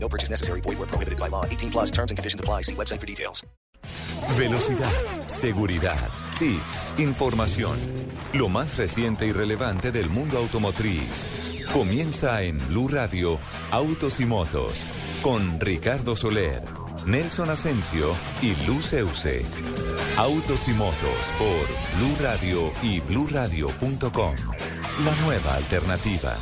No purchase necessary. Void where prohibited by law. 18 plus terms and conditions apply. See website for details. Velocidad, seguridad, tips, información. Lo más reciente y relevante del mundo automotriz. Comienza en Blue Radio, Autos y Motos, con Ricardo Soler, Nelson Asensio y Luz Euse. Autos y Motos por Blue Radio y BlueRadio.com. La nueva alternativa.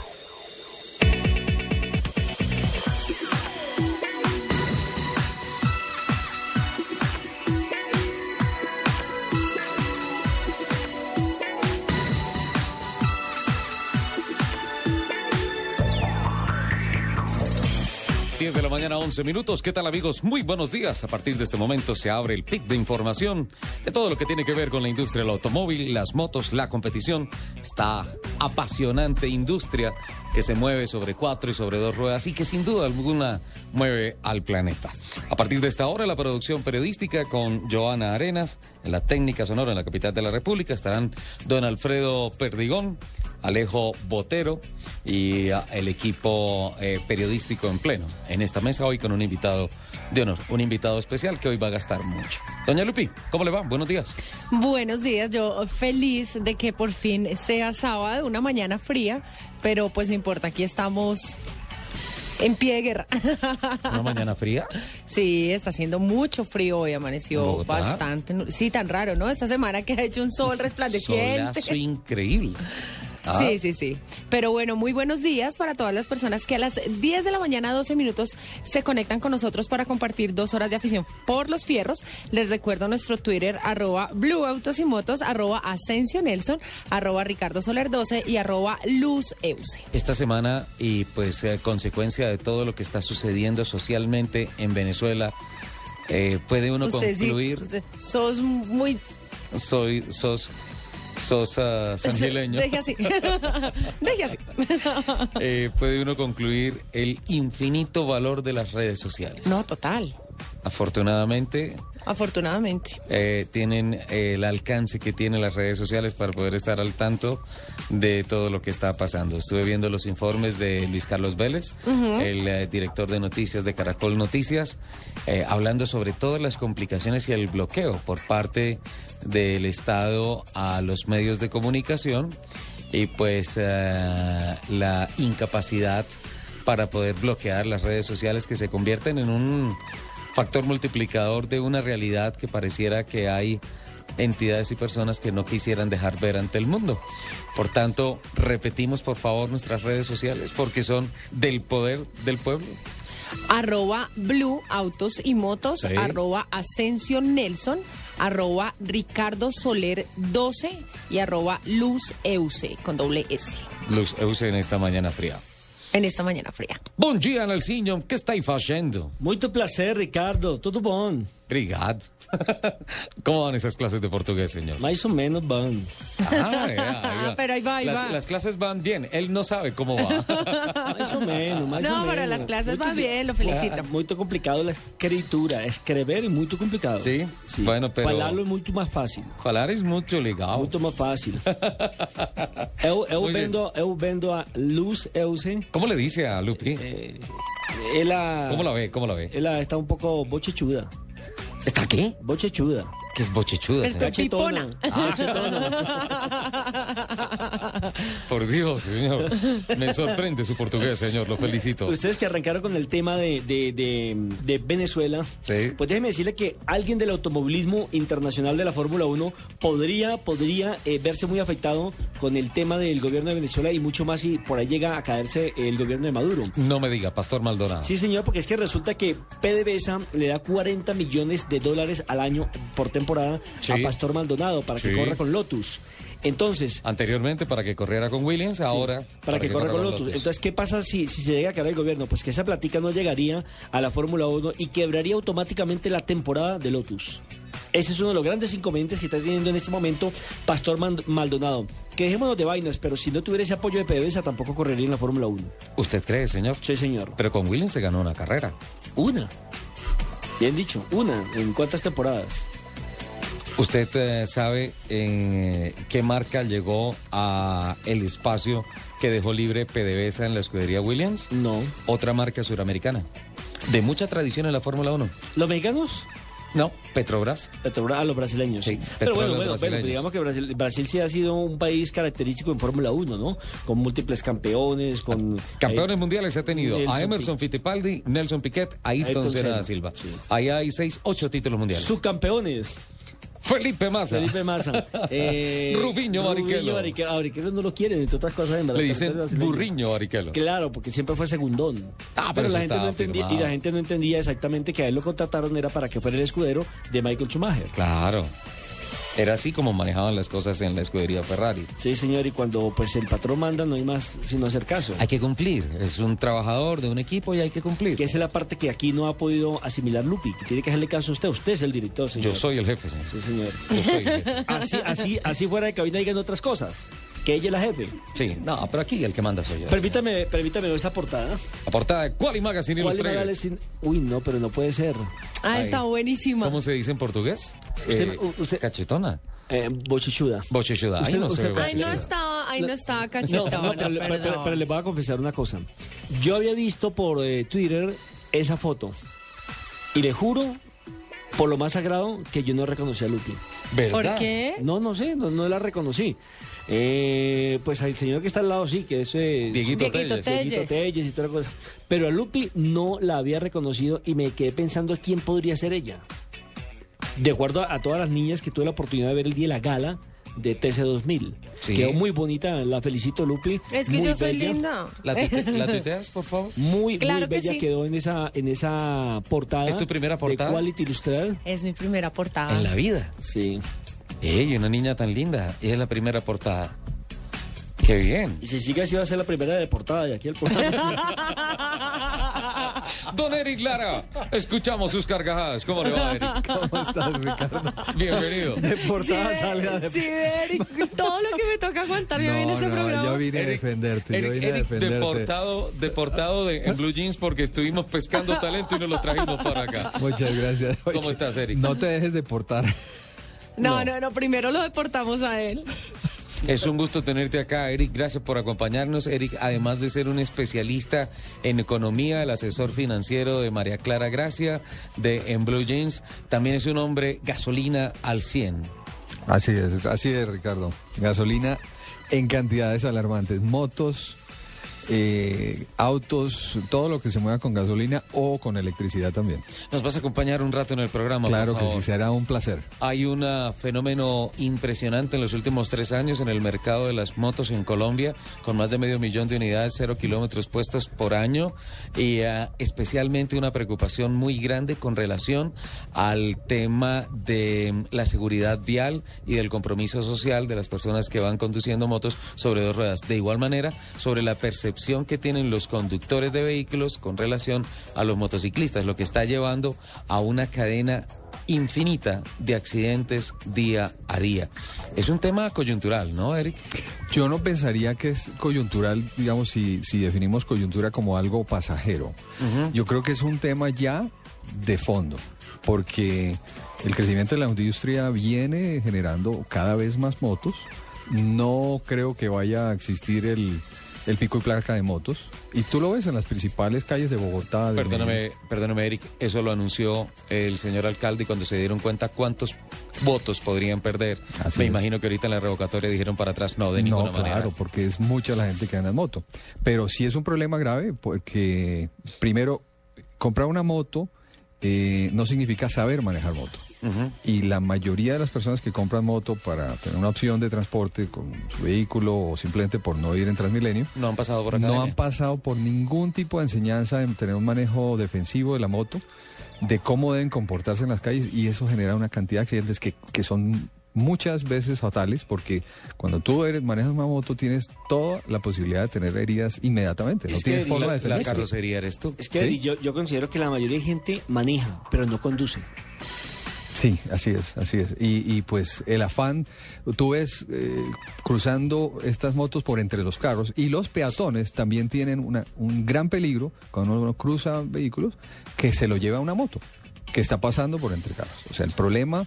De la mañana, 11 minutos. ¿Qué tal, amigos? Muy buenos días. A partir de este momento se abre el pic de información de todo lo que tiene que ver con la industria del automóvil, las motos, la competición. Esta apasionante industria que se mueve sobre cuatro y sobre dos ruedas y que sin duda alguna mueve al planeta. A partir de esta hora, la producción periodística con Joana Arenas, en la técnica sonora en la capital de la República, estarán don Alfredo Perdigón, Alejo Botero y uh, el equipo eh, periodístico en pleno en esta mesa hoy con un invitado de honor, un invitado especial que hoy va a gastar mucho. Doña Lupi, ¿cómo le va? Buenos días. Buenos días, yo feliz de que por fin sea sábado, una mañana fría, pero pues no importa, aquí estamos en pie de guerra. ¿Una mañana fría? Sí, está haciendo mucho frío hoy, amaneció bastante. Sí, tan raro, ¿no? Esta semana que ha hecho un sol resplandeciente. Solazo increíble. Ah, Sí, sí, sí. Pero bueno, muy buenos días para todas las personas que a las 10 de la mañana, 12 minutos, se conectan con nosotros para compartir dos horas de afición por los fierros. Les recuerdo nuestro Twitter, arroba Blue Autos y Motos, arroba Asensio Nelson, arroba Ricardo Soler 12 y arroba Luz Euse. Esta semana y pues eh, consecuencia de todo lo que está sucediendo socialmente en Venezuela, eh, puede uno Usted sí, concluir, usted- sos muy... soy, sos, sos ah, sangileño. Deje así. Deje así. Eh, puede uno concluir el infinito valor de las redes sociales. No, total. Afortunadamente, Afortunadamente. eh, tienen eh, el alcance que tienen las redes sociales para poder estar al tanto de todo lo que está pasando. Estuve viendo los informes de Luis Carlos Vélez, el eh, director de noticias de Caracol Noticias, eh, hablando sobre todas las complicaciones y el bloqueo por parte del Estado a los medios de comunicación y pues la incapacidad para poder bloquear las redes sociales que se convierten en un factor multiplicador de una realidad que pareciera que hay entidades y personas que no quisieran dejar ver ante el mundo. Por tanto, repetimos por favor nuestras redes sociales porque son del poder del pueblo. arroba Blue Autos y Motos, Sí. arroba Asensio Nelson, arroba Ricardo Soler 12 y arroba Luz Euse con doble S Luz Euse en esta mañana fría. En esta mañana fría. Bom dia, Nelsinho. Que está fazendo? Muito prazer, Ricardo. Tudo bom? Obrigado. ¿Cómo van esas clases de portugués, señor? Mais ou menos bom. Ah, ya, ahí va. Pero ahí va, ahí las, va. las clases van bien. Él no sabe cómo va. Mais ou menos, ou No, menos. pero las clases van bien, lo felicito. Muito complicado a escritura. Escrever é muito complicado. Sí? Bueno, pero- Falarlo é muito mais fácil. Falar es mucho legal. Muito mais fácil. eu, eu, Muy vendo, eu vendo a Luz Eusen. ¿Cómo le dice a Lupi? Eh, ela, ¿Cómo la ve? ¿Cómo la ve? ela está un poco bochechuda. ¿Está qué? Bochechuda. Que es bochechuda, señor. pipona. Por Dios, señor. Me sorprende su portugués, señor. Lo felicito. Ustedes que arrancaron con el tema de, de, de- de Venezuela, Sí. pues déjeme decirle que alguien del automovilismo internacional de la Fórmula 1 podría, podría eh, verse muy afectado con el tema del gobierno de Venezuela y mucho más y por ahí llega a caerse el gobierno de Maduro. No me diga, Pastor Maldonado. Sí, señor, porque es que resulta que PDVSA le da 40 millones de dólares al año por temporada Sí. a Pastor Maldonado para que Sí. corra con Lotus. Entonces, Anteriormente para que corriera con Williams, ahora para, que, corra con Lotus. Entonces, ¿qué pasa si, si se llega a caer el gobierno? Pues que esa platica no llegaría a la Fórmula 1 y quebraría automáticamente la temporada de Lotus. Ese es uno de los grandes inconvenientes que está teniendo en este momento Pastor Maldonado. Que dejémonos de vainas, pero si no tuviera ese apoyo de PDVSA tampoco correría en la Fórmula 1. ¿Usted cree, señor? Sí, señor. Pero con Williams se ganó una carrera. Una. Bien dicho, una. ¿En cuántas temporadas? ¿Usted eh, sabe en qué marca llegó a el espacio que dejó libre PDVSA en la escudería Williams? No. Otra marca suramericana. De mucha tradición en la Fórmula 1. ¿Los mexicanos? No, Petrobras. Petrobras, ah, los brasileños. Sí, Pero bueno, bueno, bueno, digamos que Brasil, Brasil sí ha sido un país característico en Fórmula 1, ¿no? Con múltiples campeones, con... Campeones eh, mundiales ha tenido Nelson a Emerson Fittipaldi, Nelson Piquet, Ayrton Ayrton Senna Senna, da Silva. sí. Ahí hay seis, ocho títulos mundiales. Subcampeones. Felipe Massa. Felipe Massa. Eh, Rubiño Barrichello. Barrichello. A Barrichello no lo quieren, entre otras cosas. En Le dicen burriño Ariquelo. Claro, porque siempre fue segundón. Ah, pero la eso gente no entendía y la gente no entendía exactamente que a él lo contrataron era para que fuera el escudero de Michael Schumacher. Claro. Era así como manejaban las cosas en la escudería Ferrari. Sí, señor, y cuando pues el patrón manda no hay más sino hacer caso. Hay que cumplir. Es un trabajador de un equipo y hay que cumplir. Que esa es la parte que aquí no ha podido asimilar Lupi, que tiene que hacerle caso a usted. Usted es el director, señor. Yo soy el jefe, señor. Sí, señor. Yo soy el jefe. Así, así, así fuera de cabina digan otras cosas. Que ella es la jefe. Sí, no, pero aquí el que manda soy yo. Permítame, permítame esa portada. La portada de Quali Magazine ¿Cuál Illustrated. sin- Uy, no, pero no puede ser. Ah, Ay. está buenísima. ¿Cómo se dice en portugués? Usted- Eh, usted- cachetona. Eh, bochichuda. Bochechuda. Ahí no se Ay, no estaba, ay, no estaba cachetona, no, pero, pero- perdón. pero les voy a confesar una cosa. Yo había visto por eh, Twitter esa foto. Y le juro, por lo más sagrado, que yo no reconocí a Lupi. ¿Verdad? ¿Por qué? No, no sé, no, no la reconocí. Eh, pues al señor que está al lado sí, que es eh, Dieguito Dieguito Telles. Telles. Dieguito Telles y toda la cosa. Pero a Lupi no la había reconocido y me quedé pensando quién podría ser ella. De acuerdo a, a todas las niñas que tuve la oportunidad de ver el día de la gala de TC2000. Sí. Quedó muy bonita, la felicito Lupi. Es que muy yo soy bella. linda. ¿La, tuite- ¿La tuiteas, por favor? Muy, Claro muy que bella sí. quedó en esa, en esa portada. ¿Es tu primera portada? De Quality Illustrated. Es mi primera portada. En la vida. Sí. Ey, una niña tan linda. Y es la primera portada. Qué bien. Y si sigue así va a ser la primera de portada de aquí al programa. Don Eric Lara, escuchamos sus carcajadas. ¿Cómo le va, Eric? ¿Cómo estás, Ricardo? Bienvenido. De Sí, portada ve- salga de... sí, Eric, todo lo que me toca aguantar yo en No, ese no, programa. yo vine a Eric- defenderte, yo Eric, vine a defenderte. deportado, deportado de, en Blue Jeans porque estuvimos pescando talento y nos lo trajimos para acá. Muchas gracias. ¿Cómo estás, Eric? No te dejes deportar. No, no, no, primero lo deportamos a él. Es un gusto tenerte acá, Eric. Gracias por acompañarnos. Eric, además de ser un especialista en economía, el asesor financiero de María Clara Gracia de En Blue Jeans, también es un hombre gasolina al 100. Así es, así es, Ricardo. Gasolina en cantidades alarmantes. Motos, eh, autos, todo lo que se mueva con gasolina o con electricidad también. Nos vas a acompañar un rato en el programa. Claro por que sí, será un placer. Hay un ah, fenómeno impresionante en los últimos tres años en el mercado de las motos en Colombia, con más de medio millón de unidades, cero kilómetros puestos por año, y ah, especialmente una preocupación muy grande con relación al tema de mm, la seguridad vial y del compromiso social de las personas que van conduciendo motos sobre dos ruedas. De igual manera, sobre la percepción que tienen los conductores de vehículos con relación a los motociclistas, lo que está llevando a una cadena infinita de accidentes día a día. Es un tema coyuntural, ¿no, Eric? Yo no pensaría que es coyuntural, digamos, si, si definimos coyuntura como algo pasajero. Yo creo que es un tema ya de fondo, porque el crecimiento de la industria viene generando cada vez más motos. No creo que vaya a existir el, el pico y placa de motos. Y tú lo ves en las principales calles de Bogotá. de Perdóname, Medellín. perdóname, Eric, eso lo anunció el señor alcalde y cuando se dieron cuenta cuántos votos podrían perder, Así me es. imagino que ahorita en la revocatoria dijeron para atrás, no, de ninguna no, manera. claro, porque es mucha la gente que anda en moto. Pero sí es un problema grave porque, primero, comprar una moto eh, no significa saber manejar moto. Y la mayoría de las personas que compran moto para tener una opción de transporte con su vehículo o simplemente por no ir en Transmilenio, No han pasado por no han pasado por ningún tipo de enseñanza en tener un manejo defensivo de la moto, de cómo deben comportarse en las calles y eso genera una cantidad de accidentes que, que son muchas veces fatales porque cuando tú eres manejas una moto tienes toda la posibilidad de tener heridas inmediatamente, no Es tienes forma la- de La defenderte. carrocería eres tú. Es que yo, yo considero que la mayoría de gente maneja, pero no conduce. Sí, así es, así es. Y, y, pues el afán, tú ves eh, cruzando estas motos por entre los carros y los peatones también tienen una, un gran peligro cuando uno cruza vehículos que se lo lleva una moto que está pasando por entre carros. O sea, el problema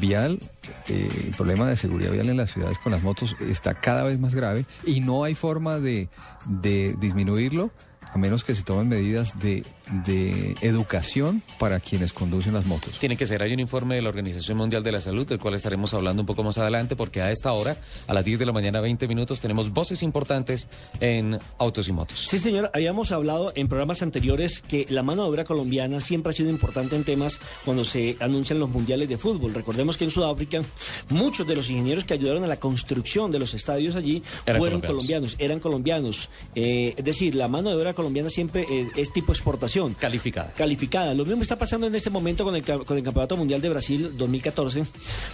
vial, eh, el problema de seguridad vial en las ciudades con las motos está cada vez más grave y no hay forma de, de disminuirlo a menos que se tomen medidas de, de educación para quienes conducen las motos. Tiene que ser, hay un informe de la Organización Mundial de la Salud, del cual estaremos hablando un poco más adelante, porque a esta hora, a las 10 de la mañana, 20 minutos, tenemos voces importantes en Autos y Motos. Sí, señor, habíamos hablado en programas anteriores que la mano de obra colombiana siempre ha sido importante en temas cuando se anuncian los mundiales de fútbol. Recordemos que en Sudáfrica muchos de los ingenieros que ayudaron a la construcción de los estadios allí Eran fueron colombianos. colombianos, eran colombianos. Eh, es decir, la mano de obra colombiana siempre eh, es tipo exportación. Calificada. calificada. Lo mismo está pasando en este momento con el, con el Campeonato Mundial de Brasil 2014,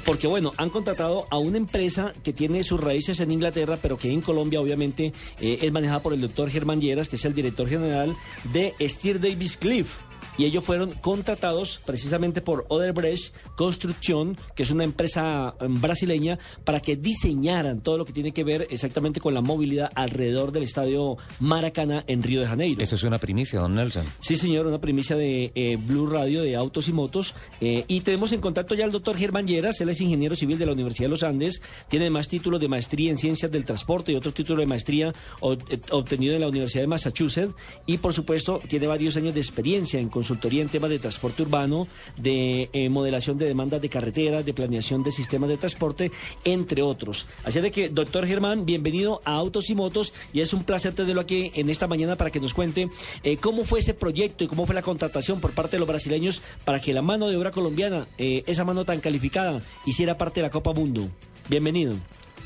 porque bueno, han contratado a una empresa que tiene sus raíces en Inglaterra, pero que en Colombia obviamente eh, es manejada por el doctor Germán Lleras, que es el director general de Steer Davis Cliff. Y ellos fueron contratados precisamente por Oderbrecht Construcción, que es una empresa eh, brasileña, para que diseñaran todo lo que tiene que ver exactamente con la movilidad alrededor del estadio Maracaná en Río de Janeiro. Eso es una primicia, don Nelson. Sí, señor, una primicia de eh, Blue Radio de Autos y Motos. eh, y tenemos en contacto ya al doctor Germán Lleras, él es ingeniero civil de la Universidad de los Andes, tiene además títulos de maestría en ciencias del transporte y otro título de maestría eh, obtenido en la Universidad de Massachusetts. Y por supuesto, tiene varios años de experiencia en consultoría en temas de transporte urbano, de eh, modelación de demandas de carreteras, de planeación de sistemas de transporte, entre otros. Así de que, doctor Germán, bienvenido a Autos y Motos y es un placer tenerlo aquí en esta mañana para que nos cuente eh, cómo fue ese proyecto y cómo fue la contratación por parte de los brasileños para que la mano de obra colombiana, eh, esa mano tan calificada, hiciera parte de la Copa Mundo. Bienvenido.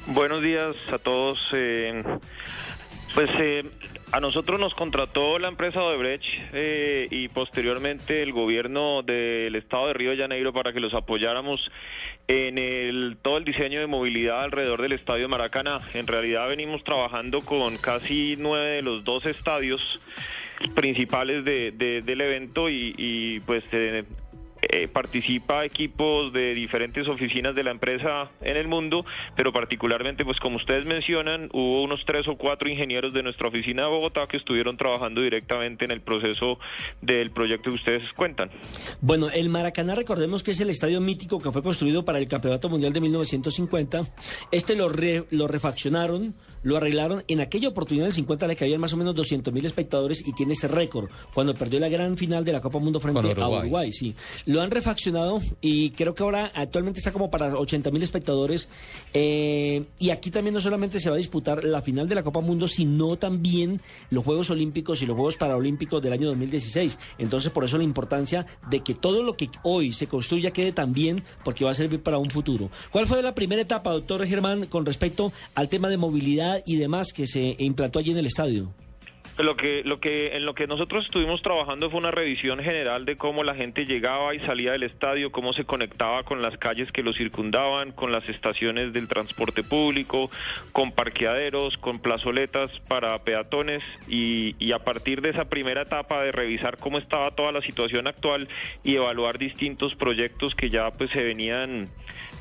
Buenos días a todos. Pues eh, a nosotros nos contrató la empresa Odebrecht eh, y posteriormente el gobierno del estado de Río de Janeiro para que los apoyáramos en el, todo el diseño de movilidad alrededor del estadio Maracaná. En realidad venimos trabajando con casi nueve de los dos estadios principales de- de- del evento y, y, pues eh, eh, participa equipos de diferentes oficinas de la empresa en el mundo, pero particularmente, pues como ustedes mencionan, hubo unos tres o cuatro ingenieros de nuestra oficina de Bogotá que estuvieron trabajando directamente en el proceso del proyecto que ustedes cuentan. Bueno, el Maracaná, recordemos que es el estadio mítico que fue construido para el Campeonato Mundial de 1950. Este lo, re- lo refaccionaron, lo arreglaron. En aquella oportunidad, en el 50, le cabían más o menos 200 mil espectadores y tiene ese récord cuando perdió la gran final de la Copa Mundo frente a Uruguay. Sí, lo han refaccionado y creo que ahora actualmente está como para 80 mil espectadores. Eh, y aquí también no solamente se va a disputar la final de la Copa Mundo, sino también los Juegos Olímpicos y los Juegos Paralímpicos del año 2016. Entonces, por eso la importancia de que todo lo que hoy se construya quede tan bien, porque va a servir para un futuro. ¿Cuál fue la primera etapa, doctor Germán, con respecto al tema de movilidad y demás que se implantó allí en el estadio? Lo que, lo que, en lo que nosotros estuvimos trabajando fue una revisión general de cómo la gente llegaba y salía del estadio, cómo se conectaba con las calles que lo circundaban, con las estaciones del transporte público, con parqueaderos, con plazoletas para peatones y, y a partir de esa primera etapa de revisar cómo estaba toda la situación actual y evaluar distintos proyectos que ya pues se venían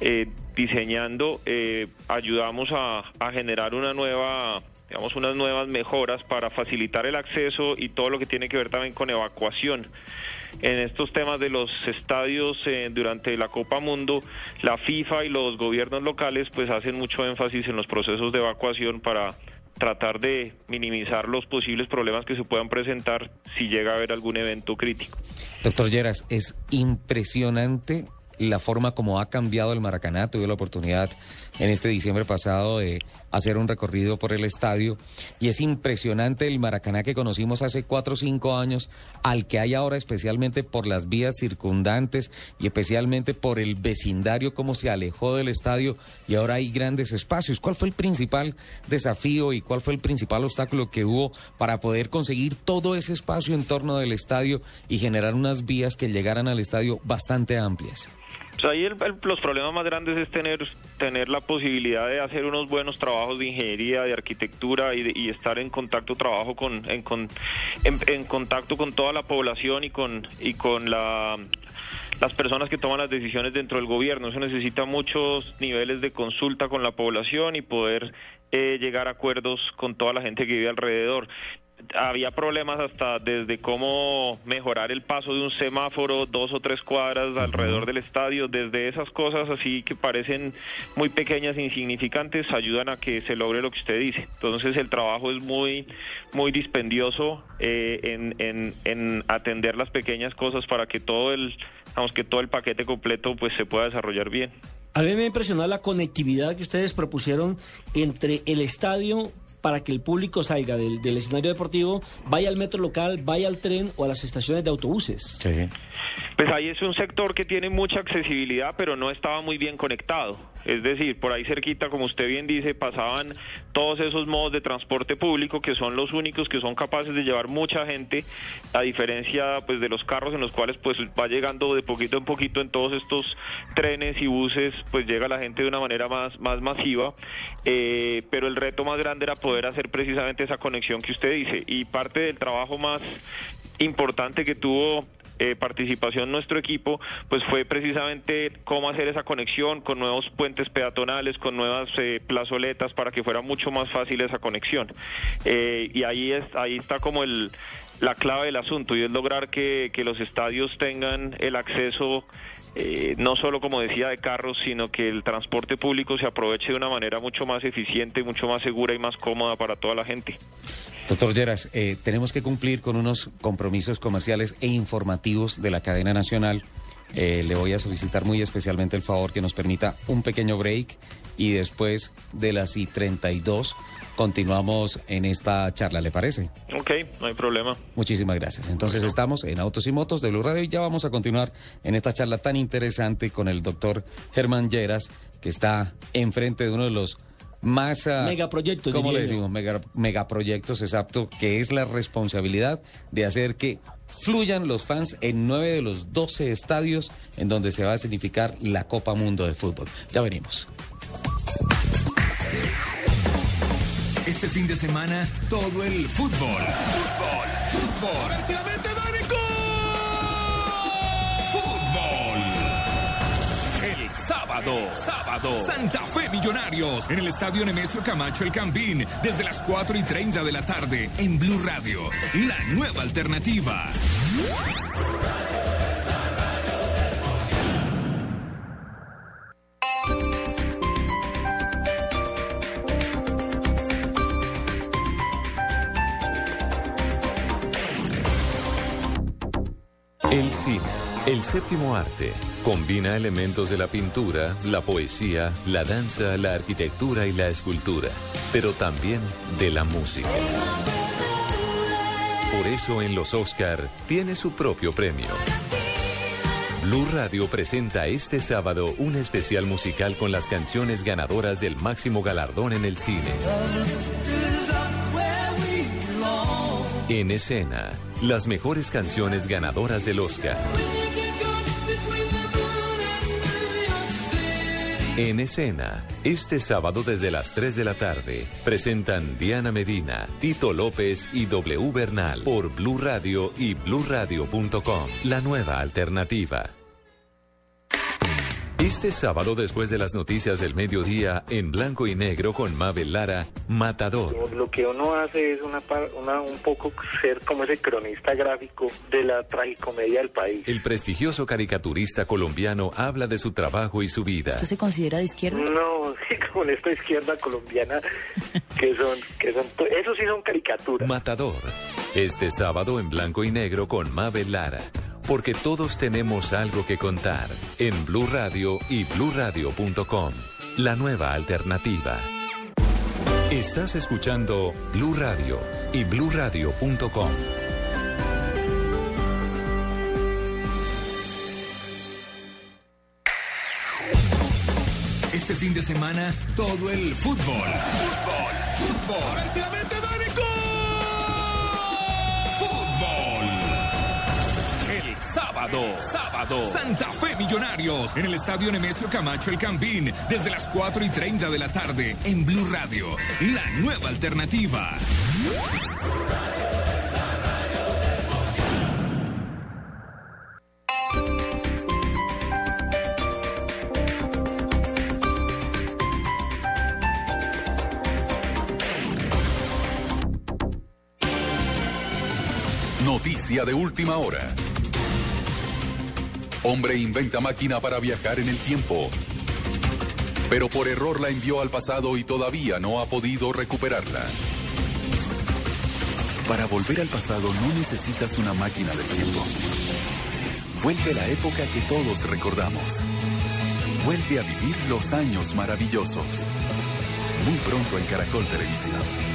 eh, diseñando, eh, ayudamos a, a generar una nueva digamos, unas nuevas mejoras para facilitar el acceso y todo lo que tiene que ver también con evacuación. En estos temas de los estadios eh, durante la Copa Mundo, la FIFA y los gobiernos locales pues hacen mucho énfasis en los procesos de evacuación para tratar de minimizar los posibles problemas que se puedan presentar si llega a haber algún evento crítico. Doctor Lleras, es impresionante la forma como ha cambiado el Maracaná. Tuve la oportunidad en este diciembre pasado de hacer un recorrido por el estadio y es impresionante el Maracaná que conocimos hace cuatro o cinco años al que hay ahora especialmente por las vías circundantes y especialmente por el vecindario como se alejó del estadio y ahora hay grandes espacios. ¿Cuál fue el principal desafío y cuál fue el principal obstáculo que hubo para poder conseguir todo ese espacio en torno del estadio y generar unas vías que llegaran al estadio bastante amplias? Pues ahí el- los problemas más grandes es tener, tener la posibilidad de hacer unos buenos trabajos de ingeniería, de arquitectura y, de- y estar en contacto trabajo con, en, con- en- en contacto con toda la población y con, y con la, las personas que toman las decisiones dentro del gobierno. Eso necesita muchos niveles de consulta con la población y poder eh, llegar a acuerdos con toda la gente que vive alrededor había problemas hasta desde cómo mejorar el paso de un semáforo dos o tres cuadras alrededor del estadio, desde esas cosas así que parecen muy pequeñas e insignificantes ayudan a que se logre lo que usted dice. Entonces el trabajo es muy muy dispendioso eh, en, en, en atender las pequeñas cosas para que todo el vamos que todo el paquete completo pues se pueda desarrollar bien. A mí me impresionó la conectividad que ustedes propusieron entre el estadio para que el público salga del, del escenario deportivo, vaya al metro local, vaya al tren o a las estaciones de autobuses. Pues ahí es un sector que tiene mucha accesibilidad, pero no estaba muy bien conectado. Es decir, por ahí cerquita, como usted bien dice, pasaban todos esos modos de transporte público que son los únicos que son capaces de llevar mucha gente, a diferencia pues de los carros en los cuales pues va llegando de poquito en poquito en todos estos trenes y buses, pues llega la gente de una manera más más masiva. Eh, pero el reto más grande era poder hacer precisamente esa conexión que usted dice y parte del trabajo más importante que tuvo eh, participación nuestro equipo, pues fue precisamente cómo hacer esa conexión con nuevos puentes peatonales, con nuevas eh, plazoletas para que fuera mucho más fácil esa conexión. Eh, y ahí es, ahí está como el la clave del asunto y es lograr que, que los estadios tengan el acceso eh, no solo como decía de carros, sino que el transporte público se aproveche de una manera mucho más eficiente, mucho más segura y más cómoda para toda la gente. Doctor Lleras, eh, tenemos que cumplir con unos compromisos comerciales e informativos de la cadena nacional. Eh, le voy a solicitar muy especialmente el favor que nos permita un pequeño break y después de las I 32 continuamos en esta charla, ¿le parece? Ok, no hay problema. Muchísimas gracias. Entonces estamos en Autos y Motos de Blue Radio y ya vamos a continuar en esta charla tan interesante con el doctor Germán Lleras, que está enfrente de uno de los más... ah, Megaproyectos, ¿Cómo le decimos? Mega- megaproyectos, exacto, que es la responsabilidad de hacer que fluyan los fans en nueve de los 12 estadios en donde se va a significar la Copa Mundo de Fútbol. Ya venimos. Este fin de semana, todo el fútbol. Fútbol. Fútbol. Precisamente Fútbol. El sábado, sábado, Santa Fe Millonarios en el Estadio Nemesio Camacho El Campín desde las 4 y 30 de la tarde en Blue Radio, la nueva alternativa. El cine, el séptimo arte, combina elementos de la pintura, la poesía, la danza, la arquitectura y la escultura, pero también de la música. Por eso en los Oscar tiene su propio premio. Blue Radio presenta este sábado un especial musical con las canciones ganadoras del máximo galardón en el cine. En escena, las mejores canciones ganadoras del Oscar. En escena, este sábado desde las 3 de la tarde, presentan Diana Medina, Tito López y W Bernal por Blue Radio y bluradio.com, la nueva alternativa. Este sábado, después de las noticias del mediodía, en blanco y negro con Mabel Lara, Matador. Lo que uno hace es una, un poco ser como ese cronista gráfico de la tragicomedia del país. El prestigioso caricaturista colombiano habla de su trabajo y su vida. ¿Usted se considera de izquierda? No, sí, con esta izquierda colombiana que son, que son, eso sí son caricaturas. Matador. Este sábado en blanco y negro con Mabel Lara. Porque todos tenemos algo que contar en Blue Radio y bluradio.com. La nueva alternativa. Estás escuchando Blue Radio y bluradio.com. Este fin de semana, todo el fútbol. Fútbol, fútbol. Fútbol. Sábado, sábado, Santa Fe Millonarios en el Estadio Nemesio Camacho El Campín desde las 4 y 30 de la tarde en Blue Radio. La nueva alternativa. Noticia de última hora. Hombre inventa máquina para viajar en el tiempo. Pero por error la envió al pasado y todavía no ha podido recuperarla. Para volver al pasado no necesitas una máquina del tiempo. Vuelve a la época que todos recordamos. Vuelve a vivir los años maravillosos. Muy pronto en Caracol Televisión.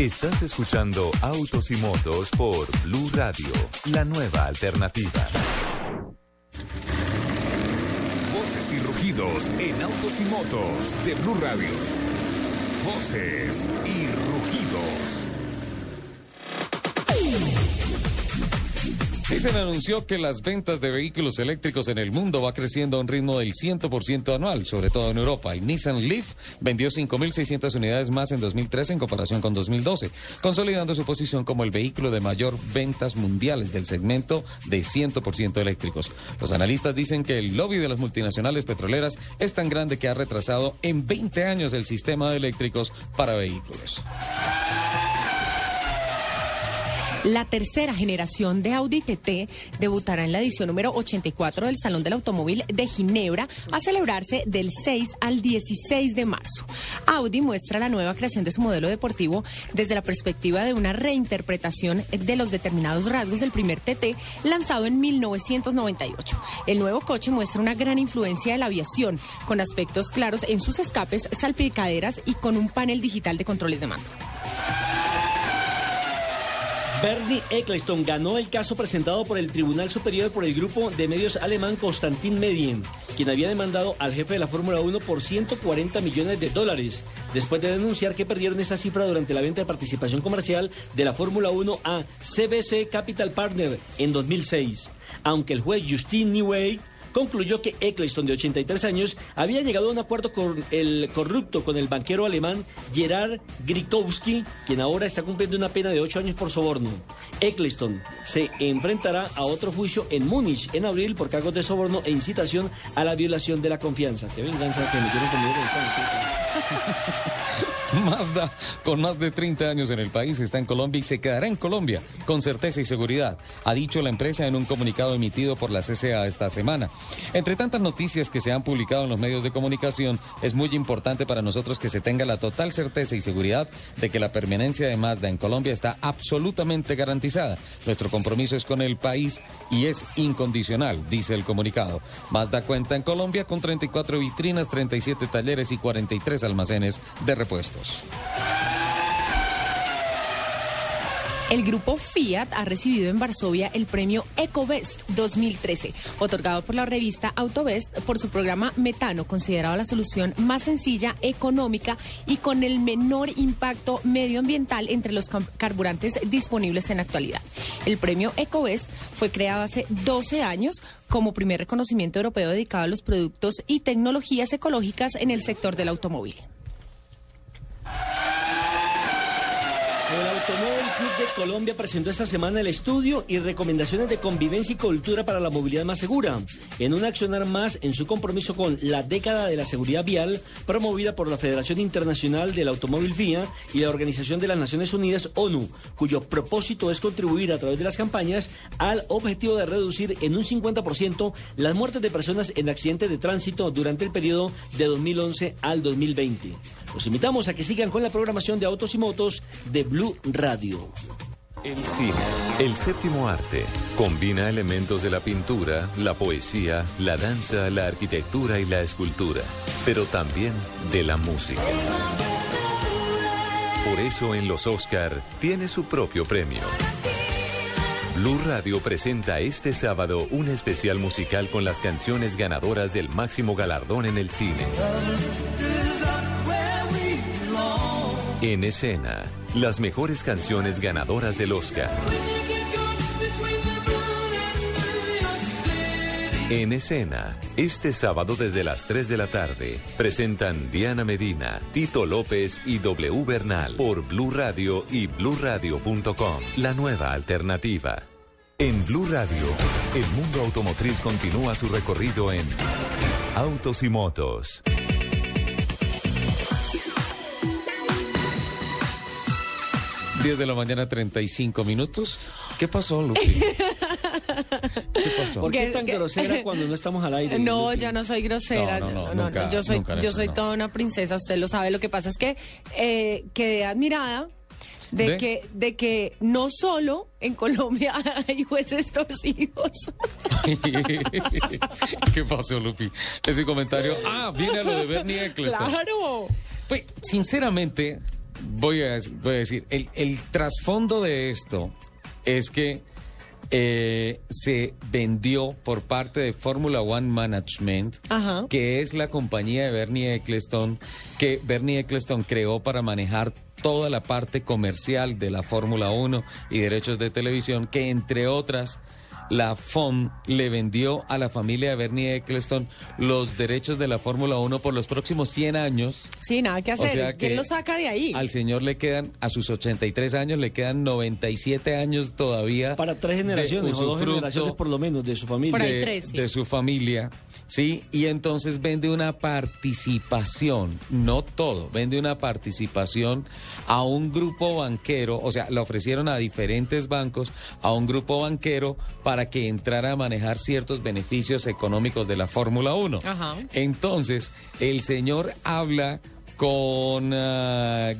Estás escuchando Autos y Motos por Blue Radio, la nueva alternativa. Voces y rugidos en autos y motos de Blue Radio. Voces y rugidos. Dicen anunció que las ventas de vehículos eléctricos en el mundo va creciendo a un ritmo del 100% anual, sobre todo en Europa. Y Nissan Leaf vendió 5.600 unidades más en 2013 en comparación con 2012, consolidando su posición como el vehículo de mayor ventas mundiales del segmento de 100% eléctricos. Los analistas dicen que el lobby de las multinacionales petroleras es tan grande que ha retrasado en 20 años el sistema de eléctricos para vehículos. La tercera generación de Audi TT debutará en la edición número 84 del Salón del Automóvil de Ginebra a celebrarse del 6 al 16 de marzo. Audi muestra la nueva creación de su modelo deportivo desde la perspectiva de una reinterpretación de los determinados rasgos del primer TT lanzado en 1998. El nuevo coche muestra una gran influencia de la aviación, con aspectos claros en sus escapes, salpicaderas y con un panel digital de controles de mando. Bernie Eccleston ganó el caso presentado por el Tribunal Superior por el grupo de medios alemán Constantin Medien, quien había demandado al jefe de la Fórmula 1 por 140 millones de dólares, después de denunciar que perdieron esa cifra durante la venta de participación comercial de la Fórmula 1 a CBC Capital Partner en 2006. Aunque el juez Justin Newey concluyó que Eccleston, de 83 años, había llegado a un acuerdo con el corrupto con el banquero alemán Gerard Grikowski, quien ahora está cumpliendo una pena de 8 años por soborno. Eccleston se enfrentará a otro juicio en Múnich en abril por cargos de soborno e incitación a la violación de la confianza. Qué venganza que me. Mazda, con más de 30 años en el país, está en Colombia y se quedará en Colombia con certeza y seguridad, ha dicho la empresa en un comunicado emitido por la CCA esta semana. Entre tantas noticias que se han publicado en los medios de comunicación, es muy importante para nosotros que se tenga la total certeza y seguridad de que la permanencia de Mazda en Colombia está absolutamente garantizada. Nuestro compromiso es con el país y es incondicional, dice el comunicado. Mazda cuenta en Colombia con 34 vitrinas, 37 talleres y 43 almacenes de repuestos. El grupo Fiat ha recibido en Varsovia el premio EcoBest 2013, otorgado por la revista Autobest por su programa Metano, considerado la solución más sencilla, económica y con el menor impacto medioambiental entre los carburantes disponibles en la actualidad. El premio EcoBest fue creado hace 12 años como primer reconocimiento europeo dedicado a los productos y tecnologías ecológicas en el sector del automóvil. Hola, Automóvil Club Colombia presentó esta semana el estudio y recomendaciones de convivencia y cultura para la movilidad más segura, en un accionar más en su compromiso con la década de la seguridad vial, promovida por la Federación Internacional del Automóvil FIA y la Organización de las Naciones Unidas, ONU, cuyo propósito es contribuir a través de las campañas al objetivo de reducir en un 50% las muertes de personas en accidentes de tránsito durante el periodo de 2011 al 2020. Los invitamos a que sigan con la programación de Autos y Motos de Blue Radio. El cine, el séptimo arte, combina elementos de la pintura, la poesía, la danza, la arquitectura y la escultura, pero también de la música. Por eso en los Oscar tiene su propio premio. Blue Radio presenta este sábado un especial musical con las canciones ganadoras del máximo galardón en el cine. En escena, las mejores canciones ganadoras del Oscar. En escena, este sábado desde las 3 de la tarde, presentan Diana Medina, Tito López y W Bernal por Blue Radio y bluradio.com, la nueva alternativa. En Blue Radio, el mundo automotriz continúa su recorrido en Autos y Motos. 10 de la mañana, 35 minutos. ¿Qué pasó, Lupi? ¿Qué pasó? ¿Por qué ¿Qué- tan qué- grosera cuando no estamos al aire? No, Lupi? yo no soy grosera. No, no, no, no, nunca, yo soy, yo eso, soy no. toda una princesa, usted lo sabe. Lo que pasa es que eh, quedé admirada de ¿De? que de que no solo en Colombia hay jueces torcidos. ¿Qué pasó, Lupi? Ese comentario. Ah, viene a lo de Bernie Eccleston. claro. Pues, sinceramente, voy a, voy a decir, el, el trasfondo de esto es que eh, se vendió por parte de Formula One Management, Ajá. que es la compañía de Bernie Eccleston, que Bernie Eccleston creó para manejar toda la parte comercial de la Fórmula 1 y derechos de televisión, que entre otras la FOM le vendió a la familia de Bernie Eccleston los derechos de la Fórmula 1 por los próximos 100 años. Sí, nada que O hacer. sea ¿Quién que lo saca de ahí? Al señor le quedan, a sus 83 años, le quedan 97 años todavía. Para tres generaciones o dos generaciones por lo menos de su familia. Por ahí de, tres, sí. de su familia, ¿sí? Y entonces vende una participación, no todo, vende una participación a un grupo banquero, o sea, le ofrecieron a diferentes bancos, a un grupo banquero para que entrara a manejar ciertos beneficios económicos de la Fórmula 1. Ajá. Entonces, el señor habla con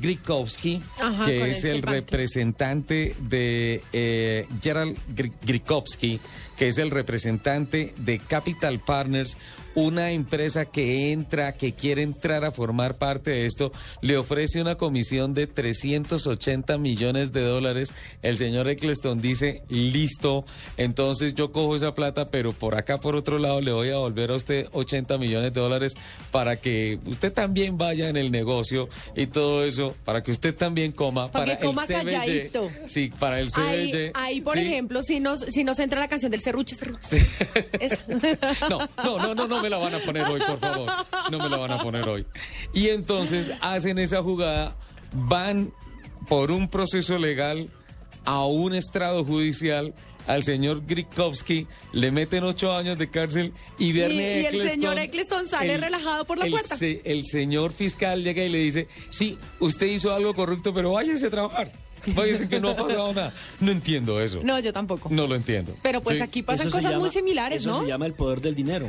Grikowski, Ajá, que con es el representante de eh, Gerald Gri- Grikowski, que es el representante de Capital Partners, una empresa que entra, que quiere entrar a formar parte de esto, le ofrece una comisión de 380 millones de dólares. El señor Eccleston dice, listo, entonces yo cojo esa plata, pero por acá, por otro lado, le voy a volver a usted 80 millones de dólares para que usted también vaya en el negocio y todo eso, para que usted también coma, Para para, que coma el CBY. calladito. Sí, para el Ahí, CBY. ahí, por sí. ejemplo, si nos, si nos entra la canción del serrucho, serrucho. Esa. No, no, no, no, no me la van a poner hoy, por favor. No me la van a poner hoy. Y entonces hacen esa jugada, van por un proceso legal a un estrado judicial. Al señor Grikowski le meten ocho años de cárcel y Bernie y el Eccleston- señor Eccleston sale relajado por la el puerta. se- el señor fiscal llega y le dice, sí, usted hizo algo corrupto, pero váyase a trabajar. Váyase que no ha pasado nada. No entiendo eso. No, yo tampoco. No lo entiendo. Pero pues Sí. aquí pasan Eso cosas muy similares, Eso ¿no? se llama el poder del dinero.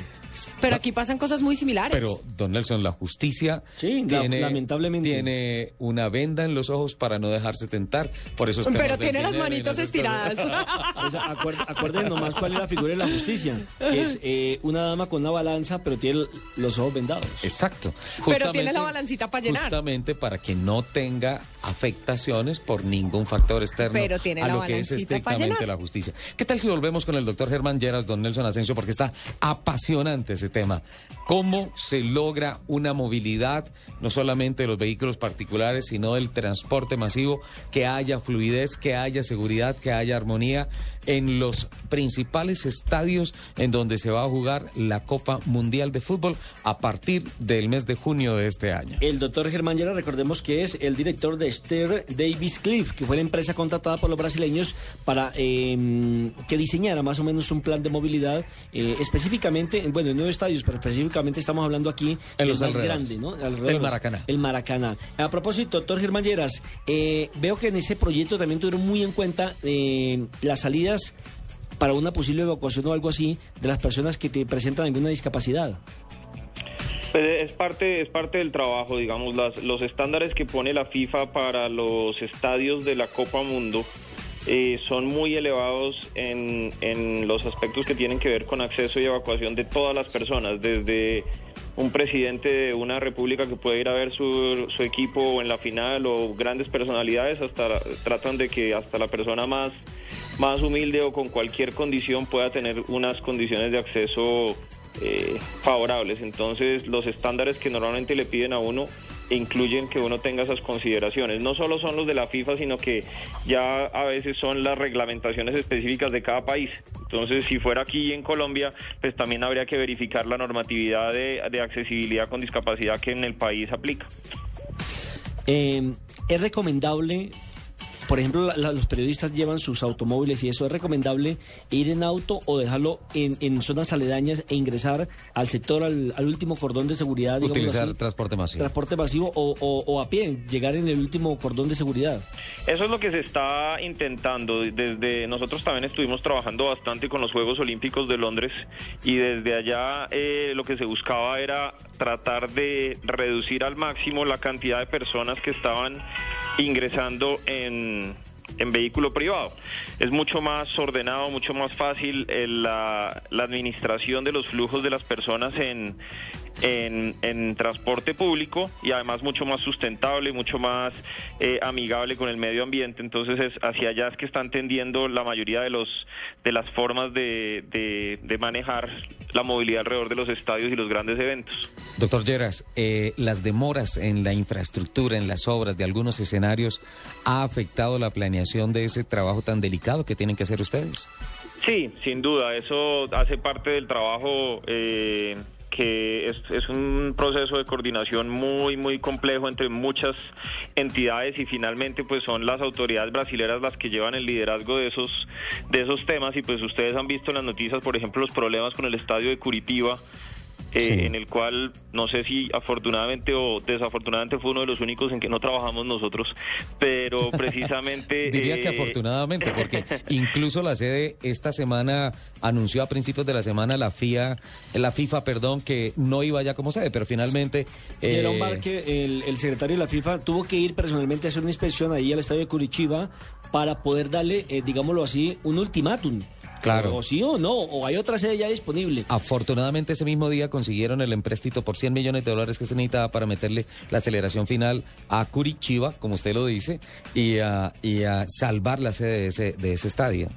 Pero aquí pasan cosas muy similares. Pero, don Nelson, la justicia Sí, la- tiene, lamentablemente. tiene una venda en los ojos para no dejarse tentar. Por eso Pero tiene las esas estiradas. Pues, acuer- acuerden nomás cuál es la figura de la justicia. Que es eh, una dama con una balanza, pero tiene los ojos vendados. Exacto. Pero tiene la balancita para llenar. Justamente para que no tenga afectaciones por ningún factor externo Pero tiene a lo que es estrictamente la justicia. ¿Qué tal si volvemos con el doctor Germán Lleras, don Nelson Asensio? Porque está apasionante ese tema. ¿Cómo se logra una movilidad, no solamente de los vehículos particulares, sino del transporte masivo, que haya fluidez, que haya seguridad, que haya armonía en los principales estadios en donde se va a jugar la Copa Mundial de Fútbol a partir del mes de junio de este año? El doctor Germán Llera, recordemos que es el director de Esther Davis Cliff, que fue la empresa contratada por los brasileños para eh, que diseñara más o menos un plan de movilidad eh, específicamente, bueno, en nueve estadios, pero específicamente estamos hablando aquí En los más grande, ¿no? El Alrededores. Maracaná. El Maracaná. A propósito, doctor Germán Lleras, eh, veo que en ese proyecto también tuvieron muy en cuenta eh, las para una posible evacuación o algo así de las personas que te presentan alguna discapacidad. Pues es parte, es parte del trabajo, digamos, las- los estándares que pone la FIFA para los estadios de la Copa Mundo eh, son muy elevados en, en los aspectos que tienen que ver con acceso y evacuación de todas las personas, desde un presidente de una república que puede ir a ver su, su equipo en la final o grandes personalidades, hasta tratan de que hasta la persona más, más humilde o con cualquier condición pueda tener unas condiciones de acceso eh, favorables. Entonces, los estándares que normalmente le piden a uno incluyen que uno tenga esas consideraciones. No solo son los de la FIFA, sino que ya a veces son las reglamentaciones específicas de cada país. Entonces, si fuera aquí en Colombia, pues también habría que verificar la normatividad de, accesibilidad con discapacidad que en el país aplica. Eh, es recomendable, por ejemplo, la- la- los periodistas llevan sus automóviles y eso, ¿es recomendable ir en auto o dejarlo en, en zonas aledañas e ingresar al sector, al, al último cordón de seguridad? Utilizar así? transporte masivo. transporte masivo o, o- o a pie, llegar en el último cordón de seguridad. Eso es lo que se está intentando. Desde nosotros también estuvimos trabajando bastante con los Juegos Olímpicos de Londres y desde allá eh, lo que se buscaba era tratar de reducir al máximo la cantidad de personas que estaban ingresando en en vehículo privado. Es mucho más ordenado, mucho más fácil eh, la, la administración de los flujos de las personas en, en, en transporte público y además mucho más sustentable, mucho más eh, amigable con el medio ambiente. Entonces es hacia allá es que están tendiendo la mayoría de los de las formas de, de, de manejar la movilidad alrededor de los estadios y los grandes eventos. Doctor Lleras, eh, las demoras en la infraestructura, en las obras de algunos escenarios, ¿ha afectado la planeación de ese trabajo tan delicado que tienen que hacer ustedes? Sí, sin duda, eso hace parte del trabajo eh, que es, es un proceso de coordinación muy, muy complejo entre muchas entidades y finalmente pues son las autoridades brasileras las que llevan el liderazgo de esos, de esos temas y pues ustedes han visto en las noticias, por ejemplo, los problemas con el estadio de Curitiba. Eh, Sí. en el cual no sé si afortunadamente o desafortunadamente fue uno de los únicos en que no trabajamos nosotros, pero precisamente... Diría que eh, afortunadamente, porque incluso la sede esta semana anunció a principios de la semana la FIA, la FIFA, perdón, que no iba ya como sede, pero finalmente eh, Jerome Barque, el, el secretario de la FIFA, tuvo que ir personalmente a hacer una inspección ahí al estadio de Curitiba para poder darle, eh, digámoslo así, un ultimátum. Claro. O sí o no, o hay otra sede ya disponible. Afortunadamente ese mismo día consiguieron el empréstito por 100 millones de dólares que se necesitaba para meterle la aceleración final a Curitiba, como usted lo dice, y a, y a salvar la sede de ese, de ese estadio.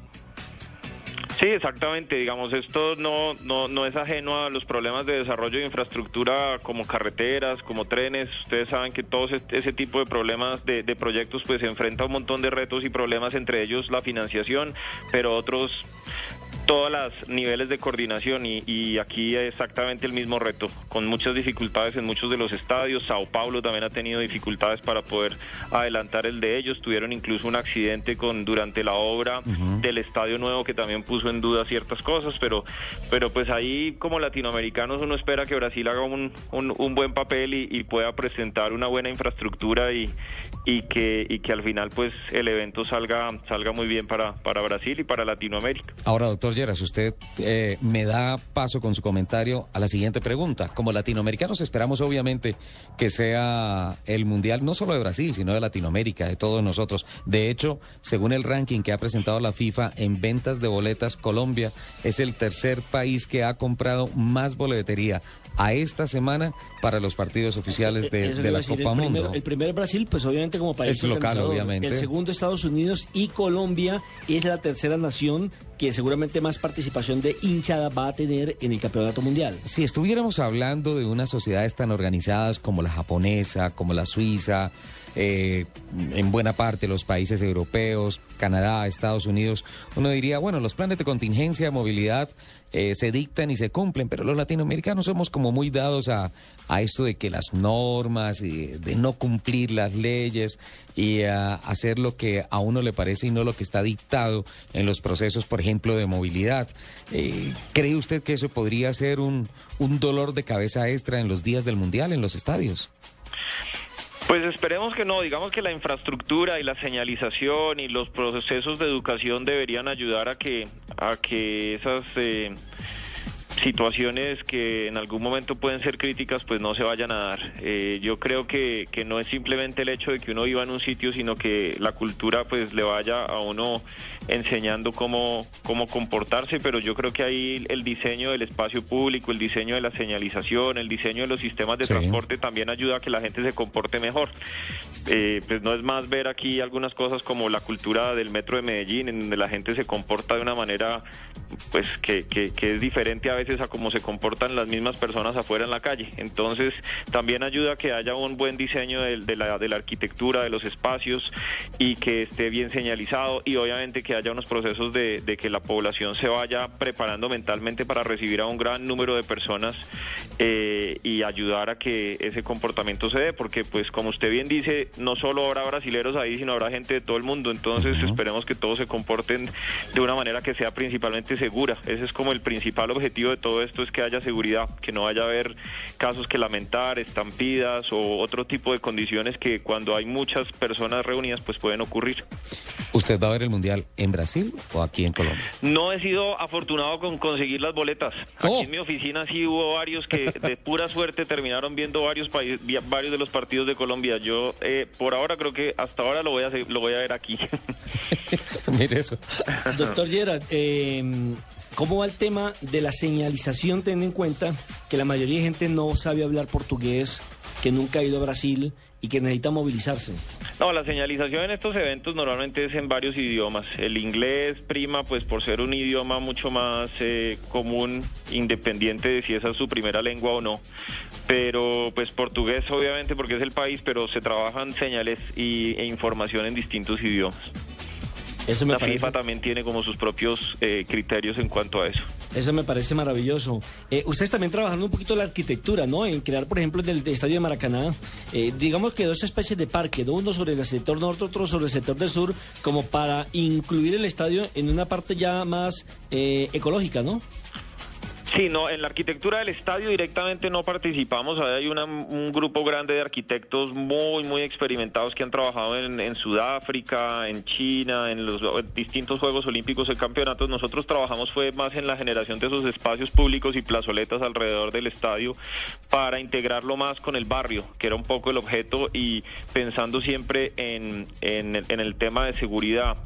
Sí, exactamente. Digamos, esto no, no, no es ajeno a los problemas de desarrollo de infraestructura como carreteras, como trenes. Ustedes saben que todo ese, tipo de problemas de, de proyectos pues se enfrenta a un montón de retos y problemas, entre ellos la financiación, pero otros todos los niveles de coordinación y, y aquí exactamente el mismo reto, con muchas dificultades en muchos de los estadios. Sao Paulo también ha tenido dificultades para poder adelantar el de ellos. Tuvieron incluso un accidente con durante la obra del estadio nuevo que también puso en duda ciertas cosas, pero, pero pues ahí como latinoamericanos uno espera que Brasil haga un, un, un buen papel y, y pueda presentar una buena infraestructura y, y que, y que al final pues el evento salga, salga muy bien para, para Brasil y para Latinoamérica. Ahora, doctor Lleras, usted eh, me da paso con su comentario a la siguiente pregunta. Como latinoamericanos esperamos obviamente que sea el Mundial no solo de Brasil, sino de Latinoamérica, de todos nosotros. De hecho, según el ranking que ha presentado la FIFA en ventas de boletas, Colombia es el tercer país que ha comprado más boletería a esta semana para los partidos oficiales de, Eh, de iba la decir, Copa el primero, Mundo. El primero es Brasil, pues obviamente como país Es local, obviamente. El segundo Estados Unidos y Colombia es la tercera nación que seguramente más participación de hinchada va a tener en el campeonato mundial. Si estuviéramos hablando de unas sociedades tan organizadas como la japonesa, como la suiza, eh, en buena parte los países europeos, Canadá, Estados Unidos, uno diría, bueno, los planes de contingencia, de movilidad eh, se dictan y se cumplen, pero los latinoamericanos somos como muy dados a, a esto de que las normas, y de no cumplir las leyes y a hacer lo que a uno le parece y no lo que está dictado en los procesos, por ejemplo, de movilidad. Eh, ¿Cree usted que eso podría ser un, un dolor de cabeza extra en los días del Mundial, en los estadios? Pues esperemos que no, digamos que la infraestructura y la señalización y los procesos de educación deberían ayudar a que a que esas eh, situaciones que en algún momento pueden ser críticas pues no se vayan a dar. Eh, yo creo que, que no es simplemente el hecho de que uno viva en un sitio, sino que la cultura pues le vaya a uno enseñando cómo, cómo comportarse, pero yo creo que ahí el diseño del espacio público, el diseño de la señalización, el diseño de los sistemas de Sí. transporte también ayuda a que la gente se comporte mejor. Eh, pues no es más ver aquí algunas cosas como la cultura del metro de Medellín, en donde la gente se comporta de una manera pues que, que, que es diferente a veces a cómo se comportan las mismas personas afuera en la calle. Entonces también ayuda a que haya un buen diseño del- de, la, de la arquitectura, de los espacios y que esté bien señalizado y obviamente que haya unos procesos de, de que la población se vaya preparando mentalmente para recibir a un gran número de personas eh, y ayudar a que ese comportamiento se dé, porque pues como usted bien dice, no solo habrá brasileros ahí, sino habrá gente de todo el mundo, entonces esperemos que todos se comporten de una manera que sea principalmente segura. Ese es como el principal objetivo de todo esto, es que haya seguridad, que no vaya a haber casos que lamentar, estampidas o otro tipo de condiciones que cuando hay muchas personas reunidas pues pueden ocurrir. ¿Usted va a ver el Mundial en Brasil o aquí en Colombia? No he sido afortunado con conseguir las boletas. Aquí en mi oficina sí hubo varios que de pura suerte terminaron viendo varios países, varios de los partidos de Colombia. Yo eh, por ahora creo que hasta ahora lo voy a lo voy a ver aquí. Mire eso. Doctor Gerard, eh, ¿cómo va el tema de la señalización teniendo en cuenta que la mayoría de gente no sabe hablar portugués, que nunca ha ido a Brasil y que necesita movilizarse? No, la señalización en estos eventos normalmente es en varios idiomas. El inglés prima pues por ser un idioma mucho más eh, común, independiente de si esa es su primera lengua o no. Pero pues portugués obviamente porque es el país, pero se trabajan señales y, e información en distintos idiomas. Eso me la parece- FIFA también tiene como sus propios eh, criterios en cuanto a eso. Eso me parece maravilloso. Eh, ustedes también trabajando un poquito la arquitectura, ¿no? En crear, por ejemplo, del, del estadio de Maracaná, eh, digamos que dos especies de parque, ¿no? uno sobre el sector norte, otro sobre el sector del sur, como para incluir el estadio en una parte ya más eh, ecológica, ¿no? Sí, no, en la arquitectura del estadio directamente no participamos. Ahí hay una- un grupo grande de arquitectos muy, muy experimentados que han trabajado en, Sudáfrica, en China, en los distintos Juegos Olímpicos y campeonatos. Nosotros trabajamos fue más en la generación de esos espacios públicos y plazoletas alrededor del estadio para integrarlo más con el barrio, que era un poco el objeto y pensando siempre en, en, el- tema de seguridad.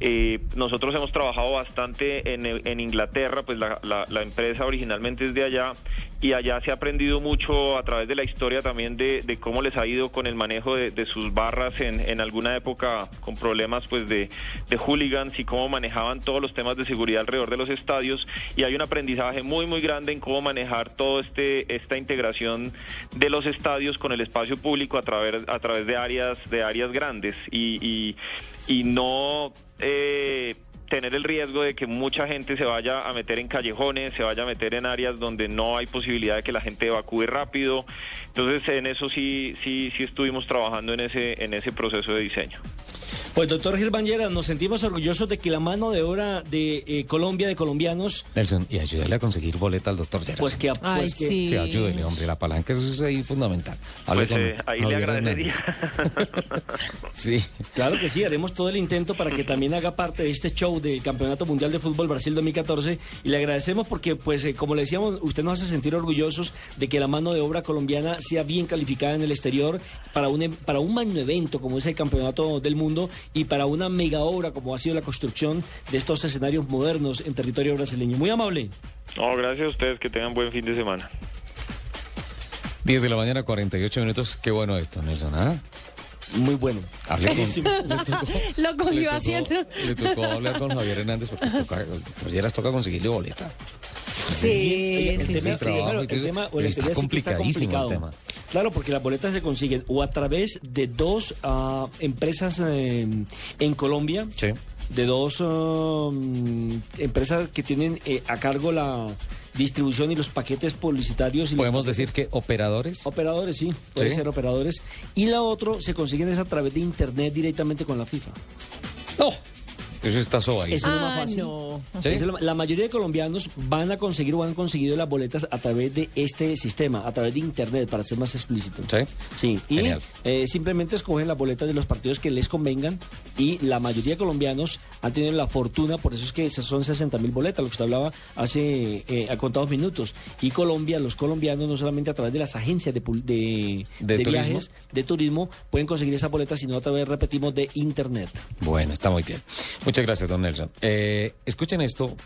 Eh, nosotros hemos trabajado bastante en, en Inglaterra, pues la, la- la empresa originalmente es de allá y allá se ha aprendido mucho a través de la historia también de, cómo les ha ido con el manejo de, sus barras en, alguna época con problemas pues de, hooligans y cómo manejaban todos los temas de seguridad alrededor de los estadios. Y hay un aprendizaje muy muy grande en cómo manejar todo este esta integración de los estadios con el espacio público a través a través de áreas de áreas grandes. Y, y, y no eh, tener el riesgo de que mucha gente se vaya a meter en callejones, se vaya a meter en áreas donde no hay posibilidad de que la gente evacúe rápido. Entonces, en eso sí, sí, sí estuvimos trabajando en ese, en ese proceso de diseño. Pues doctor Gil Banguera, nos sentimos orgullosos de que la mano de obra de eh, Colombia, de colombianos, Nelson, y ayúdale a conseguir boleta al doctor Gerard. pues que... Ay, pues que- sí. Sí, ayúdele, hombre. La palanca eso es ahí fundamental. Hable Pues con eh, ahí le agradecería. Sí. Claro que sí, haremos todo el intento para que también haga parte de este show del Campeonato Mundial de Fútbol Brasil 2014 y le agradecemos porque, pues, eh, como le decíamos, usted nos hace sentir orgullosos de que la mano de obra colombiana sea bien calificada en el exterior para un, em- para un magno evento como es el Campeonato del Mundo y para una mega obra como ha sido la construcción de estos escenarios modernos en territorio brasileño. Muy amable. No, gracias a ustedes, que tengan buen fin de semana. 10 de la mañana, 48 minutos. Qué bueno esto, Nelson. ¿ah? Muy bueno. Hablé con- Lo cogió le tocó- haciendo. Le tocó hablar con Javier Hernández porque toca, Talleras toca conseguirle boleta. Sí, sí, sí, claro, el entonces, tema- o la está complicadísimo el tema. Claro, porque las boletas se consiguen o a través de dos ah, empresas eh, en Colombia, Sí. De dos mm, empresas que tienen eh, a cargo la distribución y los paquetes publicitarios. Y Podemos paquetes- decir que operadores. Operadores, sí, puede Sí. ser operadores. Y la otra se consiguen es a través de internet directamente con la FIFA. No, eso está soba ahí. Eso es lo más fácil. no. ¿Sí? Eso es lo- la mayoría de colombianos van a conseguir o han conseguido las boletas a través de este sistema, a través de internet, para ser más explícito. Sí. Sí, y Genial. eh, simplemente escogen las boletas de los partidos que les convengan y la mayoría de colombianos han tenido la fortuna, por eso es que esas son 60 mil boletas, lo que usted hablaba hace eh, a contados minutos. Y Colombia, los colombianos, no solamente a través de las agencias de, pul- de, ¿De turismo? viajes, de turismo, pueden conseguir esas boletas, sino a través, repetimos, de internet. Bueno, está muy bien. Muchas gracias, don Nelson. Eh, escuchen esto,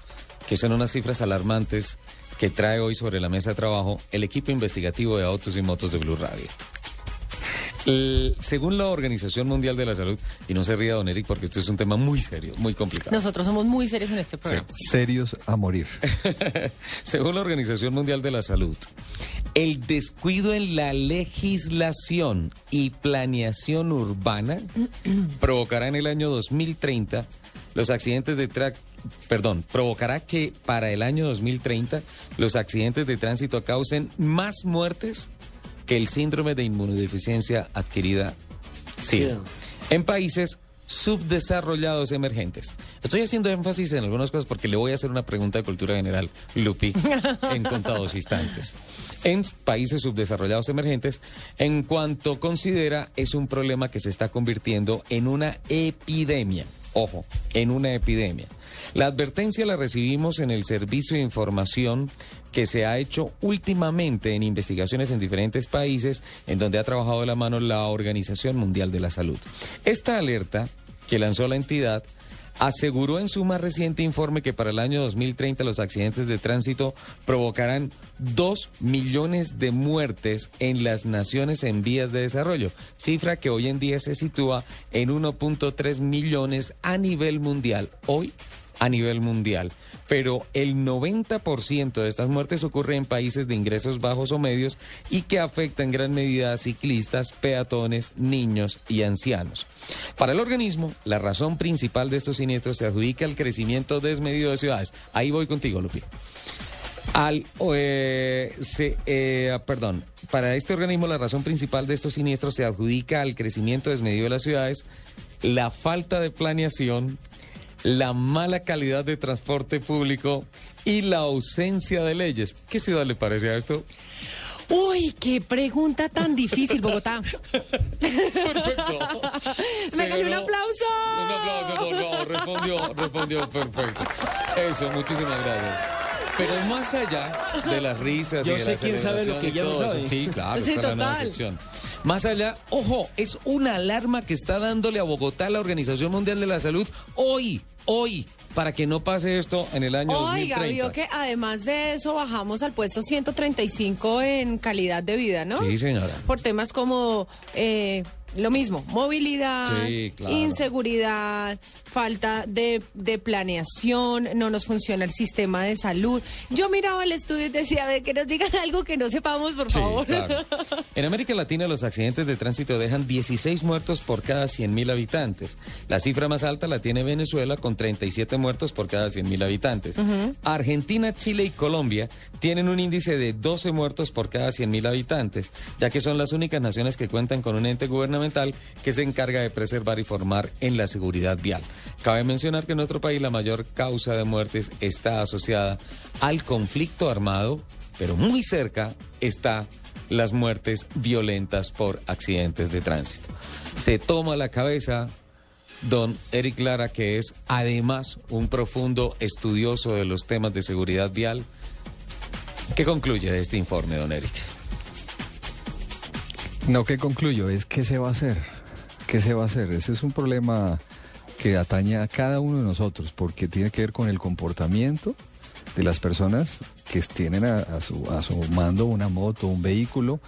que son unas cifras alarmantes que trae hoy sobre la mesa de trabajo el equipo investigativo de autos y motos de Blue Radio. El- según la Organización Mundial de la Salud, y no se ría, don Eric, porque esto es un tema muy serio, muy complicado. Nosotros somos muy serios en este programa. Serios a morir. Según la Organización Mundial de la Salud, el descuido en la legislación y planeación urbana provocará en el año 2030 los accidentes de tra- perdón, provocará que para el año 2030 los accidentes de tránsito causen más muertes que el síndrome de inmunodeficiencia adquirida SIDA, Sí. en países subdesarrollados emergentes. Estoy haciendo énfasis en algunas cosas porque le voy a hacer una pregunta de cultura general, Lupi, en contados instantes. En países subdesarrollados emergentes, en cuanto considera es un problema que se está convirtiendo en una epidemia. Ojo, en una epidemia. La advertencia la recibimos en el servicio de información que se ha hecho últimamente en investigaciones en diferentes países en donde ha trabajado de la mano la Organización Mundial de la Salud. Esta alerta que lanzó la entidad aseguró en su más reciente informe que para el año 2030 los accidentes de tránsito provocarán 2 millones de muertes en las naciones en vías de desarrollo, cifra que hoy en día se sitúa en 1.3 millones a nivel mundial. Hoy a nivel mundial. Pero el 90% de estas muertes ocurre en países de ingresos bajos o medios y que afecta en gran medida a ciclistas, peatones, niños y ancianos. Para el organismo, la razón principal de estos siniestros se adjudica al crecimiento desmedido de ciudades. Ahí voy contigo, Lupi. Al, eh, se, eh, perdón, para este organismo la razón principal de estos siniestros se adjudica al crecimiento desmedido de las ciudades, la falta de planeación, la mala calidad de transporte público y la ausencia de leyes. ¿Qué ciudad le parece a esto? Uy, qué pregunta tan difícil, Bogotá. Métale un ganó. aplauso. Un aplauso, por favor. Respondió, respondió perfecto. Eso, muchísimas gracias. Pero más allá de las risas Yo y de sé la quién sabe lo que ya no sabe. Sí, claro, Sí, esta es la nueva total. sección. Más allá, ojo, es una alarma que está dándole a Bogotá la Organización Mundial de la Salud hoy, hoy, para que no pase esto en el año Oiga, 2030. vio que además de eso bajamos al puesto 135 en calidad de vida, ¿no? Sí, señora. Por temas como eh, lo mismo, movilidad, Sí, claro. inseguridad, falta de, de planeación, no nos funciona el sistema de salud. Yo miraba el estudio y decía, "Ve, que nos digan algo que no sepamos, por Sí, favor. claro. En América Latina los accidentes de tránsito dejan 16 muertos por cada 100.000 habitantes. La cifra más alta la tiene Venezuela con 37 muertos por cada 100.000 habitantes. Argentina, Chile y Colombia tienen un índice de 12 muertos por cada 100.000 habitantes, ya que son las únicas naciones que cuentan con un ente gubernamental que se encarga de preservar y formar en la seguridad vial. Cabe mencionar que en nuestro país la mayor causa de muertes está asociada al conflicto armado, pero muy cerca está las muertes violentas por accidentes de tránsito. Se toma la cabeza don Eric Lara, que es además un profundo estudioso de los temas de seguridad vial. ¿Qué concluye de este informe, don Eric? No, ¿qué concluyo? Es qué se va a hacer. ¿Qué se va a hacer? Ese es un problema que atañe a cada uno de nosotros porque tiene que ver con el comportamiento de las personas que tienen a, su, a mando una moto, un vehículo.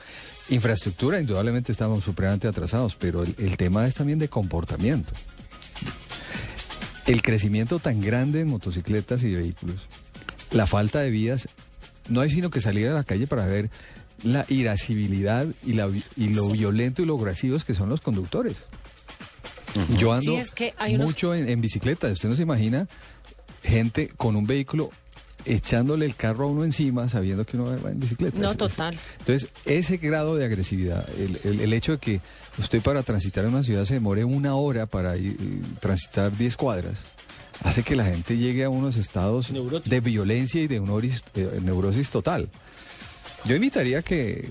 Infraestructura, indudablemente estamos supremamente atrasados, pero el, el tema es también de comportamiento. El crecimiento tan grande en motocicletas y vehículos, la falta de vías, no hay sino que salir a la calle para ver la irascibilidad y, la, y lo violento y lo agresivos que son los conductores. Yo ando Sí, es que hay unos- mucho en, en bicicleta. Usted no se imagina gente con un vehículo echándole el carro a uno encima sabiendo que uno va en bicicleta. No, Es- es- total. entonces, ese grado de agresividad, el, el- el hecho de que usted para transitar en una ciudad se demore una hora para ir, eh, transitar 10 cuadras, hace que la gente llegue a unos estados de violencia y de neurosis, eh, neurosis total. Yo invitaría que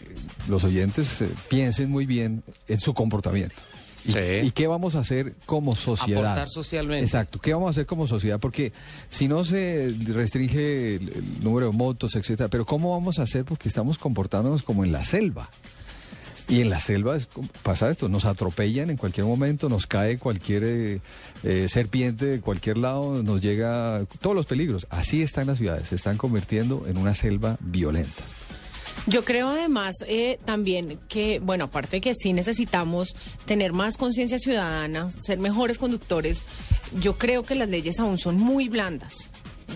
los oyentes eh, piensen muy bien en su comportamiento. Y, y qué vamos a hacer como sociedad. Aportar socialmente. Exacto. ¿Qué vamos a hacer como sociedad? Porque si no se restringe el, el número de motos, etcétera, pero ¿cómo vamos a hacer? Porque estamos comportándonos como en la selva. Y en la selva es pasa esto, nos atropellan en cualquier momento, nos cae cualquier eh, eh, serpiente de cualquier lado, nos llega todos los peligros. Así están las ciudades, se están convirtiendo en una selva violenta. Yo creo además eh, también que, bueno, aparte que sí necesitamos tener más conciencia ciudadana, ser mejores conductores, yo creo que las leyes aún son muy blandas.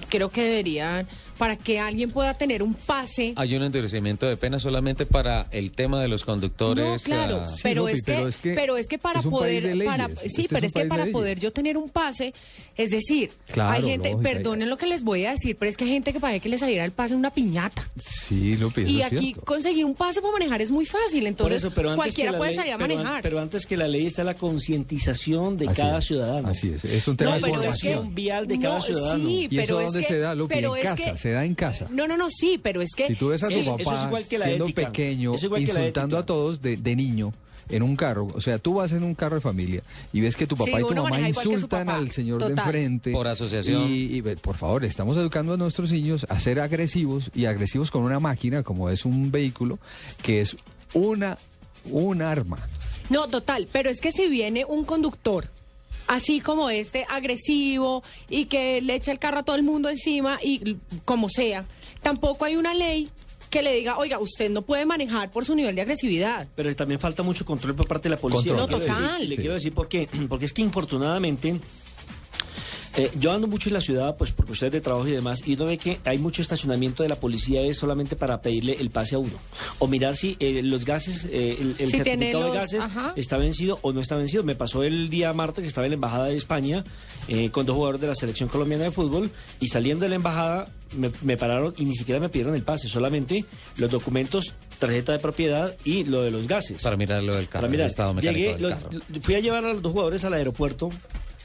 Creo que deberían, para que alguien pueda tener un pase. Hay un endurecimiento de pena solamente para el tema de los conductores. No, claro, ah, pero, Lupi, es que, pero es que pero es que para es poder, de para, sí, Este pero es que para poder yo tener un pase, es decir, Claro, hay gente, lógica. perdonen lo que les voy a decir, pero es que hay gente que parece que le saliera el pase una piñata. Sí, Lupi, Y es aquí cierto. conseguir un pase para manejar es muy fácil, entonces eso, pero cualquiera puede ley- salir a pero an- manejar. Pero antes que la ley está la concientización de Así cada es, ciudadano. Así es, es un tema No, de formación. que- vial de cada No, ciudadano. sí, ¿Y eso pero dónde se da, Lupi? En es casa, que- se da en casa. No, no, no, sí, pero es que Si tú ves a tu papá es igual que la siendo ética. pequeño, Eso es igual que la insultando a todos de, de niño en un carro, o sea, tú vas en un carro de familia y ves que tu Sí, papá y tu mamá insultan papá. al señor de enfrente. Por asociación. Y, y, ve, por favor, estamos educando a nuestros niños a ser agresivos y agresivos con una máquina como es un vehículo que es una, un arma. No, total, pero es que si viene un conductor así como este agresivo y que le echa el carro a todo el mundo encima y como sea, tampoco hay una ley que le diga, oiga, usted no puede manejar por su nivel de agresividad. Pero también falta mucho control por parte de la policía. Control. Le quiero No, total. decir- le quiero decir por qué. Porque es que infortunadamente eh, yo ando mucho en la ciudad, pues por cuestiones de trabajo y demás, y uno ve que hay mucho estacionamiento de la policía es solamente para pedirle el pase a uno. O mirar si eh, los gases, eh, el, el Si tiene certificado de gases ajá. está vencido o no está vencido. Me pasó el día martes que estaba en la Embajada de España eh, con dos jugadores de la selección colombiana de fútbol y saliendo de la Embajada me, me pararon y ni siquiera me pidieron el pase, solamente los documentos, tarjeta de propiedad y lo de los gases. Para mirar lo del carro, Para mirar, el estado mecánico llegué, del lo- carro. fui a llevar a los dos jugadores al aeropuerto.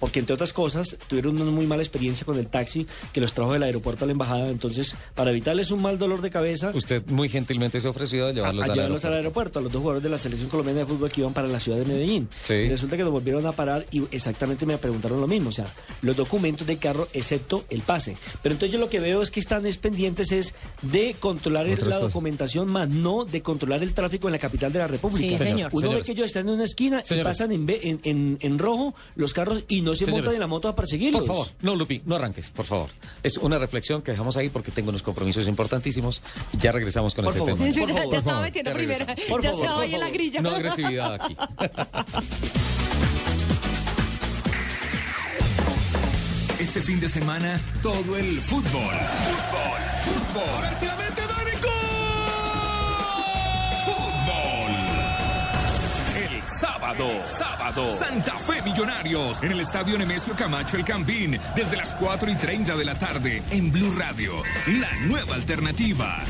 Porque entre otras cosas tuvieron una muy mala experiencia con el taxi que los trajo del aeropuerto a la embajada. Entonces, para evitarles un mal dolor de cabeza, Usted muy gentilmente se ofreció a a, llevarlos, a al, llevarlos al aeropuerto. aeropuerto, a los dos jugadores de la selección colombiana de fútbol que iban para la ciudad de Medellín. Sí. Resulta que nos volvieron a parar y exactamente me preguntaron lo mismo, o sea, los documentos del carro excepto el pase. Pero entonces yo lo que veo es que están es pendientes es de controlar el- la cosas. documentación, más no de controlar el tráfico en la capital de la República. Sí, señor. Uno Señores. ve que ellos están en una esquina Señores. y pasan en, ve- en, en- en rojo los carros y no se Señores. montan en la moto a perseguirlos. Por favor, no, Lupi, no arranques, por favor. Es una reflexión que dejamos ahí porque tengo unos compromisos importantísimos y ya regresamos con Por ese favor. tema. Por ya, favor, ya por estaba favor, metiendo. Por ya estaba ahí en la grilla. No agresividad aquí. Este fin de semana, todo el fútbol. Fútbol. Fútbol. A ver si la mete Dani. ¡Gol! Fútbol. Sábado, Santa Fe Millonarios. En el Estadio Nemesio Camacho El Campín. Desde las 4 y 30 de la tarde en Blue Radio, la nueva alternativa.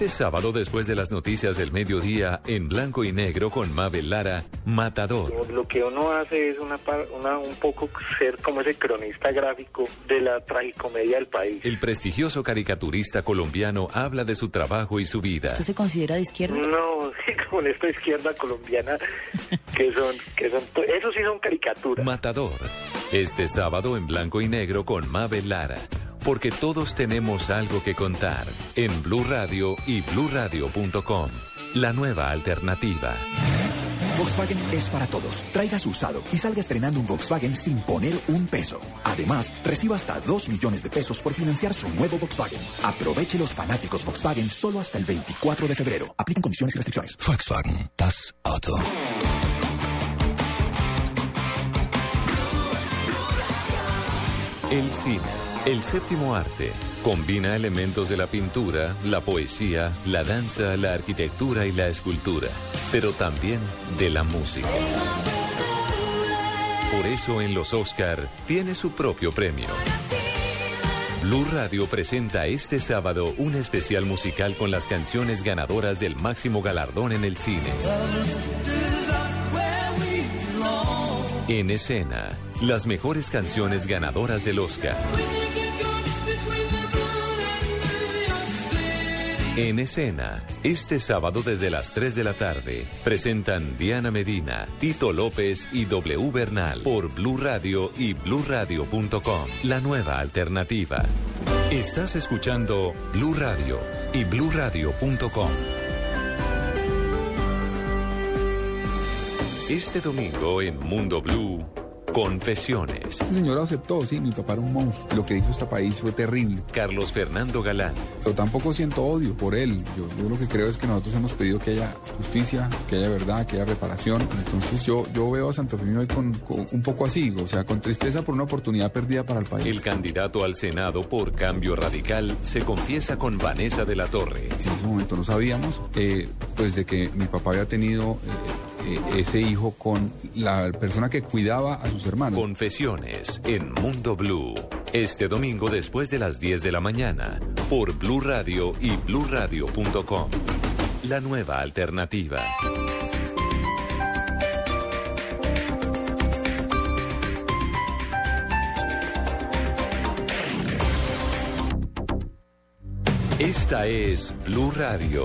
Este sábado, después de las noticias del mediodía, en blanco y negro con Mabel Lara, Matador. Lo que uno hace es una, una un poco ser como ese cronista gráfico de la tragicomedia del país. El prestigioso caricaturista colombiano habla de su trabajo y su vida. ¿Usted se considera de izquierda? No, sí, con esta izquierda colombiana que son, que son, eso sí son caricaturas. Matador. Este sábado en blanco y negro con Mabel Lara. Porque todos tenemos algo que contar en Blue Radio y bluradio.com. La nueva alternativa. Volkswagen es para todos. Traiga su usado y salga estrenando un Volkswagen sin poner un peso. Además, reciba hasta 2 millones de pesos por financiar su nuevo Volkswagen. Aproveche los fanáticos Volkswagen solo hasta el 24 de febrero. Apliquen condiciones y restricciones. Volkswagen, das Auto. El cine, el séptimo arte, combina elementos de la pintura, la poesía, la danza, la arquitectura y la escultura, pero también de la música. Por eso en los Oscar tiene su propio premio. Blue Radio presenta este sábado un especial musical con las canciones ganadoras del máximo galardón en el cine. En escena, las mejores canciones ganadoras del Oscar. En escena, este sábado desde las 3 de la tarde, presentan Diana Medina, Tito López y W Bernal por Blue Radio y bluradio.com, la nueva alternativa. Estás escuchando Blue Radio y bluradio.com. Este domingo en Mundo Blue, Confesiones. Este señor aceptó, sí, mi papá era un monstruo. Lo que hizo este país fue terrible. Carlos Fernando Galán. Pero tampoco siento odio por él. Yo, yo lo que creo es que nosotros hemos pedido que haya justicia, que haya verdad, que haya reparación. Entonces yo, yo veo a Santo Firmino hoy con, con un poco así, o sea, con tristeza por una oportunidad perdida para el país. El candidato al Senado por Cambio Radical se confiesa con Vanessa de la Torre. En ese momento no sabíamos, eh, pues, de que mi papá había tenido... eh, eh, ese hijo con la persona que cuidaba a sus hermanos. Confesiones en Mundo Blue. Este domingo después de las 10 de la mañana por Blue Radio y bluradio.com. La nueva alternativa. Esta es Blue Radio.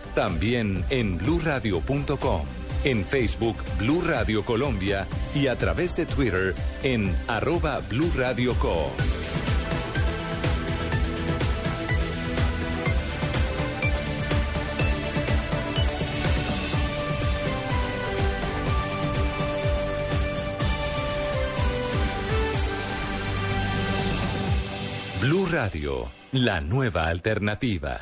También en bluradio.com, en Facebook Blue Radio Colombia y a través de Twitter en arroba Blue Co. Blue Radio, la nueva alternativa.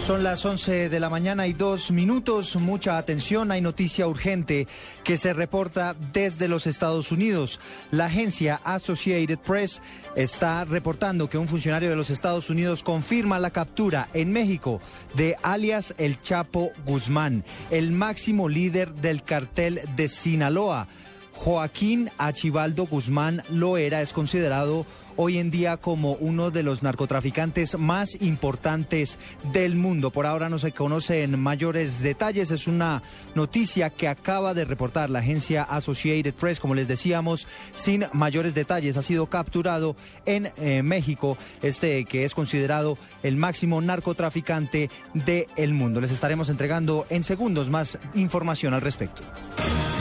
Son las 11 de la mañana y dos minutos. Mucha atención. Hay noticia urgente que se reporta desde los Estados Unidos. La agencia Associated Press está reportando que un funcionario de los Estados Unidos confirma la captura en México de alias El Chapo Guzmán, el máximo líder del cartel de Sinaloa. Joaquín Achivaldo Guzmán Loera es considerado hoy en día como uno de los narcotraficantes más importantes del mundo. Por ahora no se conocen mayores detalles. Es una noticia que acaba de reportar la agencia Associated Press, como les decíamos, sin mayores detalles. Ha sido capturado en eh, México, este que es considerado el máximo narcotraficante del mundo. Les estaremos entregando en segundos más información al respecto.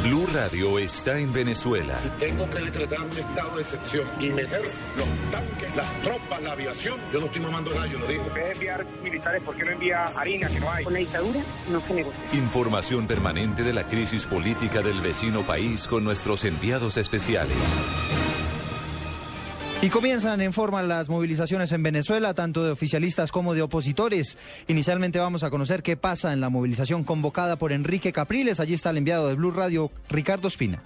Blue Radio está en Venezuela. Si tengo que decretar un estado de excepción y meter los tanques, las tropas, la aviación, yo no estoy mamando gallo, lo digo. En vez de enviar militares, ¿por qué no envía harina que no hay? Con la dictadura no se negocia. Información permanente de la crisis política del vecino país con nuestros enviados especiales. Y comienzan en forma las movilizaciones en Venezuela, tanto de oficialistas como de opositores. Inicialmente vamos a conocer qué pasa en la movilización convocada por Enrique Capriles. Allí está el enviado de Blue Radio, Ricardo Espina.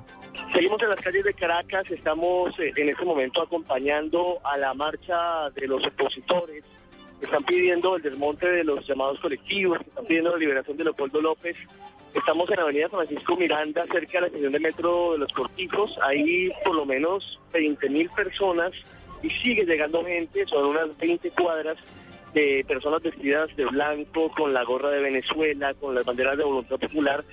Seguimos en las calles de Caracas, estamos eh, en este momento acompañando a la marcha de los opositores están pidiendo el desmonte de los llamados colectivos, están pidiendo la liberación de Leopoldo López. Estamos en Avenida Francisco Miranda, cerca de la estación de metro de Los Cortijos. Hay por lo menos 20 mil personas y sigue llegando gente, son unas 20 cuadras de personas vestidas de blanco, con la gorra de Venezuela, con las banderas de voluntad popular,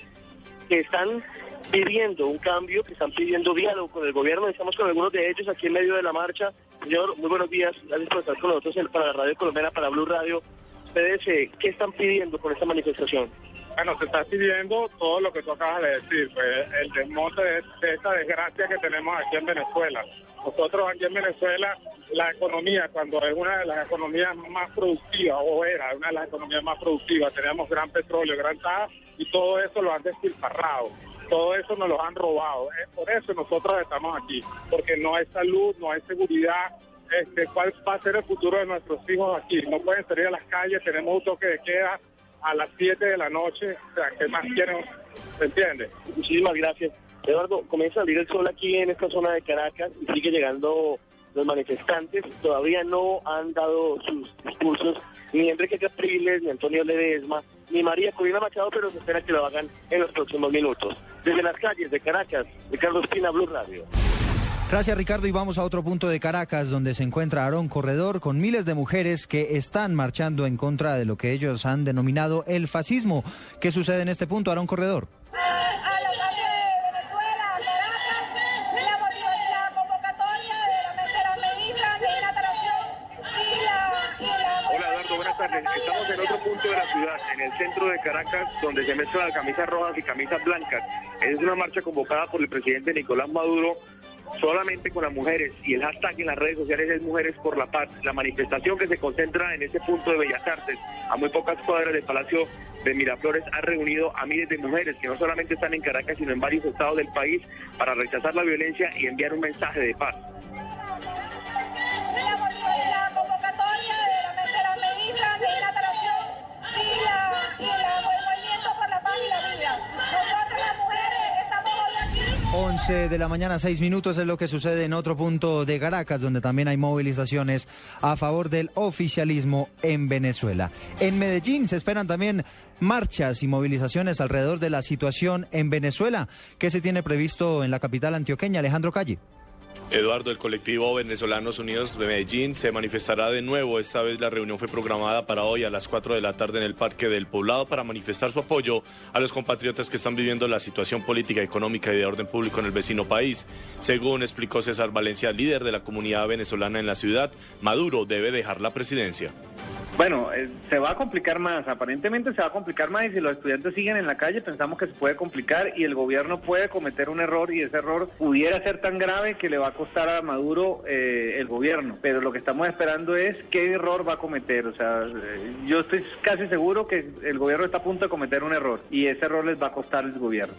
que están pidiendo un cambio, que están pidiendo diálogo con el gobierno. Estamos con algunos de ellos aquí en medio de la marcha. Señor, muy buenos días. Gracias por estar con nosotros para la Radio Colombiana, para Blue Radio. Ustedes, eh, ¿qué están pidiendo con esta manifestación? Bueno, se está pidiendo todo lo que tú acabas de decir, pues, el desmonte de, esta desgracia que tenemos aquí en Venezuela. Nosotros aquí en Venezuela, la economía, cuando es una de las economías más productivas, o era una de las economías más productivas, teníamos gran petróleo, gran gas, y todo eso lo han despilfarrado. Todo eso nos lo han robado. Eh, Por eso nosotros estamos aquí, porque no hay salud, no hay seguridad. Este, ¿Cuál va a ser el futuro de nuestros hijos aquí? No pueden salir a las calles, tenemos un toque de queda a las 7 de la noche. O sea, ¿qué más quieren? ¿Se entiende? Muchísimas gracias. Eduardo, comienza a salir el sol aquí en esta zona de Caracas y sigue llegando los manifestantes. Todavía no han dado sus discursos ni Enrique Capriles, ni Antonio Ledesma, ni María Corina Machado, pero se espera que lo hagan en los próximos minutos. Desde las calles de Caracas, Ricardo Espina, Blue Radio. Gracias Ricardo y vamos a otro punto de Caracas donde se encuentra Aarón Corredor con miles de mujeres que están marchando en contra de lo que ellos han denominado el fascismo. ¿Qué sucede en este punto, Aarón Corredor? Hola Eduardo, buenas tardes. Estamos en otro punto de la ciudad, en el centro de Caracas, donde se mezclan camisas rojas y camisas blancas. Es una marcha convocada por el presidente Nicolás Maduro solamente con las mujeres y el hashtag en las redes sociales es Mujeres por la Paz. La manifestación que se concentra en este punto de Bellas Artes, a muy pocas cuadras del Palacio de Miraflores, ha reunido a miles de mujeres que no solamente están en Caracas, sino en varios estados del país para rechazar la violencia y enviar un mensaje de paz. 11 de la mañana, 6 minutos es lo que sucede en otro punto de Caracas, donde también hay movilizaciones a favor del oficialismo en Venezuela. En Medellín se esperan también marchas y movilizaciones alrededor de la situación en Venezuela. ¿Qué se tiene previsto en la capital antioqueña? Alejandro Calle. Eduardo, el colectivo Venezolanos Unidos de Medellín se manifestará de nuevo. Esta vez la reunión fue programada para hoy a las 4 de la tarde en el Parque del Poblado para manifestar su apoyo a los compatriotas que están viviendo la situación política, económica y de orden público en el vecino país. Según explicó César Valencia, líder de la comunidad venezolana en la ciudad, Maduro debe dejar la presidencia. Bueno, eh, se va a complicar más, aparentemente se va a complicar más y si los estudiantes siguen en la calle pensamos que se puede complicar y el gobierno puede cometer un error y ese error pudiera ser tan grave que le va a costar a Maduro eh, el gobierno. Pero lo que estamos esperando es qué error va a cometer. O sea, eh, yo estoy casi seguro que el gobierno está a punto de cometer un error y ese error les va a costar al gobierno.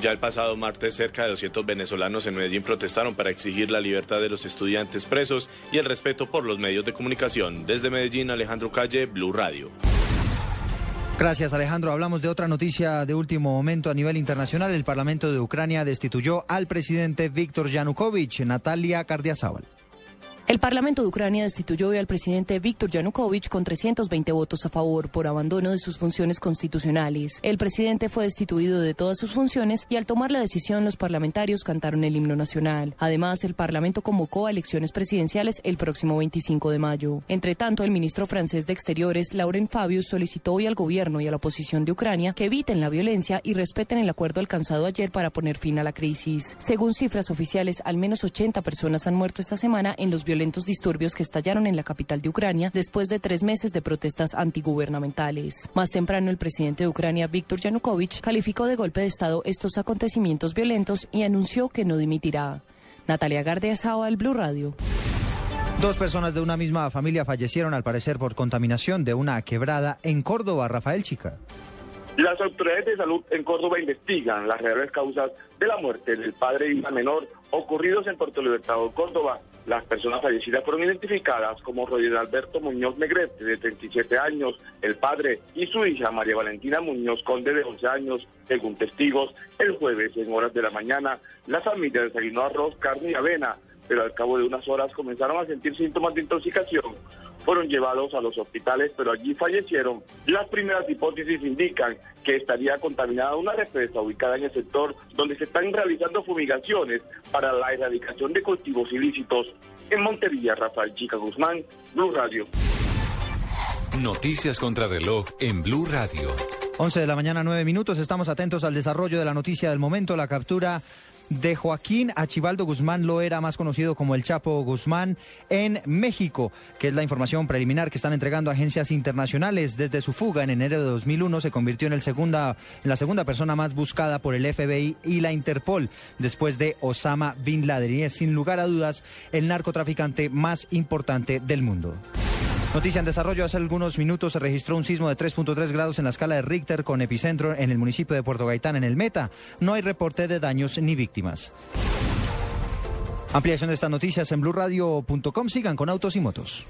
Ya el pasado martes, cerca de 200 venezolanos en Medellín protestaron para exigir la libertad de los estudiantes presos y el respeto por los medios de comunicación. Desde Medellín, Alejandro Calle, Blue Radio. Gracias Alejandro. Hablamos de otra noticia de último momento a nivel internacional. El Parlamento de Ucrania destituyó al presidente Víctor Yanukovych, Natalia Kardiazábal. El Parlamento de Ucrania destituyó hoy al presidente Víctor Yanukovych con 320 votos a favor por abandono de sus funciones constitucionales. El presidente fue destituido de todas sus funciones y al tomar la decisión los parlamentarios cantaron el himno nacional. Además, el Parlamento convocó a elecciones presidenciales el próximo 25 de mayo. Entre tanto, el ministro francés de Exteriores, Laurent Fabius, solicitó hoy al gobierno y a la oposición de Ucrania que eviten la violencia y respeten el acuerdo alcanzado ayer para poner fin a la crisis. Según cifras oficiales, al menos 80 personas han muerto esta semana en los violentos disturbios que estallaron en la capital de Ucrania después de tres meses de protestas antigubernamentales. Más temprano, el presidente de Ucrania, Víctor Yanukovych, calificó de golpe de Estado estos acontecimientos violentos y anunció que no dimitirá. Natalia Gardeazao, al Blue Radio. Dos personas de una misma familia fallecieron al parecer por contaminación de una quebrada en Córdoba, Rafael Chica. Las autoridades de salud en Córdoba investigan las reales causas de la muerte del padre y hija menor ocurridos en Puerto Libertador, Córdoba. Las personas fallecidas fueron identificadas como Roger Alberto Muñoz Negrete, de 37 años, el padre, y su hija María Valentina Muñoz Conde, de 11 años. Según testigos, el jueves, en horas de la mañana, la familia desayunó arroz, carne y avena, pero al cabo de unas horas comenzaron a sentir síntomas de intoxicación. Fueron llevados a los hospitales, pero allí fallecieron. Las primeras hipótesis indican que estaría contaminada una represa ubicada en el sector donde se están realizando fumigaciones para la erradicación de cultivos ilícitos. En Montería, Rafael Chica Guzmán, Blue Radio. Noticias contra reloj en Blue Radio. 11 de la mañana, 9 minutos. Estamos atentos al desarrollo de la noticia del momento, la captura de Joaquín Achivaldo Guzmán Loera, más conocido como el Chapo Guzmán, en México, que es la información preliminar que están entregando agencias internacionales. Desde su fuga en enero de 2001 se convirtió en, en la segunda persona más buscada por el FBI y la Interpol, después de Osama Bin Laden, y es sin lugar a dudas el narcotraficante más importante del mundo. Noticia en desarrollo. Hace algunos minutos se registró un sismo de 3.3 grados en la escala de Richter con epicentro en el municipio de Puerto Gaitán, en el Meta. No hay reporte de daños ni víctimas. Ampliación de estas noticias en blurradio.com. Sigan con autos y motos.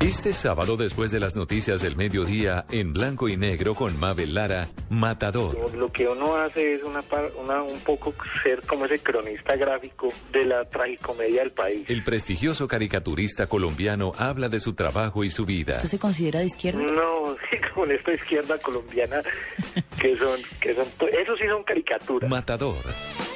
Este sábado, después de las noticias del mediodía, en blanco y negro con Mabel Lara, Matador. Lo que uno hace es una, un poco ser como ese cronista gráfico de la tragicomedia del país. El prestigioso caricaturista colombiano habla de su trabajo y su vida. ¿Usted se considera de izquierda? No, sí, con esta izquierda colombiana que son, que son, eso sí son caricaturas. Matador.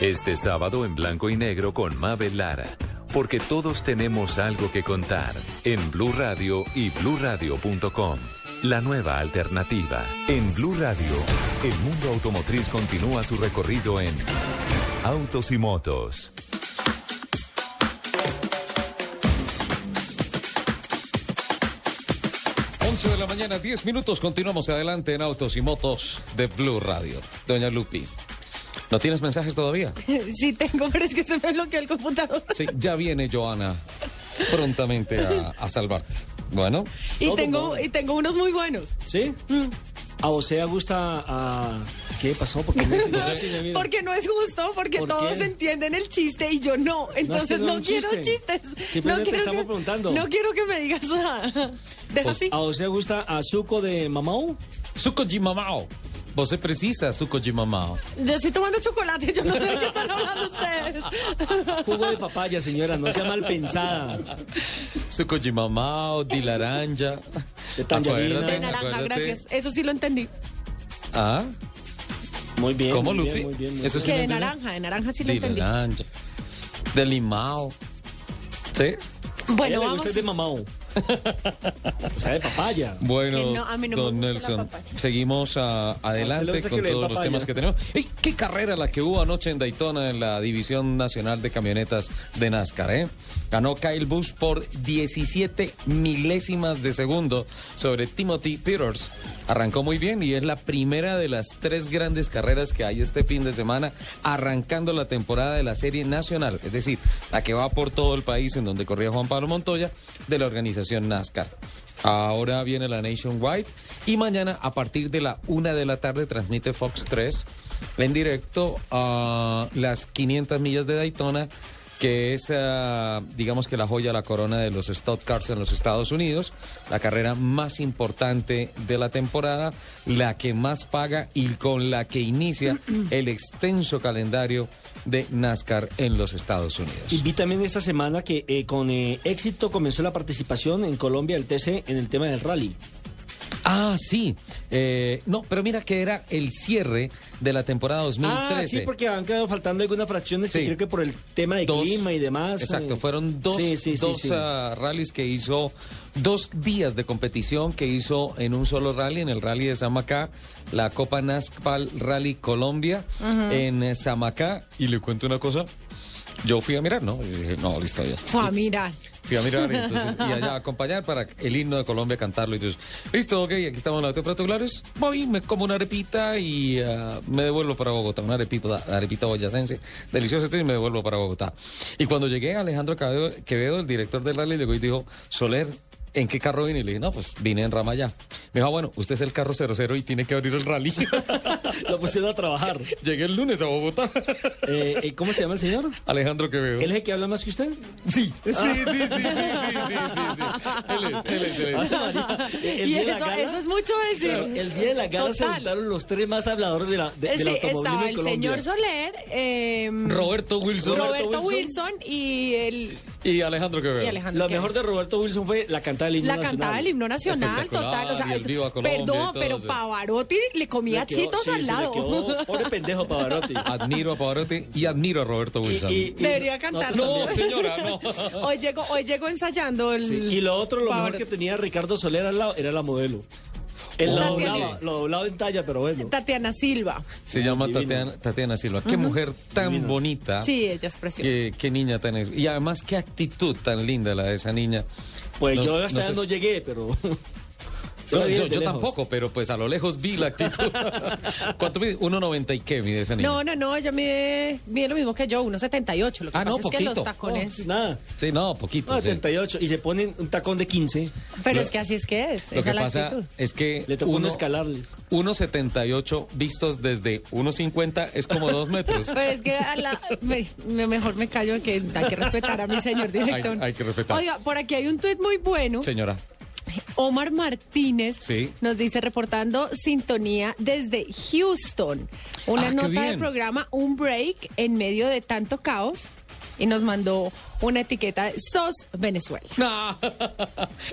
Este sábado en blanco y negro con Mabel Lara. Porque todos tenemos algo que contar. En Blue Radio y bluradio.com. La nueva alternativa. En Blue Radio, el mundo automotriz continúa su recorrido en Autos y Motos. De la mañana, 10 minutos. Continuamos adelante en Autos y Motos de Blue Radio. Doña Lupi, ¿no tienes mensajes todavía? Sí tengo, pero es que se me bloqueó el computador. Sí, ya viene Joana prontamente a, a salvarte. Bueno. Y tengo, y tengo unos muy buenos. ¿Sí? ¿A Osea gusta a... ¿Qué pasó? ¿Por qué me No, porque no es justo, porque ¿Por todos qué? entienden el chiste y yo no. Entonces no quiero chiste. chistes. No quiero estamos que, preguntando. No quiero que me digas nada. Deja Pues, así. ¿A Osea gusta a Zuko de Mamau? Zuko de Mamau. Você precisa, Zuko de Mamau. Yo estoy tomando chocolate, yo no sé de qué están hablando ustedes. Jugo de papaya, señora, no sea mal pensada. Suco de mamao, de laranja. De tangerina. De naranja, acuérdate. gracias. Eso sí lo entendí. Ah, Muy bien. ¿Cómo, muy Lupi? bien, muy bien, muy Eso bien. sí que lo de entendí. naranja, de naranja sí lo De entendí. laranja. De limao. ¿Sí? Bueno, vamos. gusta el de Mamau. O sea, de papaya. Bueno, no, a mí no me don Nelson, seguimos a- ¿A usted le adelante con todos los temas que tenemos. ¡Ey, qué carrera la que hubo anoche en Daytona en la División Nacional de Camionetas de NASCAR, ¿eh? Ganó Kyle Busch por 17 milésimas de segundo sobre Timothy Peters. Arrancó muy bien y es la primera de las tres grandes carreras que hay este fin de semana, arrancando la temporada de la Serie Nacional, es decir, la que va por todo el país en donde corría Juan Pablo Montoya de la organización NASCAR. Ahora viene la Nationwide y mañana a partir de la una de la tarde transmite Fox 3 en directo a las 500 millas de Daytona que es, ah, digamos que la joya, la corona de los Stock Cars en los Estados Unidos, la carrera más importante de la temporada, la que más paga y con la que inicia el extenso calendario de NASCAR en los Estados Unidos. Y vi también esta semana que eh, con eh, éxito comenzó la participación en Colombia del TC en el tema del rally. Ah, sí. Eh, no, pero mira que era el cierre de la temporada 2013. Ah, sí, porque han quedado faltando algunas fracciones que Sí. creo que por el tema de Dos- clima y demás. Exacto, eh, fueron dos, sí, sí, sí, dos sí. ah, rallies que hizo, dos días de competición que hizo en un solo rally, en el rally de Samacá, la Copa NASCPAL Rally Colombia en eh, Samacá. Y le cuento una cosa, yo fui a mirar, ¿no? Y dije, no, listo ya. Fue a mirar. Fui a mirar y, entonces, y allá a acompañar para el himno de Colombia cantarlo. Y entonces, listo, ok, aquí estamos en la temperatura claros. Voy, me como una arepita y ah, me devuelvo para Bogotá. Una arepita, arepita boyacense. Deliciosa esto y me devuelvo para Bogotá. Y cuando llegué, Alejandro Quevedo, Quevedo, el director del rally, llegó y dijo, Soler, ¿en qué carro vine? Y le dije, no, pues vine en Ramayá. Me dijo, ah, bueno, usted es el carro 00 y tiene que abrir el rally. Lo pusieron a trabajar. Llegué el lunes a Bogotá. Eh, eh, ¿Cómo se llama el señor? Alejandro Quevedo. ¿Él es el que habla más que usted? Sí. Sí, sí, sí, sí, sí, sí, sí, sí. Él es, él es, él es. El y día de la eso, gala- eso es mucho decir. Claro, el día de la gala se juntaron los tres más habladores de la, de- Eh, del sí, automovilismo estaba en el Colombia. señor Soler, eh, Roberto Wilson. Roberto Wilson y el Y Alejandro Quevedo. Y Alejandro Lo Quevedo. mejor de Roberto Wilson fue la himno la nacional. cantada del himno nacional, total. O sea, y el es- Viva Colombia y perdón, pero eso. Pavarotti le comía Le quedó- chitos sí, al lado. quedó- pobre pendejo Pavarotti. Admiro a Pavarotti y admiro a Roberto Wilson. y- Debería cantar. no, señora, no. Hoy llegó, hoy llegó ensayando el. Sí, Y lo otro, lo mejor que tenía Ricardo Soler al lado era la modelo. Él doblaba, lo doblaba en talla, pero bueno. Tatiana Silva. Se llama. Tatiana, Tatiana Silva. Qué mujer tan bonita. Sí, ella es preciosa. Qué, qué niña tan... Y además, qué actitud tan linda la de esa niña. Pues Nos- yo hasta no es- llegué, pero... No, Yo yo, tampoco, pero pues a lo lejos vi la actitud. ¿Cuánto mide? 1.90 y qué mide esa niña. No, no, no, ella mide, mide lo mismo que yo, 1.78. Lo que Ah, no, pasa es que los poquito. tacones. Oh, nada. Sí, no, poquito. No, sí. 38. Y se ponen un tacón de 15. Pero Lo- es que así es que es. Lo esa que es la pasa actitud. es que Le tocó uno, uno escalarle. 1.78 vistos desde 1.50 es como dos metros. Pero es que a la, me- me- mejor me callo que hay que respetar a mi señor director. Hay- hay que respetar. Oiga, por aquí hay un tuit muy bueno. Señora. Omar Martínez Sí. nos dice reportando sintonía desde Houston. Una Ah, nota del programa, un break en medio de tanto caos. Y nos mandó una etiqueta de SOS Venezuela.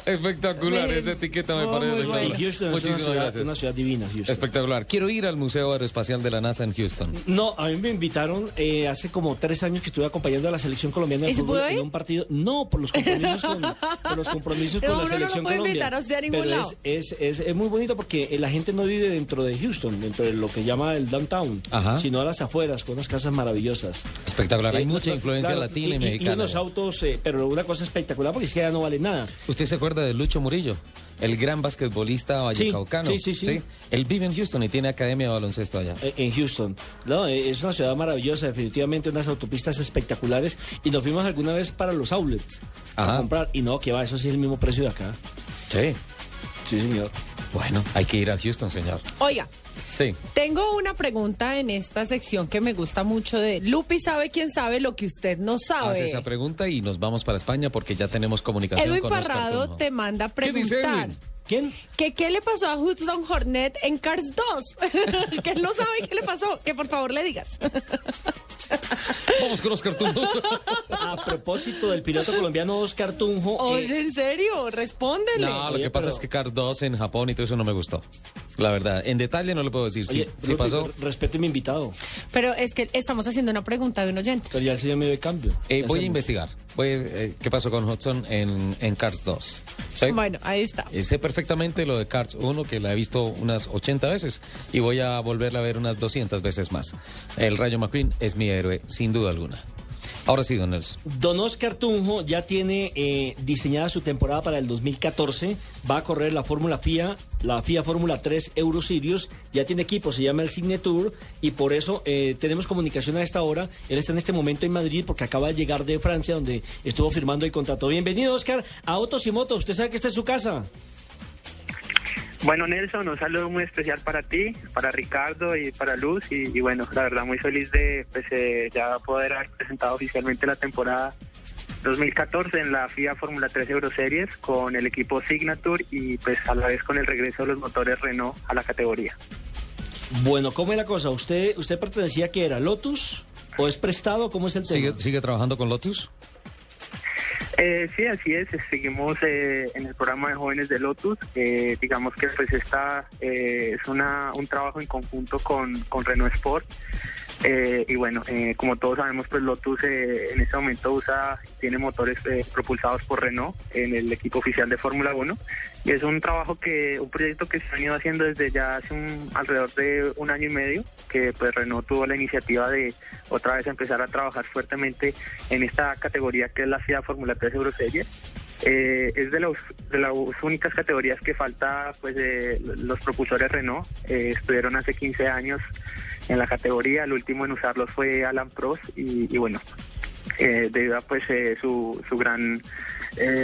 Espectacular, Ven. esa etiqueta me Oh, parece espectacular. Houston es una Muchísimas ciudad, gracias. una ciudad divina, Houston. Espectacular. Quiero ir al Museo Aeroespacial de la NASA en Houston. No, a mí me invitaron eh, hace como tres años que estuve acompañando a la selección colombiana de ¿Y se fútbol en un partido. No, por los compromisos con, por los compromisos No, con la uno no selección puede Colombia. invitar a usted a ningún Pero lado. Es, es, es, es muy bonito porque la gente no vive dentro de Houston, dentro de lo que llama el downtown, Ajá. sino a las afueras, con unas casas maravillosas. Espectacular. Hay Eh, mucha influencia claro, latina y, y, mexicana. unos autos, eh, pero una cosa espectacular porque es que ya no vale nada. ¿Usted se acuerda de Lucho Murillo? El gran basquetbolista vallecaucano. sí, sí, sí. Él vive en Houston y tiene academia de baloncesto allá. Eh, En Houston. No, eh, es una ciudad maravillosa, definitivamente unas autopistas espectaculares. Y nos fuimos alguna vez para los outlets a Ajá. comprar. Y no, que va, eso sí es el mismo precio de acá. Sí. Sí, señor. Bueno, hay que ir a Houston, señor. Oiga, Sí. tengo una pregunta en esta sección que me gusta mucho de Lupi sabe quién sabe lo que usted no sabe. Hace esa pregunta y nos vamos para España porque ya tenemos comunicación Edwin con Oscar Parrado Tunjo. te manda a ¿Qué dice preguntar. Edwin? ¿Quién? Que qué le pasó a Hudson Hornet en Cars 2. que él no sabe qué le pasó. Que por favor le digas. Vamos con Oscar Tunjo. A propósito del piloto colombiano Oscar Tunjo. eh, Oye, en serio, respóndele. No, lo Oye, que pasa pero- es que Car 2 en Japón y todo eso no me gustó. La verdad, en detalle no le puedo decir. Sí, oye, sí Lupi, pasó. Respete mi invitado. Pero es que estamos haciendo una pregunta de un oyente. Pero ya el señor me dio cambio. Eh, voy a investigar. Voy, eh, ¿Qué pasó con Hudson en, en Cars 2? ¿Sí? Bueno, ahí está. Eh, sé perfectamente lo de Cars 1, que la he visto unas 80 veces, y voy a volverla a ver unas 200 veces más. El Rayo McQueen es mi héroe, sin duda alguna. Ahora sí, don Nelson. Don Oscar Tunjo ya tiene eh, diseñada su temporada para el 2014. Va a correr la Fórmula FIA, la FIA Fórmula 3 Euro Series. Ya tiene equipo, se llama el Signature. Y por eso eh, tenemos comunicación a esta hora. Él está en este momento en Madrid porque acaba de llegar de Francia, donde estuvo firmando el contrato. Bienvenido, Oscar, a Autos y Motos. Usted sabe que esta es su casa. Bueno, Nelson, un saludo muy especial para ti, para Ricardo y para Luz. Y, y bueno, la verdad, muy feliz de pues, eh, ya poder haber presentado oficialmente la temporada 2014 en la FIA Fórmula 3 Euro Series con el equipo Signature y pues a la vez con el regreso de los motores Renault a la categoría. Bueno, ¿cómo es la cosa? ¿Usted, usted pertenecía que era Lotus o es prestado? ¿Cómo es el tema? ¿Sigue, sigue trabajando con Lotus? Eh, sí, así es. Seguimos eh, en el programa de jóvenes de Lotus. Eh, digamos que pues esta eh, es una, un trabajo en conjunto con, con Renault Sport. Eh, y bueno, eh, como todos sabemos, pues Lotus eh, en este momento usa, tiene motores eh, propulsados por Renault en el equipo oficial de Fórmula 1. Y es un trabajo que, un proyecto que se ha venido haciendo desde ya hace alrededor de un año y medio, que pues Renault tuvo la iniciativa de otra vez empezar a trabajar fuertemente en esta categoría que es la FIA Fórmula 3 Euro Series. Eh, es de, los, de las únicas categorías que falta, pues eh, los propulsores Renault. Eh, estuvieron hace 15 años en la categoría, el último en usarlos fue Alan Prost y, bueno, eh, debido a pues eh, su, su gran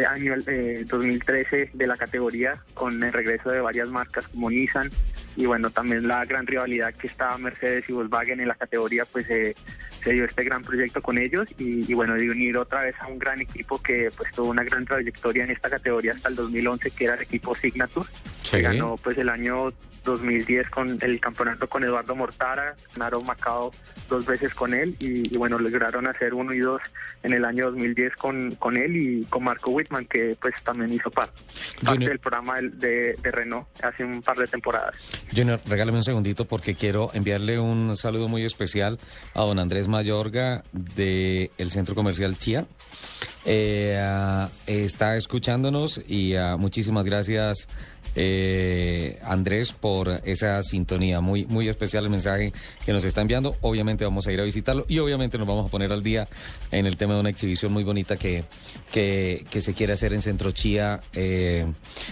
año eh, 2013 de la categoría con el regreso de varias marcas como Nissan y bueno también la gran rivalidad que estaba Mercedes y Volkswagen en la categoría pues eh, se dio este gran proyecto con ellos y, y, bueno de unir otra vez a un gran equipo que pues tuvo una gran trayectoria en esta categoría hasta el 2011 que era el equipo Signature que ganó pues el año 2010 con el campeonato con Eduardo Mortara, ganaron Macao dos veces con él y, y, bueno, lograron hacer uno y dos en el año 2010 con, con él y con Marco Whitman, que pues también hizo parte, parte del programa de, de, de, Renault hace un par de temporadas. Junior, regálame un segundito porque quiero enviarle un saludo muy especial a don Andrés Mayorga del el Centro Comercial Chía. Eh, está escuchándonos y muchísimas gracias eh, Andrés por esa sintonía. Muy, muy especial el mensaje que nos está enviando. Obviamente vamos a ir a visitarlo y obviamente nos vamos a poner al día en el tema de una exhibición muy bonita que, que, se quiere hacer en Centro Chía eh,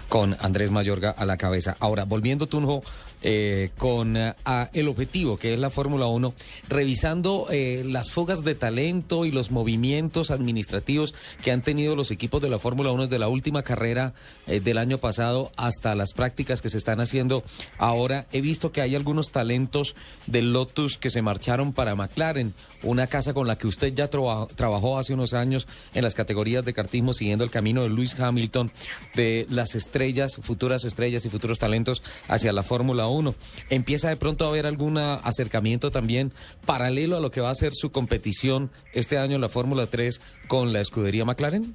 con Andrés Mayorga a la cabeza. Ahora, volviendo Tunjo eh, con uh, el objetivo que es la Fórmula 1, revisando eh, las fugas de talento y los movimientos administrativos que han tenido los equipos de la Fórmula 1 desde la última carrera eh, del año pasado hasta las prácticas que se están haciendo ahora. He visto que hay algunos talentos del Lotus que se marcharon para McLaren, una casa con la que usted ya tra trabajó hace unos años en las categorías de cartismo siguiendo el camino de Lewis Hamilton, de las estrellas, futuras estrellas y futuros talentos hacia la Fórmula 1. ¿Empieza de pronto a haber algún acercamiento también paralelo a lo que va a ser su competición este año en la Fórmula 3 con la escudería McLaren?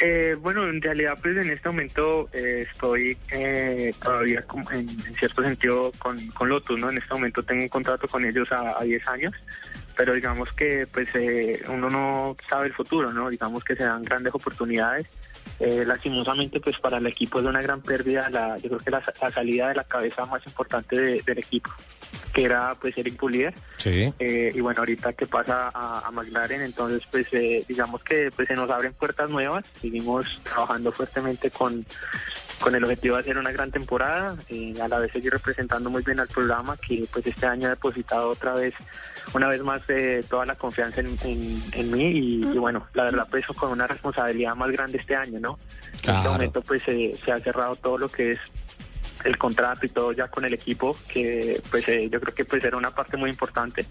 Eh, bueno, en realidad, pues en este momento eh, estoy eh, todavía como en, en, cierto sentido con, con, Lotus, ¿no? En este momento tengo un contrato con ellos a, a 10 años, pero digamos que pues eh, uno no sabe el futuro, ¿no? Digamos que se dan grandes oportunidades. Eh, lastimosamente, pues para el equipo es una gran pérdida, la, yo creo que la, la salida de la cabeza más importante de, del equipo, que era pues Eric Pulier. Sí. Eh, y bueno, ahorita que pasa a, a McLaren, entonces pues eh, digamos que pues se nos abren puertas nuevas, seguimos trabajando fuertemente con con el objetivo de hacer una gran temporada, eh, a la vez seguir representando muy bien al programa que pues este año ha depositado otra vez, una vez más eh, toda la confianza en, en, en mí y, y, bueno, la verdad pues con una responsabilidad más grande este año, ¿no? Claro. En este momento pues se ha cerrado todo lo que es el contrato y todo ya con el equipo, que pues eh, yo creo que pues era una parte muy importante,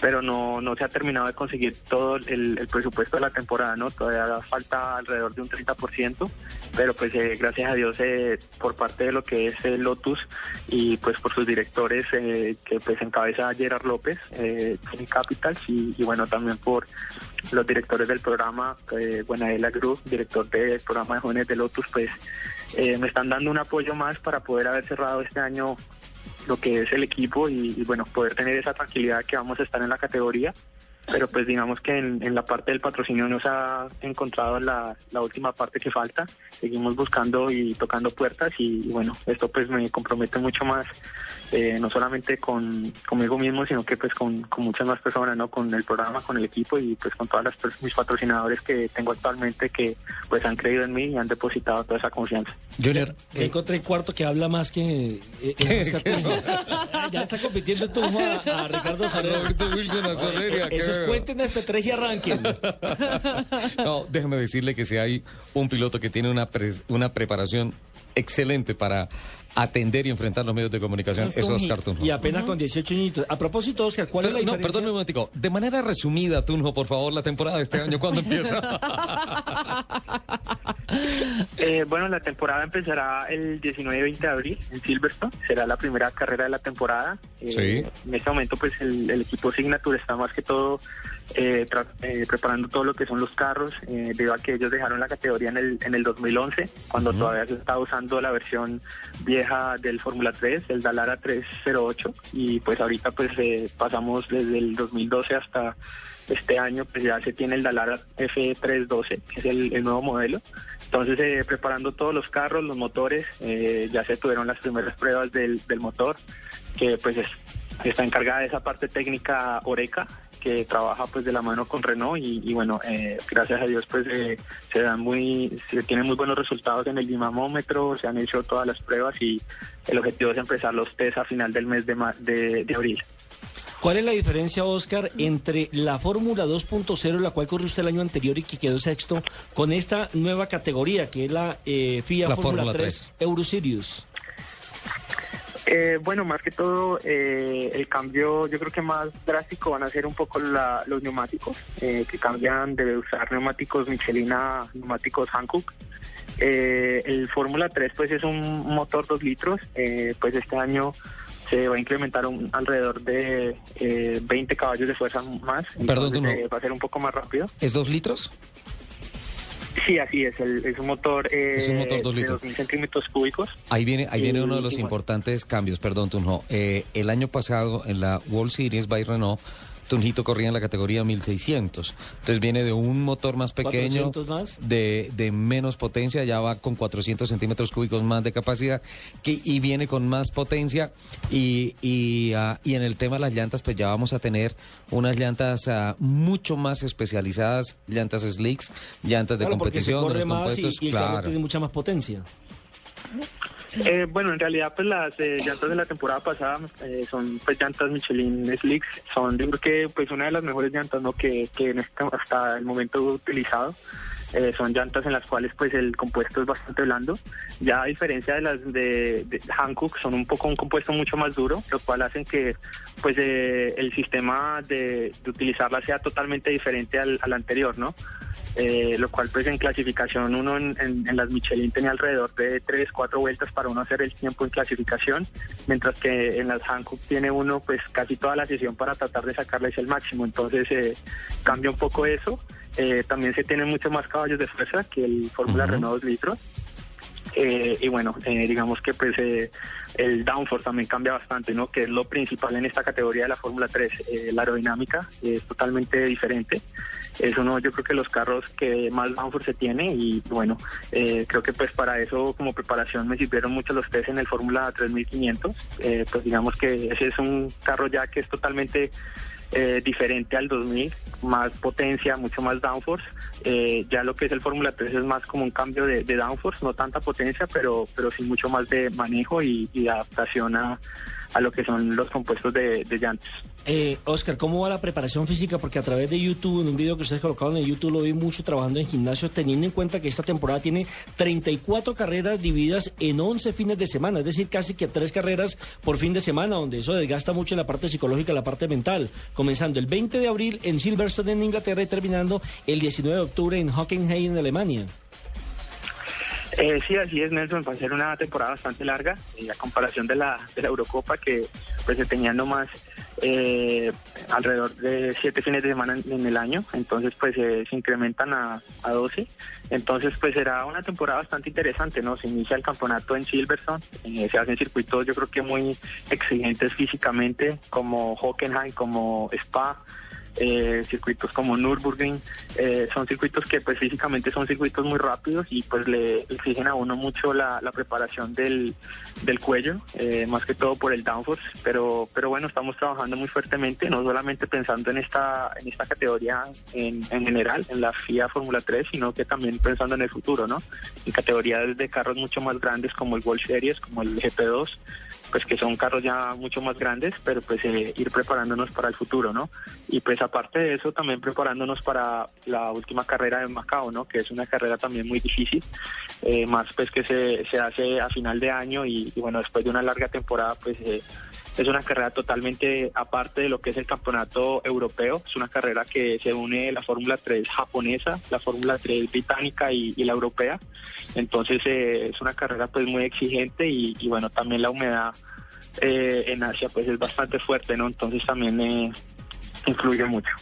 pero no, no se ha terminado de conseguir todo el, presupuesto de la temporada, ¿no? Todavía falta alrededor de un 30%, pero pues eh, gracias a Dios eh, por parte de lo que es el Lotus y pues por sus directores que pues encabeza Gerard López, eh, Capitals y, bueno también por los directores del programa, eh, Buenaela Group, director del programa de jóvenes de Lotus, pues eh, me están dando un apoyo más para poder haber cerrado este año lo que es el equipo y, y, bueno, poder tener esa tranquilidad que vamos a estar en la categoría. Pero pues digamos que en, en la parte del patrocinio nos ha encontrado la, la, última parte que falta. Seguimos buscando y tocando puertas y, y bueno, esto pues me compromete mucho más, eh, no solamente con conmigo mismo, sino que pues con, con, muchas más personas, ¿no? Con el programa, con el equipo y pues con todas las mis patrocinadores que tengo actualmente que pues han creído en mí y han depositado toda esa confianza. Junior, eh, encontré el cuarto que habla más que... Eh, ya está compitiendo tú a, a Ricardo Roberto Wilson a Soleria, Esos cuenten hasta tres y arranquen. no, déjeme decirle que si hay un piloto que tiene una, pre, una preparación excelente para atender y enfrentar los medios de comunicación es Oscar Tunjo. Y apenas uh -huh. con 18 añitos. A propósito, Oscar, ¿cuál Pero, es la no, perdón un momentico. De manera resumida, Tunjo, por favor, la temporada de este año, ¿cuándo empieza? eh, bueno, la temporada empezará el 19 y 20 de abril en Silverstone. Será la primera carrera de la temporada. Eh, sí. En este momento, pues, el, el equipo Signature está más que todo eh, eh, preparando todo lo que son los carros, eh, debido a que ellos dejaron la categoría en el, en el 2011, cuando uh -huh. todavía se estaba usando la versión vieja del Fórmula 3, el Dalara 308, y pues ahorita pues eh, pasamos desde el 2012 hasta este año, pues ya se tiene el Dalara F312, que es el, el nuevo modelo. Entonces, eh, preparando todos los carros, los motores, eh, ya se tuvieron las primeras pruebas del, del motor, que pues es, está encargada de esa parte técnica Oreca, que trabaja pues de la mano con Renault y, y bueno, eh, gracias a Dios pues eh, se dan muy, se tienen muy buenos resultados en el dinamómetro, se han hecho todas las pruebas y el objetivo es empezar los test a final del mes de, de, de abril. ¿Cuál es la diferencia, Oscar, entre la Fórmula 2.0, la cual corrió usted el año anterior y que quedó sexto, con esta nueva categoría que es la eh, FIA La Fórmula Fórmula 3 Euro Series? Eh, bueno, más que todo, eh, el cambio yo creo que más drástico van a ser un poco la- los neumáticos, eh, que cambian de usar neumáticos Michelin a neumáticos Hankook. Eh, el Fórmula 3 pues es un motor 2 litros, eh, pues este año se va a incrementar un- alrededor de eh, 20 caballos de fuerza más, Perdón, entonces, no. eh, va a ser un poco más rápido. ¿Es dos litros? Sí, así es, el- es un motor, eh, Es un motor dos de litros. 2.000 centímetros cúbicos. Ahí viene, ahí viene uno de los bueno. importantes cambios, perdón, Tunjo. Eh, el año pasado en la World Series by Renault, Tunjito corría en la categoría 1600. Entonces viene de un motor más pequeño, 400 más. De, de menos potencia, ya va con 400 centímetros cúbicos más de capacidad que, y viene con más potencia. Y, y, ah, y en el tema de las llantas, pues ya vamos a tener unas llantas ah, mucho más especializadas, llantas slicks, llantas de Claro, competición, de los más compuestos. y el claro. tiene mucha más potencia. Eh, bueno, en realidad, pues las eh, llantas de la temporada pasada eh, son pues llantas Michelin Slicks, son yo creo que pues una de las mejores llantas ¿no? que, que en este- hasta el momento he utilizado. Eh, son llantas en las cuales pues el compuesto es bastante blando. Ya a diferencia de las de, de Hankook, son un poco un compuesto mucho más duro, lo cual hacen que pues eh, el sistema de, de utilizarla sea totalmente diferente al, al anterior, ¿no? Eh, lo cual pues en clasificación uno en, en- en las Michelin tenía alrededor de 3, 4 vueltas para uno hacer el tiempo en clasificación, mientras que en las Hankook tiene uno pues casi toda la sesión para tratar de sacarles el máximo, entonces eh, cambia un poco eso. Eh, también se tienen mucho más caballos de fuerza que el Fórmula Ujú. Renault 2 litros. Eh, y bueno, eh, digamos que pues eh, el downforce también cambia bastante, ¿no? Que es lo principal en esta categoría de la Fórmula 3. Eh, la aerodinámica es totalmente diferente. Es uno, yo creo que los carros que más downforce se tiene y bueno, eh, creo que pues para eso como preparación me sirvieron mucho los test en el Fórmula 3500. Eh, pues digamos que ese es un carro ya que es totalmente eh, diferente al 2000, más potencia, mucho más downforce. Eh, ya lo que es el Fórmula 3 es más como un cambio de, downforce, no tanta potencia, pero, pero sí mucho más de manejo y, adaptación a, a lo que son los compuestos de, de llantas. Eh, Oscar, ¿cómo va la preparación física? Porque a través de YouTube, en un video que ustedes colocaron en YouTube, lo vi mucho trabajando en gimnasio, teniendo en cuenta que esta temporada tiene 34 carreras divididas en 11 fines de semana, es decir, casi que tres carreras por fin de semana, donde eso desgasta mucho en la parte psicológica, la parte mental. Comenzando el 20 de abril en Silverstone, en Inglaterra, y terminando el 19 de octubre en Hockenheim, en Alemania. Eh, sí, así es, Nelson. Va a ser una temporada bastante larga, eh, a comparación de la, de la Eurocopa, que pues se tenía nomás eh, alrededor de siete fines de semana en, el año. Entonces, pues eh, se incrementan a, a 12. Entonces, pues será una temporada bastante interesante, ¿no? Se inicia el campeonato en Silverstone. eh, se hacen circuitos, yo creo que muy exigentes físicamente, como Hockenheim, como Spa eh, circuitos como Nürburgring, eh, son circuitos que pues físicamente son circuitos muy rápidos y pues le exigen a uno mucho la, preparación del, del cuello, eh, más que todo por el downforce, pero pero bueno, estamos trabajando muy fuertemente, no solamente pensando en esta en esta categoría en, en general, en la FIA Fórmula 3, sino que también pensando en el futuro, ¿no? En categorías de carros mucho más grandes como el World Series, como el GP2, pues que son carros ya mucho más grandes, pero pues eh, ir preparándonos para el futuro, ¿no? Y pues aparte de eso, también preparándonos para la última carrera de Macao, ¿no? Que es una carrera también muy difícil, eh, más pues que se, se hace a final de año y, bueno, después de una larga temporada, pues eh, es una carrera totalmente aparte de lo que es el campeonato europeo, es una carrera que se une la Fórmula 3 japonesa, la Fórmula 3 británica y, la europea, entonces eh, es una carrera pues muy exigente y, y bueno, también la humedad eh, en Asia pues es bastante fuerte, ¿no? Entonces también eh, influye mucho.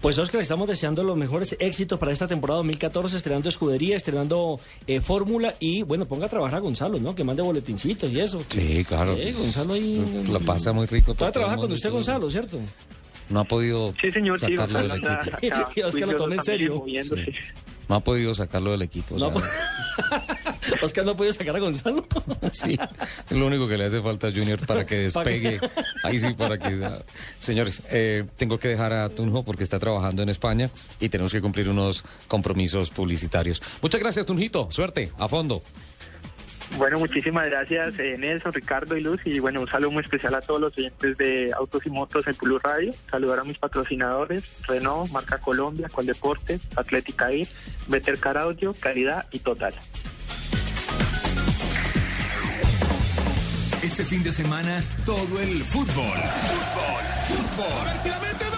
Pues Oscar, estamos deseando los mejores éxitos para esta temporada 2014, estrenando escudería, estrenando eh, fórmula y bueno, ponga a trabajar a Gonzalo, ¿no? Que mande boletincitos y eso. Sí, claro. Sí, Gonzalo ahí... Lo pasa muy rico. Todo el trabajando con usted, todo. Gonzalo, ¿cierto? No ha podido Sí, señor, sí, sacarlo del equipo. Y Oscar lo toma en serio. moviéndose. No ha podido sacarlo del equipo. o No, sea, Oscar no ha podido sacar a Gonzalo. sí, es lo único que le hace falta a Junior para que Para que- despegue. Ahí sí, para que... Señores, eh, tengo que dejar a Tunjo porque está trabajando en España y tenemos que cumplir unos compromisos publicitarios. Muchas gracias, Tunjito. Suerte, a fondo. Bueno, muchísimas gracias eh, Nelson, Ricardo y Luz y bueno, un saludo muy especial a todos los oyentes de Autos y Motos en Blue Radio. Saludar a mis patrocinadores, Renault, Marca Colombia, Coldeportes, Atlética I, Better Car Audio, Calidad y Total. Este fin de semana, todo el fútbol. Fútbol, fútbol. A ver si la mete Dani,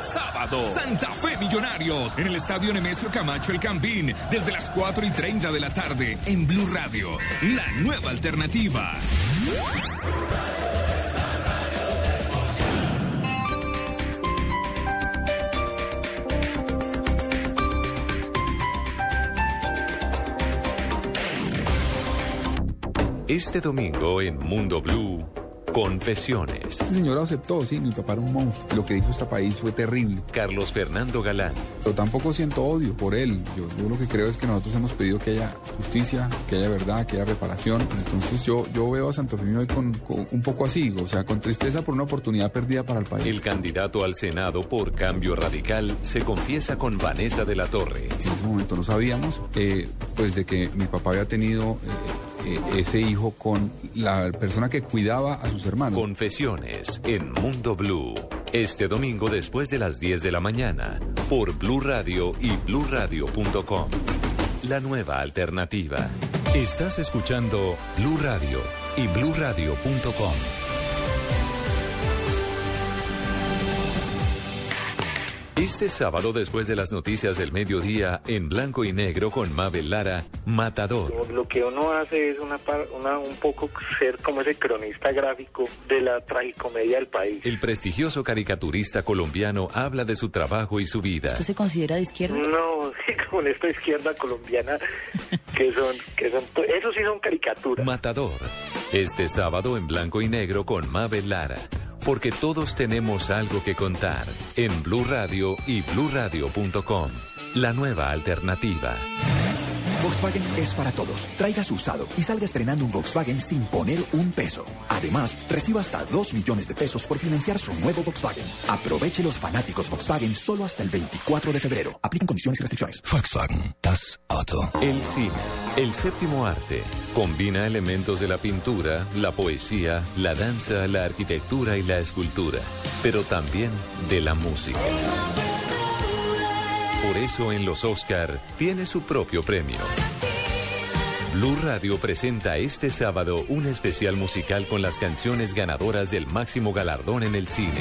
sábado, Santa Fe Millonarios en el Estadio Nemesio Camacho El Campín desde las 4 y 30 de la tarde en Blue Radio. La nueva alternativa. Este domingo en Mundo Blue, Confesiones. Esta señora aceptó, sí, mi papá era un monstruo. Lo que hizo este país fue terrible. Carlos Fernando Galán. Pero tampoco siento odio por él. Yo, yo lo que creo es que nosotros hemos pedido que haya justicia, que haya verdad, que haya reparación. Entonces yo, yo veo a Santo Firmino hoy con, con un poco así, o sea, con tristeza por una oportunidad perdida para el país. El candidato al Senado por Cambio Radical se confiesa con Vanessa de la Torre. En ese momento no sabíamos, eh, pues, de que mi papá había tenido eh, eh, ese hijo con la persona que cuidaba a sus hermanos. Confesiones en Mundo Blue. Este domingo después de las 10 de la mañana por Blue Radio y bluradio.com. La nueva alternativa. Estás escuchando Blue Radio y bluradio.com. Este sábado, después de las noticias del mediodía, en blanco y negro con Mabel Lara, Matador. Lo que uno hace es una, un poco ser como ese cronista gráfico de la tragicomedia del país. El prestigioso caricaturista colombiano habla de su trabajo y su vida. ¿Usted se considera de izquierda? No, con esta izquierda colombiana que son, que son, eso sí son caricaturas. Matador. Este sábado en blanco y negro con Mabel Lara. Porque todos tenemos algo que contar en Blue Radio y bluradio.com. La nueva alternativa. Volkswagen es para todos. Traiga su usado y salga estrenando un Volkswagen sin poner un peso. Además, reciba hasta 2 millones de pesos por financiar su nuevo Volkswagen. Aproveche los fanáticos Volkswagen solo hasta el 24 de febrero. Aplican condiciones y restricciones. Volkswagen, das Auto. El cine, el séptimo arte, combina elementos de la pintura, la poesía, la danza, la arquitectura y la escultura, pero también de la música. Por eso en los Oscar tiene su propio premio. Blue Radio presenta este sábado un especial musical con las canciones ganadoras del máximo galardón en el cine.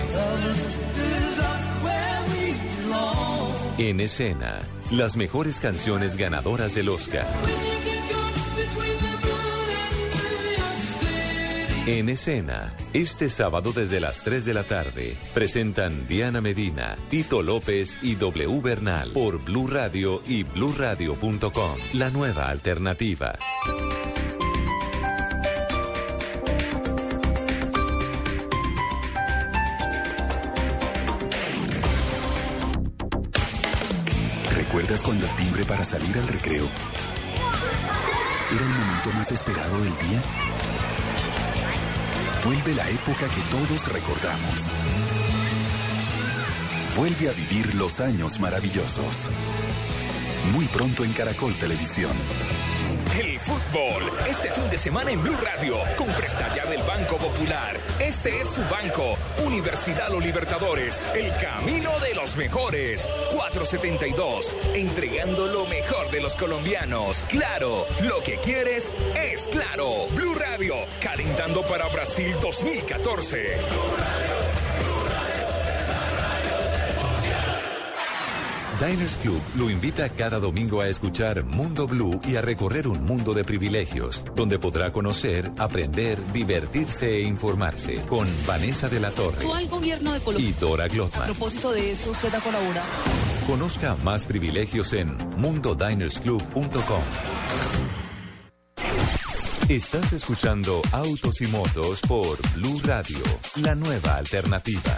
En escena, las mejores canciones ganadoras del Oscar. En escena, este sábado desde las 3 de la tarde, presentan Diana Medina, Tito López y W Bernal por Blue Radio y bluradio.com. La nueva alternativa. ¿Recuerdas cuando el timbre para salir al recreo era el momento más esperado del día? Vuelve la época que todos recordamos. Vuelve a vivir los años maravillosos. Muy pronto en Caracol Televisión. El fútbol, este fin de semana en Blue Radio, con presta ya del Banco Popular. Este es su banco, Universidad Los Libertadores, el camino de los mejores. 472, entregando lo mejor de los colombianos. Claro, lo que quieres es claro. Blue Radio, calentando para Brasil 2014. Diners Club lo invita cada domingo a escuchar Mundo Blue y a recorrer un mundo de privilegios, donde podrá conocer, aprender, divertirse e informarse con Vanessa de la Torre Actual gobierno de Colombia. y Dora A Glotman. propósito de eso, usted ha colaborado. Conozca más privilegios en mundodinersclub.com. Estás escuchando Autos y Motos por Blue Radio, la nueva alternativa.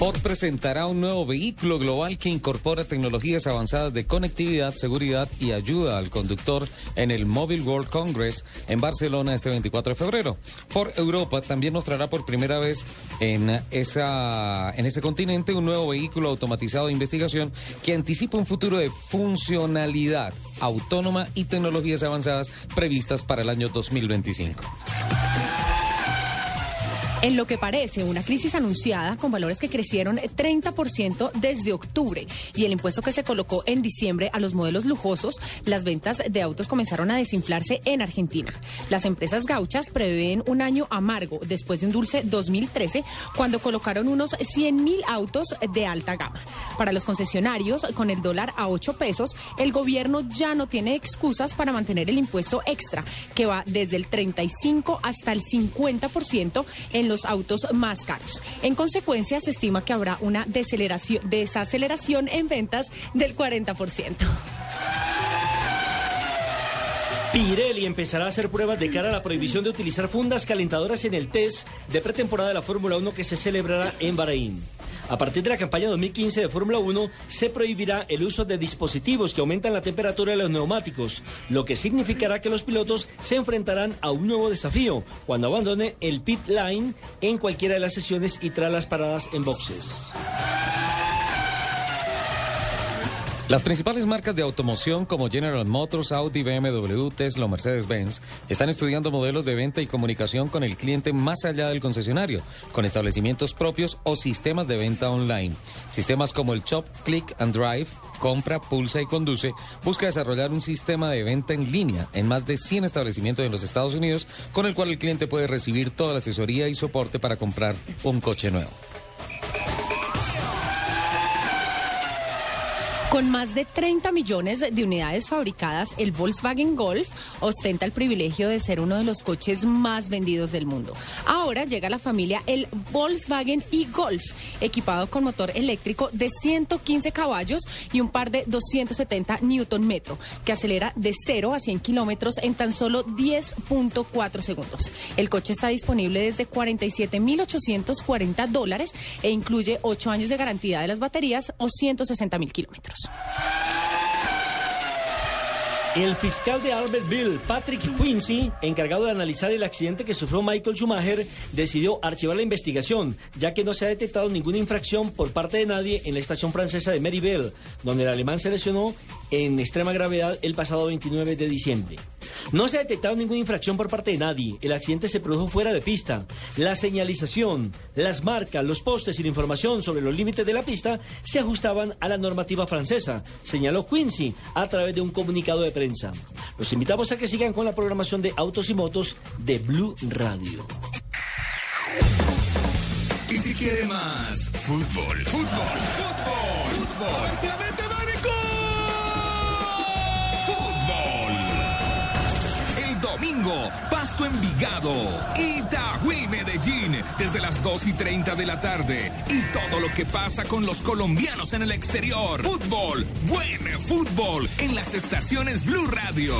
Ford presentará un nuevo vehículo global que incorpora tecnologías avanzadas de conectividad, seguridad y ayuda al conductor en el Mobile World Congress en Barcelona este 24 de febrero. Ford Europa también mostrará por primera vez en, esa, en ese continente un nuevo vehículo automatizado de investigación que anticipa un futuro de funcionalidad autónoma y tecnologías avanzadas previstas para el año 2025. En lo que parece una crisis anunciada con valores que crecieron 30% desde octubre y el impuesto que se colocó en diciembre a los modelos lujosos, las ventas de autos comenzaron a desinflarse en Argentina. Las empresas gauchas prevén un año amargo después de un dulce 2013 cuando colocaron unos 100 mil autos de alta gama. Para los concesionarios, con el dólar a 8 pesos, el gobierno ya no tiene excusas para mantener el impuesto extra, que va desde el 35 hasta el 50% en los autos más caros. En consecuencia, se estima que habrá una desaceleración, en ventas del 40%. Pirelli empezará a hacer pruebas de cara a la prohibición de utilizar fundas calentadoras en el test de pretemporada de la Fórmula 1 que se celebrará en Bahrein. A partir de la campaña 2015 de Fórmula 1 se prohibirá el uso de dispositivos que aumentan la temperatura de los neumáticos, lo que significará que los pilotos se enfrentarán a un nuevo desafío cuando abandone el pit line en cualquiera de las sesiones y tras las paradas en boxes. Las principales marcas de automoción como General Motors, Audi, BMW, Tesla Mercedes-Benz están estudiando modelos de venta y comunicación con el cliente más allá del concesionario, con establecimientos propios o sistemas de venta online. Sistemas como el Chop, Click and Drive, compra, pulsa y conduce, busca desarrollar un sistema de venta en línea en más de 100 establecimientos en los Estados Unidos, con el cual el cliente puede recibir toda la asesoría y soporte para comprar un coche nuevo. Con más de 30 millones de unidades fabricadas, el Volkswagen Golf ostenta el privilegio de ser uno de los coches más vendidos del mundo. Ahora llega a la familia el Volkswagen e-Golf, equipado con motor eléctrico de 115 caballos y un par de 270 Newton metro, que acelera de 0 a 100 kilómetros en tan solo 10.4 segundos. El coche está disponible desde 47.840 dólares e incluye 8 años de garantía de las baterías o 160 mil El fiscal de Albertville, Patrick Quincy, encargado de analizar el accidente que sufrió Michael Schumacher, decidió archivar la investigación, ya que no se ha detectado ninguna infracción por parte de nadie en la estación francesa de Meribel, donde el alemán se lesionó en extrema gravedad el pasado 29 de diciembre. No se ha detectado ninguna infracción por parte de nadie. El accidente se produjo fuera de pista. La señalización, las marcas, los postes y la información sobre los límites de la pista se ajustaban a la normativa francesa, señaló Quincy a través de un comunicado de prensa. Los invitamos a que sigan con la programación de Autos y Motos de Blue Radio. Y si quiere más fútbol, fútbol, fútbol, fútbol. Pasto Envigado, Itagüí, Medellín, desde las 2 y 30 de la tarde. Y todo lo que pasa con los colombianos en el exterior. Fútbol, buen fútbol, en las estaciones Blue Radio.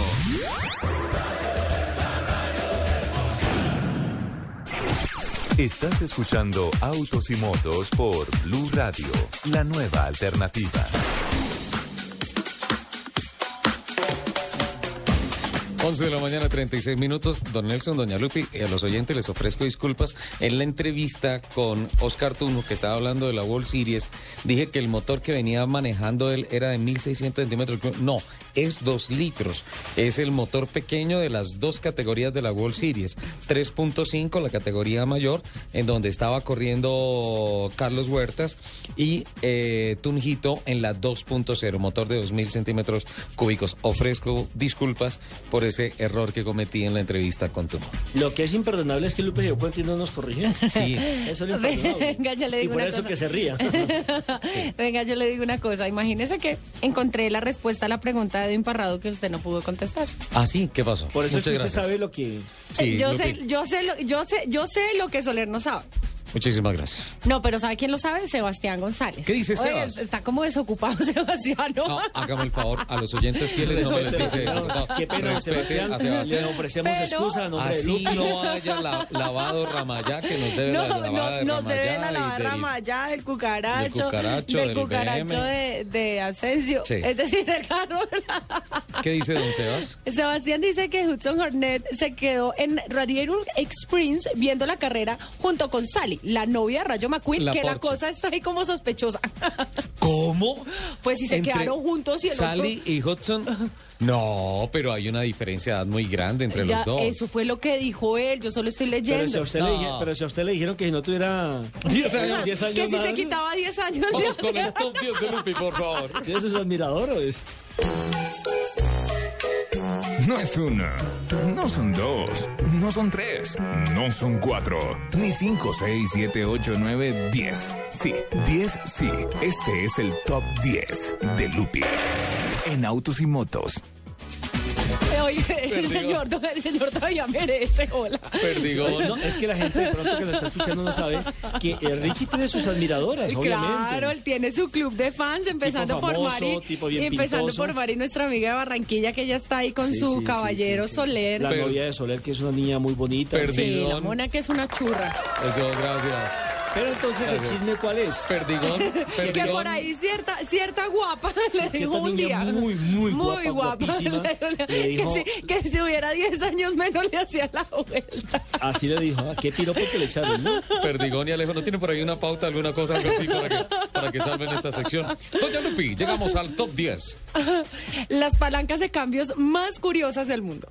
Estás escuchando Autos y Motos por Blue Radio, la nueva alternativa. 11 de la mañana, 36 minutos. Don Nelson, Doña Lupi, a los oyentes les ofrezco disculpas. En la entrevista con Oscar Tuno, que estaba hablando de la World Series, dije que el motor que venía manejando él era de 1600 centímetros. No, es 2 litros. Es el motor pequeño de las dos categorías de la World Series. 3.5, la categoría mayor, en donde estaba corriendo Carlos Huertas, y eh, Tunjito en la 2.0, motor de 2000 centímetros cúbicos. Ofrezco disculpas por ese error que cometí en la entrevista con Tuno. Lo que es imperdonable es que Lupe Giovanni no nos corrige. Sí. Eso es. Venga, yo le y digo por una eso cosa. que se ría. Venga, yo le digo una cosa. Imagínese que encontré la respuesta a la pregunta de Parrado que usted no pudo contestar. Ah, sí, ¿qué pasó? Por eso es Muchas que usted gracias. sabe lo que... Sí, yo, sé, yo, sé lo, yo, sé, yo sé lo que Soler no sabe. Muchísimas gracias. No, pero ¿sabe quién lo sabe? Sebastián González. ¿Qué dice Oye, Sebas? Está como desocupado Sebastián. No, hágame el favor, a los oyentes fieles no me les dice eso. No, Qué pena, respete Sebastián. a Sebastián. Le ofrecemos Pero- excusa a nombre de Así Lupi. no haya la- lavado Ramayá, que nos debe No, la lavada no, de nos debe la lavada del- Ramayá, del cucaracho, del cucaracho, del del cucaracho de, de Asensio, Sí. es decir, del carro. ¿Qué dice don Sebas? Sebastián dice que Hudson Hornet se quedó en Radiator Springs viendo la carrera junto con Sally, la novia de Rayo McQueen, La que la Porsche. cosa está ahí como sospechosa. ¿Cómo? Pues si se Entre quedaron juntos y el Sally otro... y Hudson. No, pero hay una diferencia de edad muy grande entre Ya, los dos. eso fue lo que dijo él, yo solo estoy Pero si, a leyendo. usted le dije- pero si a usted le dijeron que si no tuviera 10 años, 10 años que si más, se quitaba 10 años. Vamos con el top 10 de Lupi, por favor. ¿Tiene sus admiradores? No es una, no son dos, no son tres, no son cuatro, ni cinco, seis, siete, ocho, nueve, diez. Sí, diez, sí. Este es el top 10 de Lupi. En autos y motos. Oye, el señor, el señor todavía merece, hola. Perdigón. No, es que la gente de pronto que lo está escuchando no sabe que eh, Richie tiene sus admiradoras, obviamente. Claro, él tiene su club de fans, empezando por famoso, Mari. tipo bien empezando pintoso. por Mari, nuestra amiga de Barranquilla, que ella está ahí con Sí, su sí, caballero sí, sí. Soler. La novia de Soler, que es una niña muy bonita. Perdi- Sí, la Perdigón. mona que es una churra. Eso, gracias. Pero entonces, ¿el chisme cuál es? Perdigón, Que perdigón. por ahí cierta, cierta guapa le cierta dijo un día. muy, muy guapa, guapísima, le- le dijo- que, si, que si tuviera 10 años menos le hacía la vuelta. Así le dijo, ¿a qué piropo que le echaron, no? Perdigón y Alejo, ¿no tiene por ahí una pauta, alguna cosa, algo así para que, para que salven esta sección? Doña Lupi, llegamos al top 10. Las palancas de cambios más curiosas del mundo.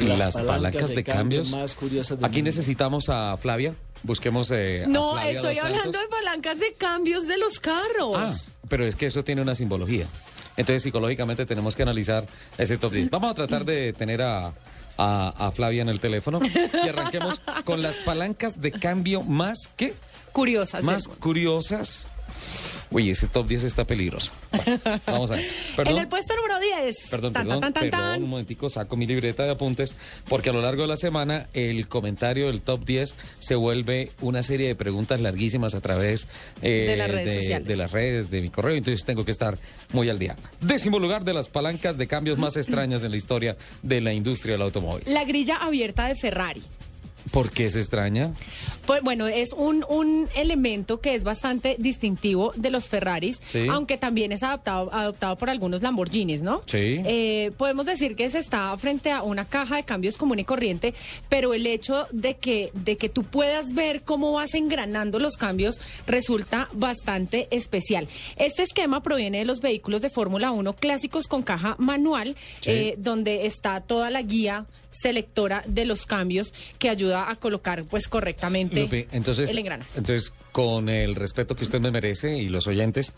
Las, palancas, de, cambios. más curiosas del Aquí mundo. necesitamos a Flavia. Busquemos eh, No, estoy hablando Santos. de palancas de cambios de los carros. Ah, pero es que eso tiene una simbología. Entonces, psicológicamente tenemos que analizar ese top 10. Vamos a tratar de tener a, a, a Flavia en el teléfono y arranquemos con las palancas de cambio más que Curiosas. más curiosas. Uy, ese top 10 está peligroso. Bueno, vamos a ver. Perdón. En el puesto número 10. Perdón, Tan, perdón, tan, tan, tan, perdón, un momentico, saco mi libreta de apuntes, porque a lo largo de la semana el comentario del top 10 se vuelve una serie de preguntas larguísimas a través eh, De las redes sociales. de las redes, de mi correo, entonces tengo que estar muy al día. Décimo lugar de las palancas de cambios más extrañas en la historia de la industria del automóvil. La grilla abierta de Ferrari. ¿Por qué se extraña? Pues bueno, es un, un elemento que es bastante distintivo de los Ferraris, Sí. aunque también es adaptado, adoptado por algunos Lamborghinis, ¿no? Sí. Eh, podemos decir que se está frente a una caja de cambios común y corriente, pero el hecho de que, de que tú puedas ver cómo vas engranando los cambios resulta bastante especial. Este esquema proviene de los vehículos de Fórmula 1 clásicos con caja manual, Sí. eh, donde está toda la guía selectora de los cambios que ayuda a colocar pues correctamente Lupi, entonces, el engranaje. entonces, con el respeto que usted me merece y los oyentes,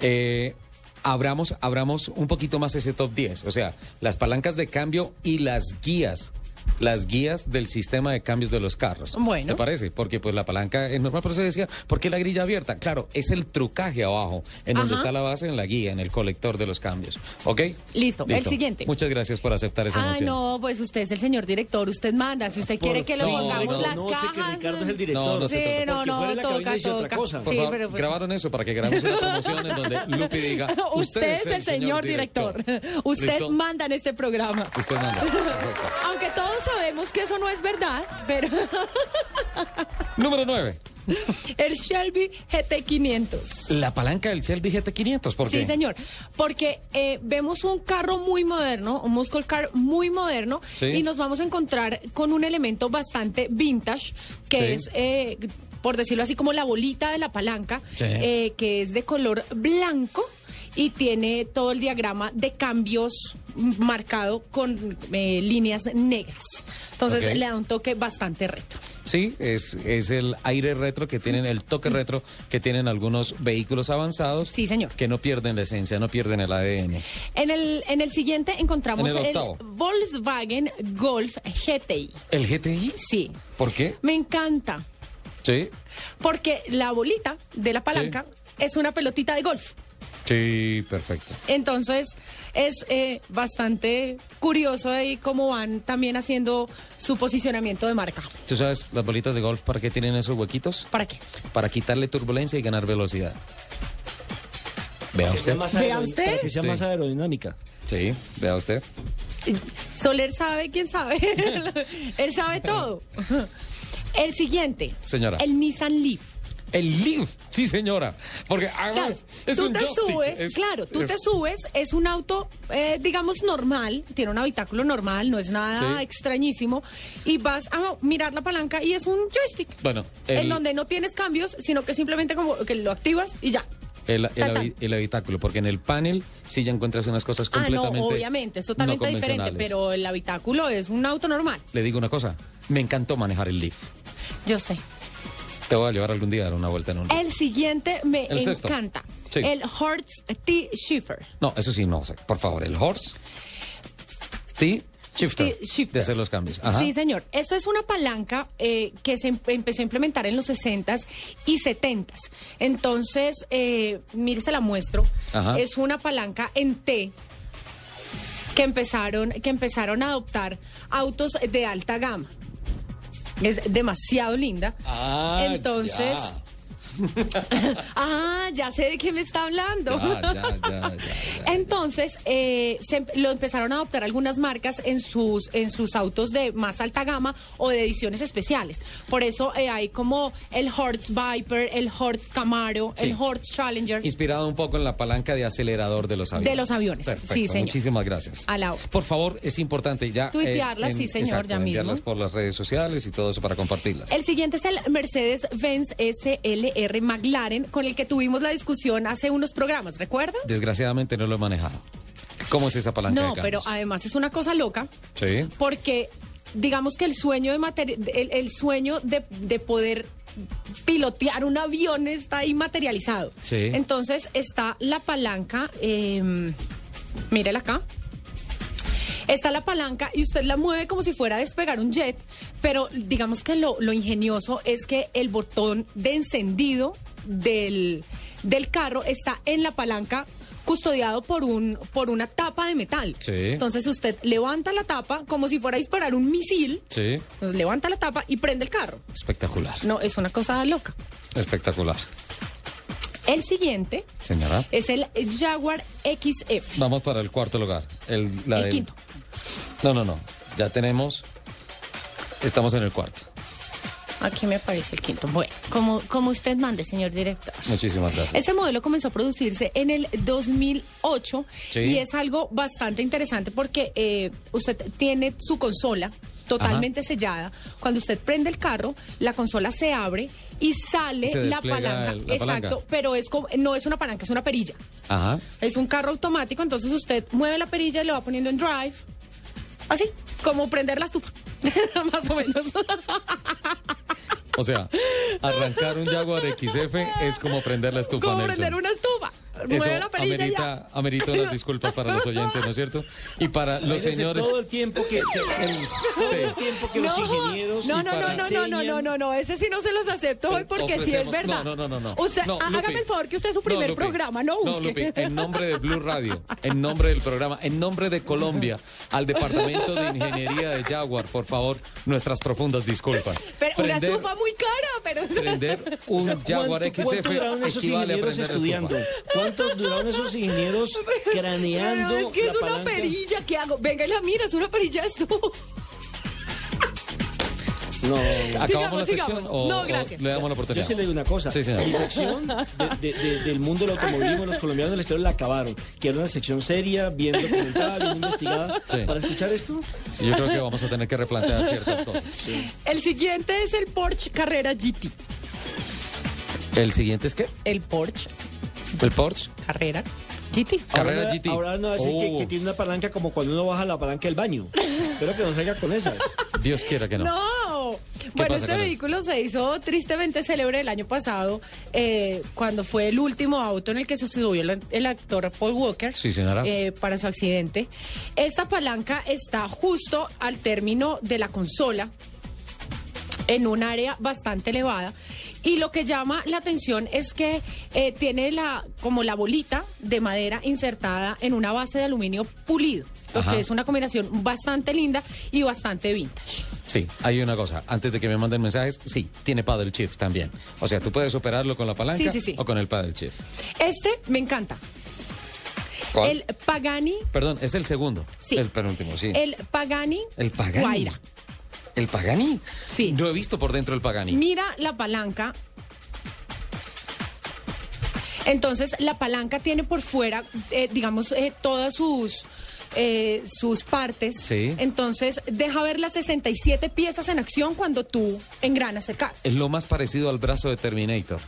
eh, abramos, abramos un poquito más ese top 10. O sea, las palancas de cambio y las guías. Las guías del sistema de cambios de los carros. Bueno. ¿Te parece? Porque pues la palanca es normal, por eso decía, ¿por qué la grilla abierta? Claro, es el trucaje abajo, en donde está la base, en la guía, en el colector de los cambios. ¿Ok? Listo, el siguiente. Muchas gracias por aceptar esa Ah, no, pues usted es el señor director, usted manda. Si usted quiere que le no, pongamos no, las no, sé que cajas. Ricardo es el director. No, no se sí, trata. no, no, toca, dice otra toca. cosa. Por Sí, favor, pero pues- grabaron eso para que grabemos una promoción en donde Lupi diga, Usted, es el señor director. Usted ¿Listo? manda en este programa. Usted manda. Aunque todos sabemos que eso no es verdad, pero Número 9. el Shelby GT500. La palanca del Shelby GT500, ¿por qué? Sí, señor. Porque eh, vemos un carro muy moderno, un muscle car muy moderno, Sí. y nos vamos a encontrar con un elemento bastante vintage, que Sí. es, eh, por decirlo así, como la bolita de la palanca, Sí. eh, que es de color blanco y tiene todo el diagrama de cambios marcado con eh, líneas negras. Entonces le da un toque bastante reto. Sí, es, es el aire retro que tienen, el toque retro que tienen algunos vehículos avanzados. Sí, señor. Que no pierden la esencia, no pierden el ADN. En el, en el siguiente encontramos En el. Volkswagen Golf GTI. ¿El GTI? Sí. ¿Por qué? Me encanta, Sí, porque la bolita de la palanca es una pelotita de golf. Sí, perfecto. Entonces es eh, bastante curioso ahí cómo van también haciendo su posicionamiento de marca. ¿Tú sabes las bolitas de golf para qué tienen esos huequitos? ¿Para qué? Para quitarle turbulencia y ganar velocidad. Vea usted. Vea usted. Para que sea Sí. más aerodinámica. Sí, vea usted. Soler sabe, ¿quién sabe? Él sabe todo. El siguiente. Señora. El Nissan Leaf. El Leaf, sí señora. Porque Claro, además es tú un te joystick, subes, es- claro, tú es- te subes, es un auto, eh, digamos, normal, tiene un habitáculo normal, no es nada Sí. extrañísimo, y vas a mirar la palanca y es un joystick, Bueno, en donde no tienes cambios, sino que simplemente como que lo activas y ya. el, el habitáculo, porque en el panel sí ya encuentras unas cosas Ah, no, completamente. obviamente, es totalmente no diferente, pero el habitáculo es un auto normal. Le digo una cosa, me encantó manejar el Leaf. Yo sé. Te voy a llevar algún día a dar una vuelta en un. El siguiente me El encanta. Sí. El Hertz T Schiffer. No, eso sí, no sé. Por favor, el horse. T. Shifter. De hacer los cambios. Ajá. Sí, señor. Esto es una palanca eh, que se em- empezó a implementar en los 60s y 70s. Entonces, eh, mire, se la muestro. Ajá. Es una palanca en T que empezaron, que empezaron a adoptar autos de alta gama. Es demasiado linda. Ah, Entonces, ya. ah, ya sé de qué me está hablando. Ya, ya, ya, ya, Entonces, eh, se lo empezaron a adoptar algunas marcas en sus, en sus autos de más alta gama o de ediciones especiales. Por eso eh, hay como el Hertz Viper, el Hertz Camaro, Sí. el Hertz Challenger. Inspirado un poco en la palanca de acelerador de los aviones. De los aviones, Perfecto, sí, señor. Muchísimas gracias. A la hora. Por favor, es importante ya. Tuitearlas, sí, señor, exacto, ya mismo. por las redes sociales y todo eso para compartirlas. El siguiente es el Mercedes-Benz SLR McLaren, con el que tuvimos la discusión hace unos programas, ¿recuerda? Desgraciadamente no lo he manejado. ¿Cómo es esa palanca No, de pero además es una cosa loca. Sí. porque digamos que el sueño de el, el sueño de, de poder pilotear un avión está ahí materializado. Sí. Entonces está la palanca, eh, mírela acá. Está la palanca y usted la mueve como si fuera a despegar un jet, pero digamos que lo, lo ingenioso es que el botón de encendido del, del carro está en la palanca custodiado por un por una tapa de metal. Sí. Entonces usted levanta la tapa como si fuera a disparar un misil, Sí. entonces levanta la tapa y prende el carro. Espectacular. No, es una cosa loca. Espectacular. El siguiente Señora. es el Jaguar XF. Vamos para el cuarto lugar. El, la El del- quinto. No, no, no. Ya tenemos. Estamos en el cuarto. Aquí me aparece el quinto. Bueno, como, como usted mande, señor director. Muchísimas gracias. Este modelo comenzó a producirse en el 2008 Sí. y es algo bastante interesante porque eh, usted tiene su consola totalmente sellada. Cuando usted prende el carro, la consola se abre y sale la palanca. el- la Exacto, palanca. pero es como, no es una palanca, es una perilla. Ajá. Es un carro automático, entonces usted mueve la perilla y lo va poniendo en drive. Así, como prender la estufa. Más o menos. O sea, arrancar un Jaguar XF es como prender la estufa, como Nelson. prender una estufa. Eso amerita, amerita unas disculpas para los oyentes, ¿no es cierto? Y para los Imagínese señores. Todo el tiempo que, que- el, todo el tiempo que los ingenieros No, no, no, no, no, no, no, no, no, ese sí no se los acepto hoy porque sí es verdad. No, no, no, no. Usted, No, Lupi. hágame el favor que usted es su No, primer Lupi. programa, no No, busque. Lupi, en nombre de Blue Radio, en nombre del programa, en nombre de Colombia, al Departamento de Ingeniería de Jaguar, por favor, nuestras profundas disculpas. Pero una Prender- estufa muy cara, pero... Prender un O sea, Jaguar ¿cuánto- XF ¿Cuánto duraron esos equivale a prender estudiando? estufa. ¿Cuántos duraron esos ingenieros craneando Pero es que la es una palanca? perilla, ¿qué hago? Venga y la mira, es una perilla estufa. No, ¿Acabamos Sigamos, la sección sigamos. o, No, o gracias. le damos la Yo oportunidad? sí le digo una cosa. Sí, señor. Mi sección de- de- de- del mundo del automovilismo, los colombianos del exterior la acabaron. Que era una sección seria, bien documentada, bien investigada. Sí. Para escuchar esto, Sí, yo creo que vamos a tener que replantear ciertas cosas. El siguiente es el Porsche Carrera GT. ¿El siguiente es qué? El Porsche ¿El Porsche? Carrera GT. Carrera ahora, GT. Ahora no va a decir que, Oh. que tiene una palanca como cuando uno baja la palanca del baño. Espero que no salga con esas. Dios quiera que no. No. Bueno, pasa este vehículo se hizo tristemente célebre el año pasado, eh, cuando fue el último auto en el que se subió el, el actor Paul Walker Sí, señora. eh, para su accidente. Esta palanca está justo al término de la consola, en un área bastante elevada. Y lo que llama la atención es que eh, tiene la como la bolita de madera insertada en una base de aluminio pulido, lo Ajá. que es una combinación bastante linda y bastante vintage. Sí, hay una cosa. Antes de que me manden mensajes, sí, tiene paddle shift también. O sea, tú puedes operarlo con la palanca Sí, sí, sí. o con el paddle shift. Este me encanta. ¿Cuál? El Pagani, Perdón, es el segundo. Sí. El penúltimo, sí. el Pagani, El Pagani. Guaira. ¿El Pagani? Sí. No he visto por dentro el Pagani. Mira la palanca. Entonces, la palanca tiene por fuera, eh, digamos, eh, todas sus, eh, sus partes. Sí. Entonces, deja ver las 67 piezas en acción cuando tú engranas el carro. Es lo más parecido al brazo de Terminator.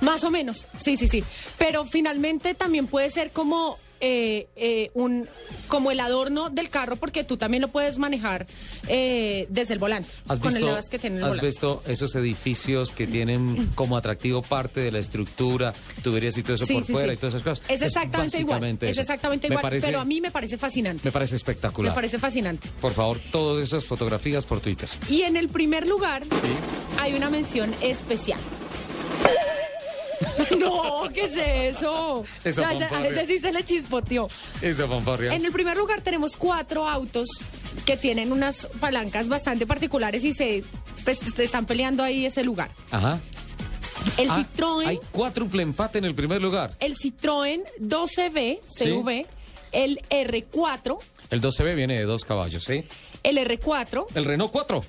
Más o menos, sí, sí, sí. Pero finalmente también puede ser como eh, eh, un como el adorno del carro porque tú también lo puedes manejar eh, desde el volante ¿Has con el visto, levas que tiene el has volante. visto esos edificios que tienen como atractivo parte de la estructura, tuberías y todo eso Sí, por sí, fuera sí. y todas esas cosas? Es exactamente igual. Es exactamente Me igual. parece- Pero a mí me parece fascinante. Me parece Me espectacular. parece fascinante. Por favor, todas esas fotografías por Twitter. Y en el primer lugar hay una mención especial. no, ¿qué es eso? Esa a ese sí se le chispoteó. Esa fanfarria. En el primer lugar tenemos cuatro autos que tienen unas palancas bastante particulares y se, pues, se están peleando ahí ese lugar. Ajá. El Ah, Citroën, Hay cuádruple empate en el primer lugar. el Citroën 12B CV, el R4, El 12B viene de dos caballos, ¿sí? el R4, El Renault 4.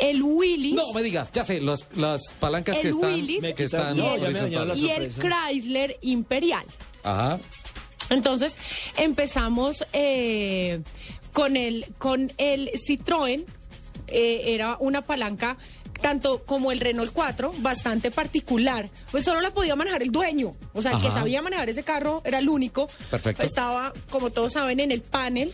El Willys. No me digas, ya sé, las, las palancas El que están, Willys que están y el- horizontales. y el Chrysler Imperial. Ajá. Entonces empezamos eh, con el con el Citroën eh, era una palanca tanto como el Renault 4 bastante particular pues solo la podía manejar el dueño o sea el que sabía manejar ese carro era el único Perfecto. estaba como todos saben en el panel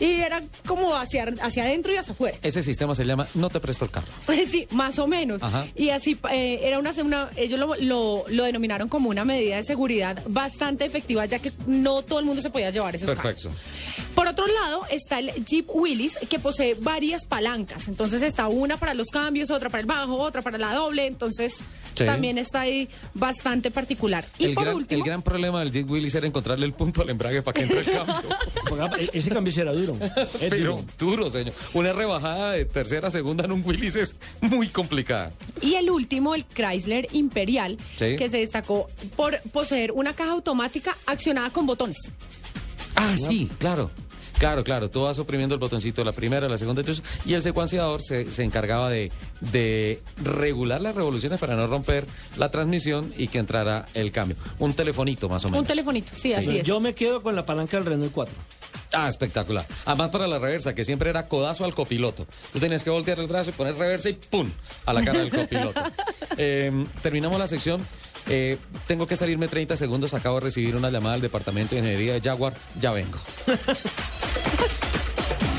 y era como hacia hacia adentro y hacia afuera Ese sistema se llama No te presto el carro. pues sí, más o menos. Ajá. Y así eh, era una, una ellos lo, lo, lo denominaron como una medida de seguridad bastante efectiva, ya que no todo el mundo se podía llevar esos carros. Perfecto. Por otro lado está el Jeep Willys, que posee varias palancas. Entonces está una para los cambios, otra para el bajo, otra para la doble. Entonces Sí. también está ahí bastante particular. Y El por gran, último, el gran problema del Jeep Willys era encontrarle el punto al embrague para que entre el cambio. E- Ese cambio será duro. Es Pero duro. duro, señor. Una rebajada de tercera, segunda en un Willys es muy complicada. Y el último, el Chrysler Imperial, Sí. que se destacó por poseer una caja automática accionada con botones. Ah, sí, claro. Claro, claro, tú vas oprimiendo el botoncito, la primera, la segunda, entonces, y el secuenciador se, se encargaba de, de regular las revoluciones para no romper la transmisión y que entrara el cambio. Un telefonito más o menos. Un telefonito, sí, así es. Yo me quedo con la palanca del Renault 4. Ah, espectacular. Además para la reversa, que siempre era codazo al copiloto. Tú tenías que voltear el brazo y poner reversa y ¡pum! a la cara del copiloto. Eh, terminamos la sección. Eh, tengo que salirme 30 segundos. Acabo de recibir una llamada del Departamento de Ingeniería de Jaguar. Ya vengo.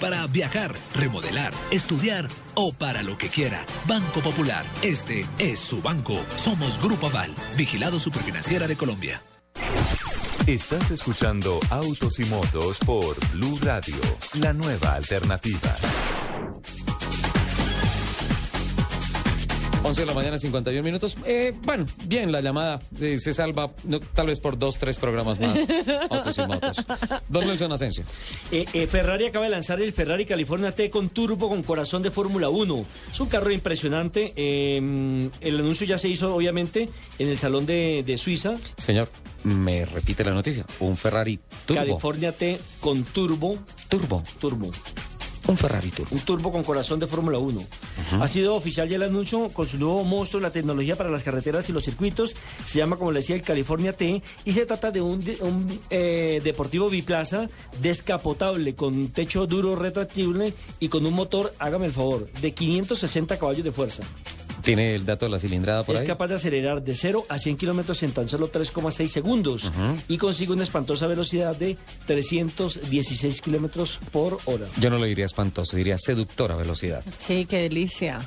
para viajar, remodelar, estudiar o para lo que quiera. Banco Popular. Este es su banco. Somos Grupo Aval, vigilado superfinanciera de Colombia. Estás escuchando Autos y Motos por Blue Radio, la nueva alternativa. 11 de la mañana, 51 minutos. Eh, bueno, bien, la llamada eh, se salva no, tal vez por dos, tres programas más. Autos y motos. Don Nelson Asensio. Eh, eh, Ferrari acaba de lanzar el Ferrari California T con turbo con corazón de Fórmula 1. Es un carro impresionante. eh, el anuncio ya se hizo, obviamente, en el Salón de, de Suiza. Señor, me repite la noticia. Un Ferrari Turbo. California T con turbo. Turbo. Turbo. Un Ferrari Turbo. Un turbo con corazón de Fórmula 1. Ha sido oficial ya el anuncio con su nuevo monstruo, la tecnología para las carreteras y los circuitos. Se llama, como le decía, el California T. Y se trata de un, de- un, eh, deportivo biplaza descapotable con techo duro retractible y con un motor, hágame el favor, de 560 caballos de fuerza. ¿Tiene el dato de la cilindrada por es ahí? capaz de acelerar de 0 a 100 kilómetros en tan solo 3,6 segundos y consigue una espantosa velocidad de 316 kilómetros por hora. Yo no lo diría espantoso, diría seductora velocidad. Sí, qué delicia.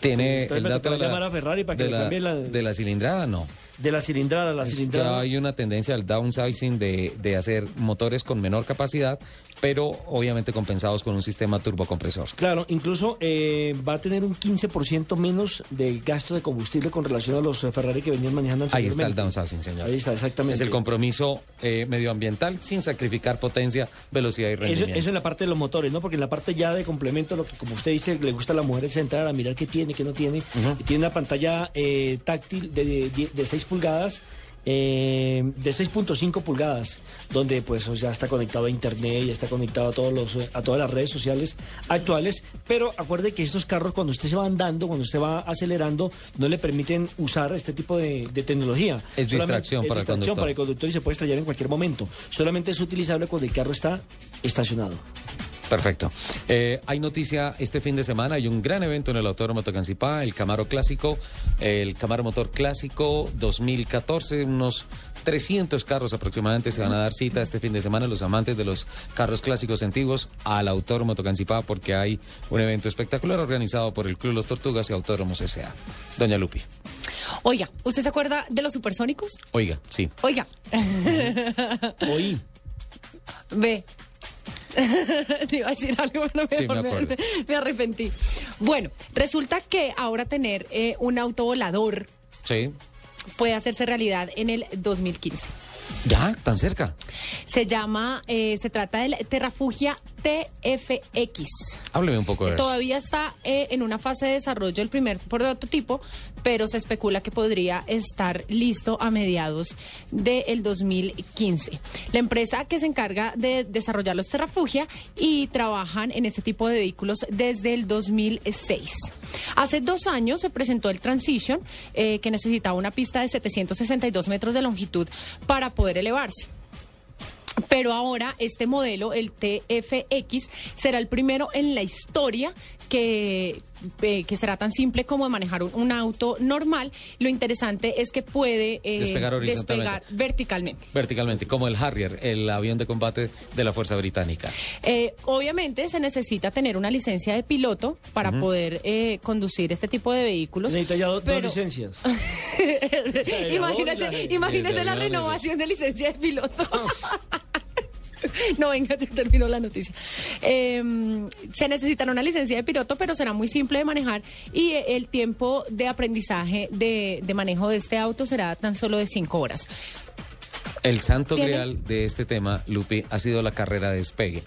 ¿Tiene Entonces el dato de la, llamar a Ferrari para que de le la- cambie la- de la cilindrada? No. De la cilindrada, la Es cilindrada. hay una tendencia al downsizing de, de hacer motores con menor capacidad, pero obviamente compensados con un sistema turbocompresor. Claro, incluso eh, va a tener un 15% menos de gasto de combustible con relación a los eh, Ferrari que venían manejando Ahí está el anteriormente. downsizing, señor. Ahí está, exactamente. Es el compromiso eh, medioambiental sin sacrificar potencia, velocidad y rendimiento. eso en la parte de los motores, ¿no? Porque en la parte ya de complemento, lo que como usted dice, le gusta a la mujer es entrar a mirar qué tiene, qué no tiene. Y tiene una pantalla eh, táctil de, de, de 6 pulgadas. Eh, de 6.5 pulgadas, donde pues ya está conectado a internet, ya está conectado a todos los a todas las redes sociales actuales, pero acuerde que estos carros cuando usted se va andando, cuando usted va acelerando, no le permiten usar este tipo de, de tecnología. Es Solamente- distracción es para el distracción conductor. para el conductor y se puede estrellar en cualquier momento. Solamente es utilizable cuando el carro está estacionado. Perfecto. Eh, hay noticia este fin de semana, hay un gran evento en el Autódromo Tocancipá, el Camaro Clásico, el Camaro Motor Clásico 2014, unos 300 carros aproximadamente se van a dar cita este fin de semana los amantes de los carros clásicos antiguos al Autódromo Tocancipá porque hay un evento espectacular organizado por el Club Los Tortugas y Autódromos S.A. Doña Lupi. Oiga, ¿usted se acuerda de los supersónicos? Oiga, sí. Oiga. Oí. Ve. Te iba a decir algo, Sí, me arrepentí. Bueno, resulta que ahora tener eh, un auto volador Sí. puede hacerse realidad en el 2015. Ya, tan cerca. Se llama, eh, se trata del Terrafugia TFX. Hábleme un poco de eso. Todavía está eh, en una fase de desarrollo el primer prototipo, pero se especula que podría estar listo a mediados del 2015. La empresa que se encarga de desarrollar los Terrafugia y trabajan en este tipo de vehículos desde el 2006. Hace dos años se presentó el Transition, eh, que necesitaba una pista de 762 metros de longitud para poder elevarse. Pero ahora este modelo, el TFX, será el primero en la historia que, eh, que será tan simple como de manejar un, un auto normal. Lo interesante es que puede eh, Despegar horizontalmente. despegar verticalmente. Verticalmente, como el Harrier, el avión de combate de la Fuerza Británica. Eh, obviamente se necesita tener una licencia de piloto para Ujú. poder eh, conducir este tipo de vehículos. Necesita ya do- dos licencias. imagínese imagínese la renovación de licencia de piloto. No, venga, ya terminó la noticia. Eh, se necesitará una licencia de piloto, pero será muy simple de manejar y el tiempo de aprendizaje de, de manejo de este auto será tan solo de cinco horas. El santo ¿Tiene? grial de este tema, Lupi, ha sido la carrera de despegue.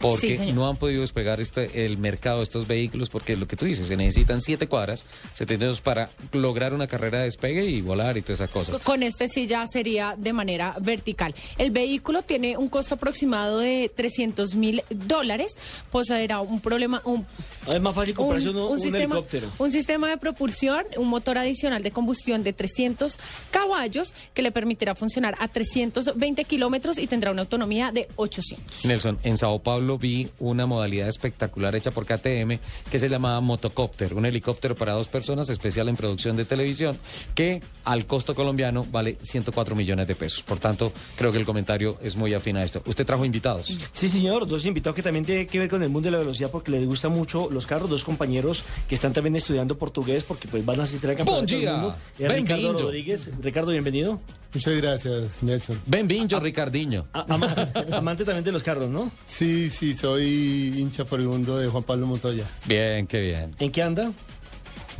Porque Sí, no han podido despegar este, el mercado de estos vehículos, porque lo que tú dices, se necesitan siete cuadras, 72 para lograr una carrera de despegue y volar y todas esas cosas. Con este sí ya sería de manera vertical. El vehículo tiene un costo aproximado de 300 mil dólares. Poseerá un problema, un, Es más fácil comprarse uno- un, sistema, helicóptero. un sistema de propulsión, un motor adicional de combustión de 300 caballos que le permitirá funcionar a 320 kilómetros y tendrá una autonomía de 800. Nelson, en Sao Paulo vi una modalidad espectacular hecha por KTM que se llamaba Motocopter, un helicóptero para dos personas especial en producción de televisión que al costo colombiano vale 104 millones de pesos. Por tanto, creo que el comentario es muy afín a esto. ¿Usted trajo invitados? Sí, señor, dos invitados que también tienen que ver con el mundo de la velocidad porque les gusta mucho los carros, dos compañeros que están también estudiando portugués porque pues van a asistir al campeonato del mundo. Ricardo. Rodríguez. Ricardo, bienvenido. Muchas gracias, Nelson. Benvinho, Ricardinho. A- ama- amante también de los carros, ¿no? Sí, sí, soy hincha furibundo de Juan Pablo Montoya. Bien, qué bien. ¿En qué anda?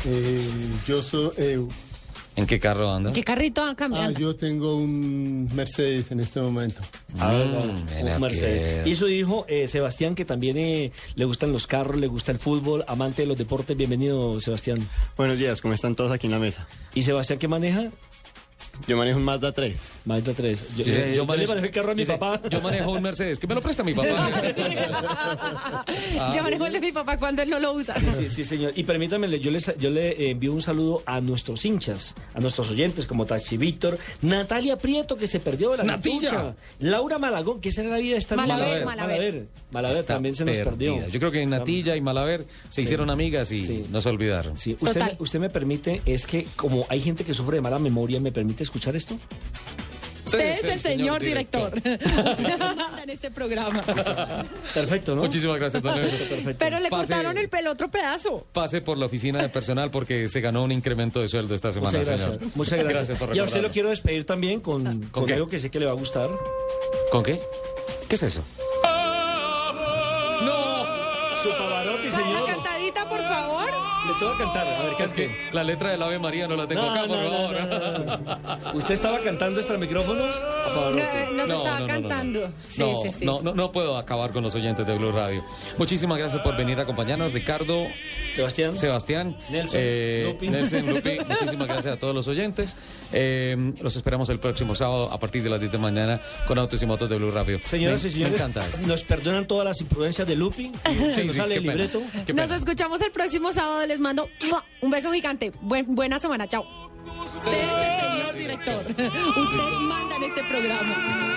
Eh, yo soy... eh, ¿En qué carro anda? ¿Qué carrito han ah, cambiado? yo tengo un Mercedes en este momento. Ah, Mm, mira un Mercedes. que- Y su hijo, eh, Sebastián, que también eh, le gustan los carros, le gusta el fútbol, amante de los deportes. Bienvenido, Sebastián. Buenos días, ¿cómo están todos aquí en la mesa? ¿Y Sebastián qué maneja? Yo manejo un Mazda 3. Mazda 3. Yo, manejo el carro a mi dice, papá. Yo manejo un Mercedes. Que me lo presta mi papá. Ah. Yo manejo el de mi papá cuando él no lo usa. Sí, sí, sí, señor. Y permítame, le- yo, les, yo le envío un saludo a nuestros hinchas, a nuestros oyentes como Taxi Víctor, Natalia Prieto, que se perdió de la ¡Natilla! Natucha, Laura Malagón, que será la vida de esta Malaver, niña. Malaver. Malaver, Malaver también se nos perdida. perdió. Yo creo que Natilla y Malaver se Sí. hicieron amigas y Sí. no se olvidaron. Sí, usted, me, usted me permite, es que como hay gente que sufre de mala memoria, ¿me permite escuchar esto? Usted es el señor director. en este programa. Perfecto, ¿no? Muchísimas gracias, don. Perfecto. Pero le Pase- cortaron el, el otro pedazo. Pase por la oficina de personal porque se ganó un incremento de sueldo esta semana, Muchas gracias. señor. Muchas gracias. por y a usted lo quiero despedir también con, con qué? algo que sé que le va a gustar. ¿Con qué? ¿Qué es eso? Su Pavarotti, señor. Cantadita, por favor. Le tengo que cantar. A ver, ¿qué Es que la letra del Ave María no la tengo No, acá, por no, favor. no, no, ¿Usted estaba cantando extra micrófono? No, no se No, estaba no, no, no, cantando. no. Sí, no, sí, sí. no, no, no puedo acabar con los oyentes de Blue Radio. Muchísimas gracias por venir a acompañarnos, Ricardo. Sebastián. Sebastián. Nelson, eh, Lupi. Nelson, Lupi. Muchísimas gracias a todos los oyentes. Eh, los esperamos el próximo sábado a partir de las 10 de la mañana con Autos y Motos de Blue Radio. Señoras Me- y señores, Me encanta esto. nos perdonan todas las imprudencias de Lupi. Se Sí, nos sí, sale el pena. libreto. Nos pena escuchamos el próximo sábado. Les mando un beso gigante. Buen, buena semana. Chao. Usted, sí, señor director, usted manda en este programa.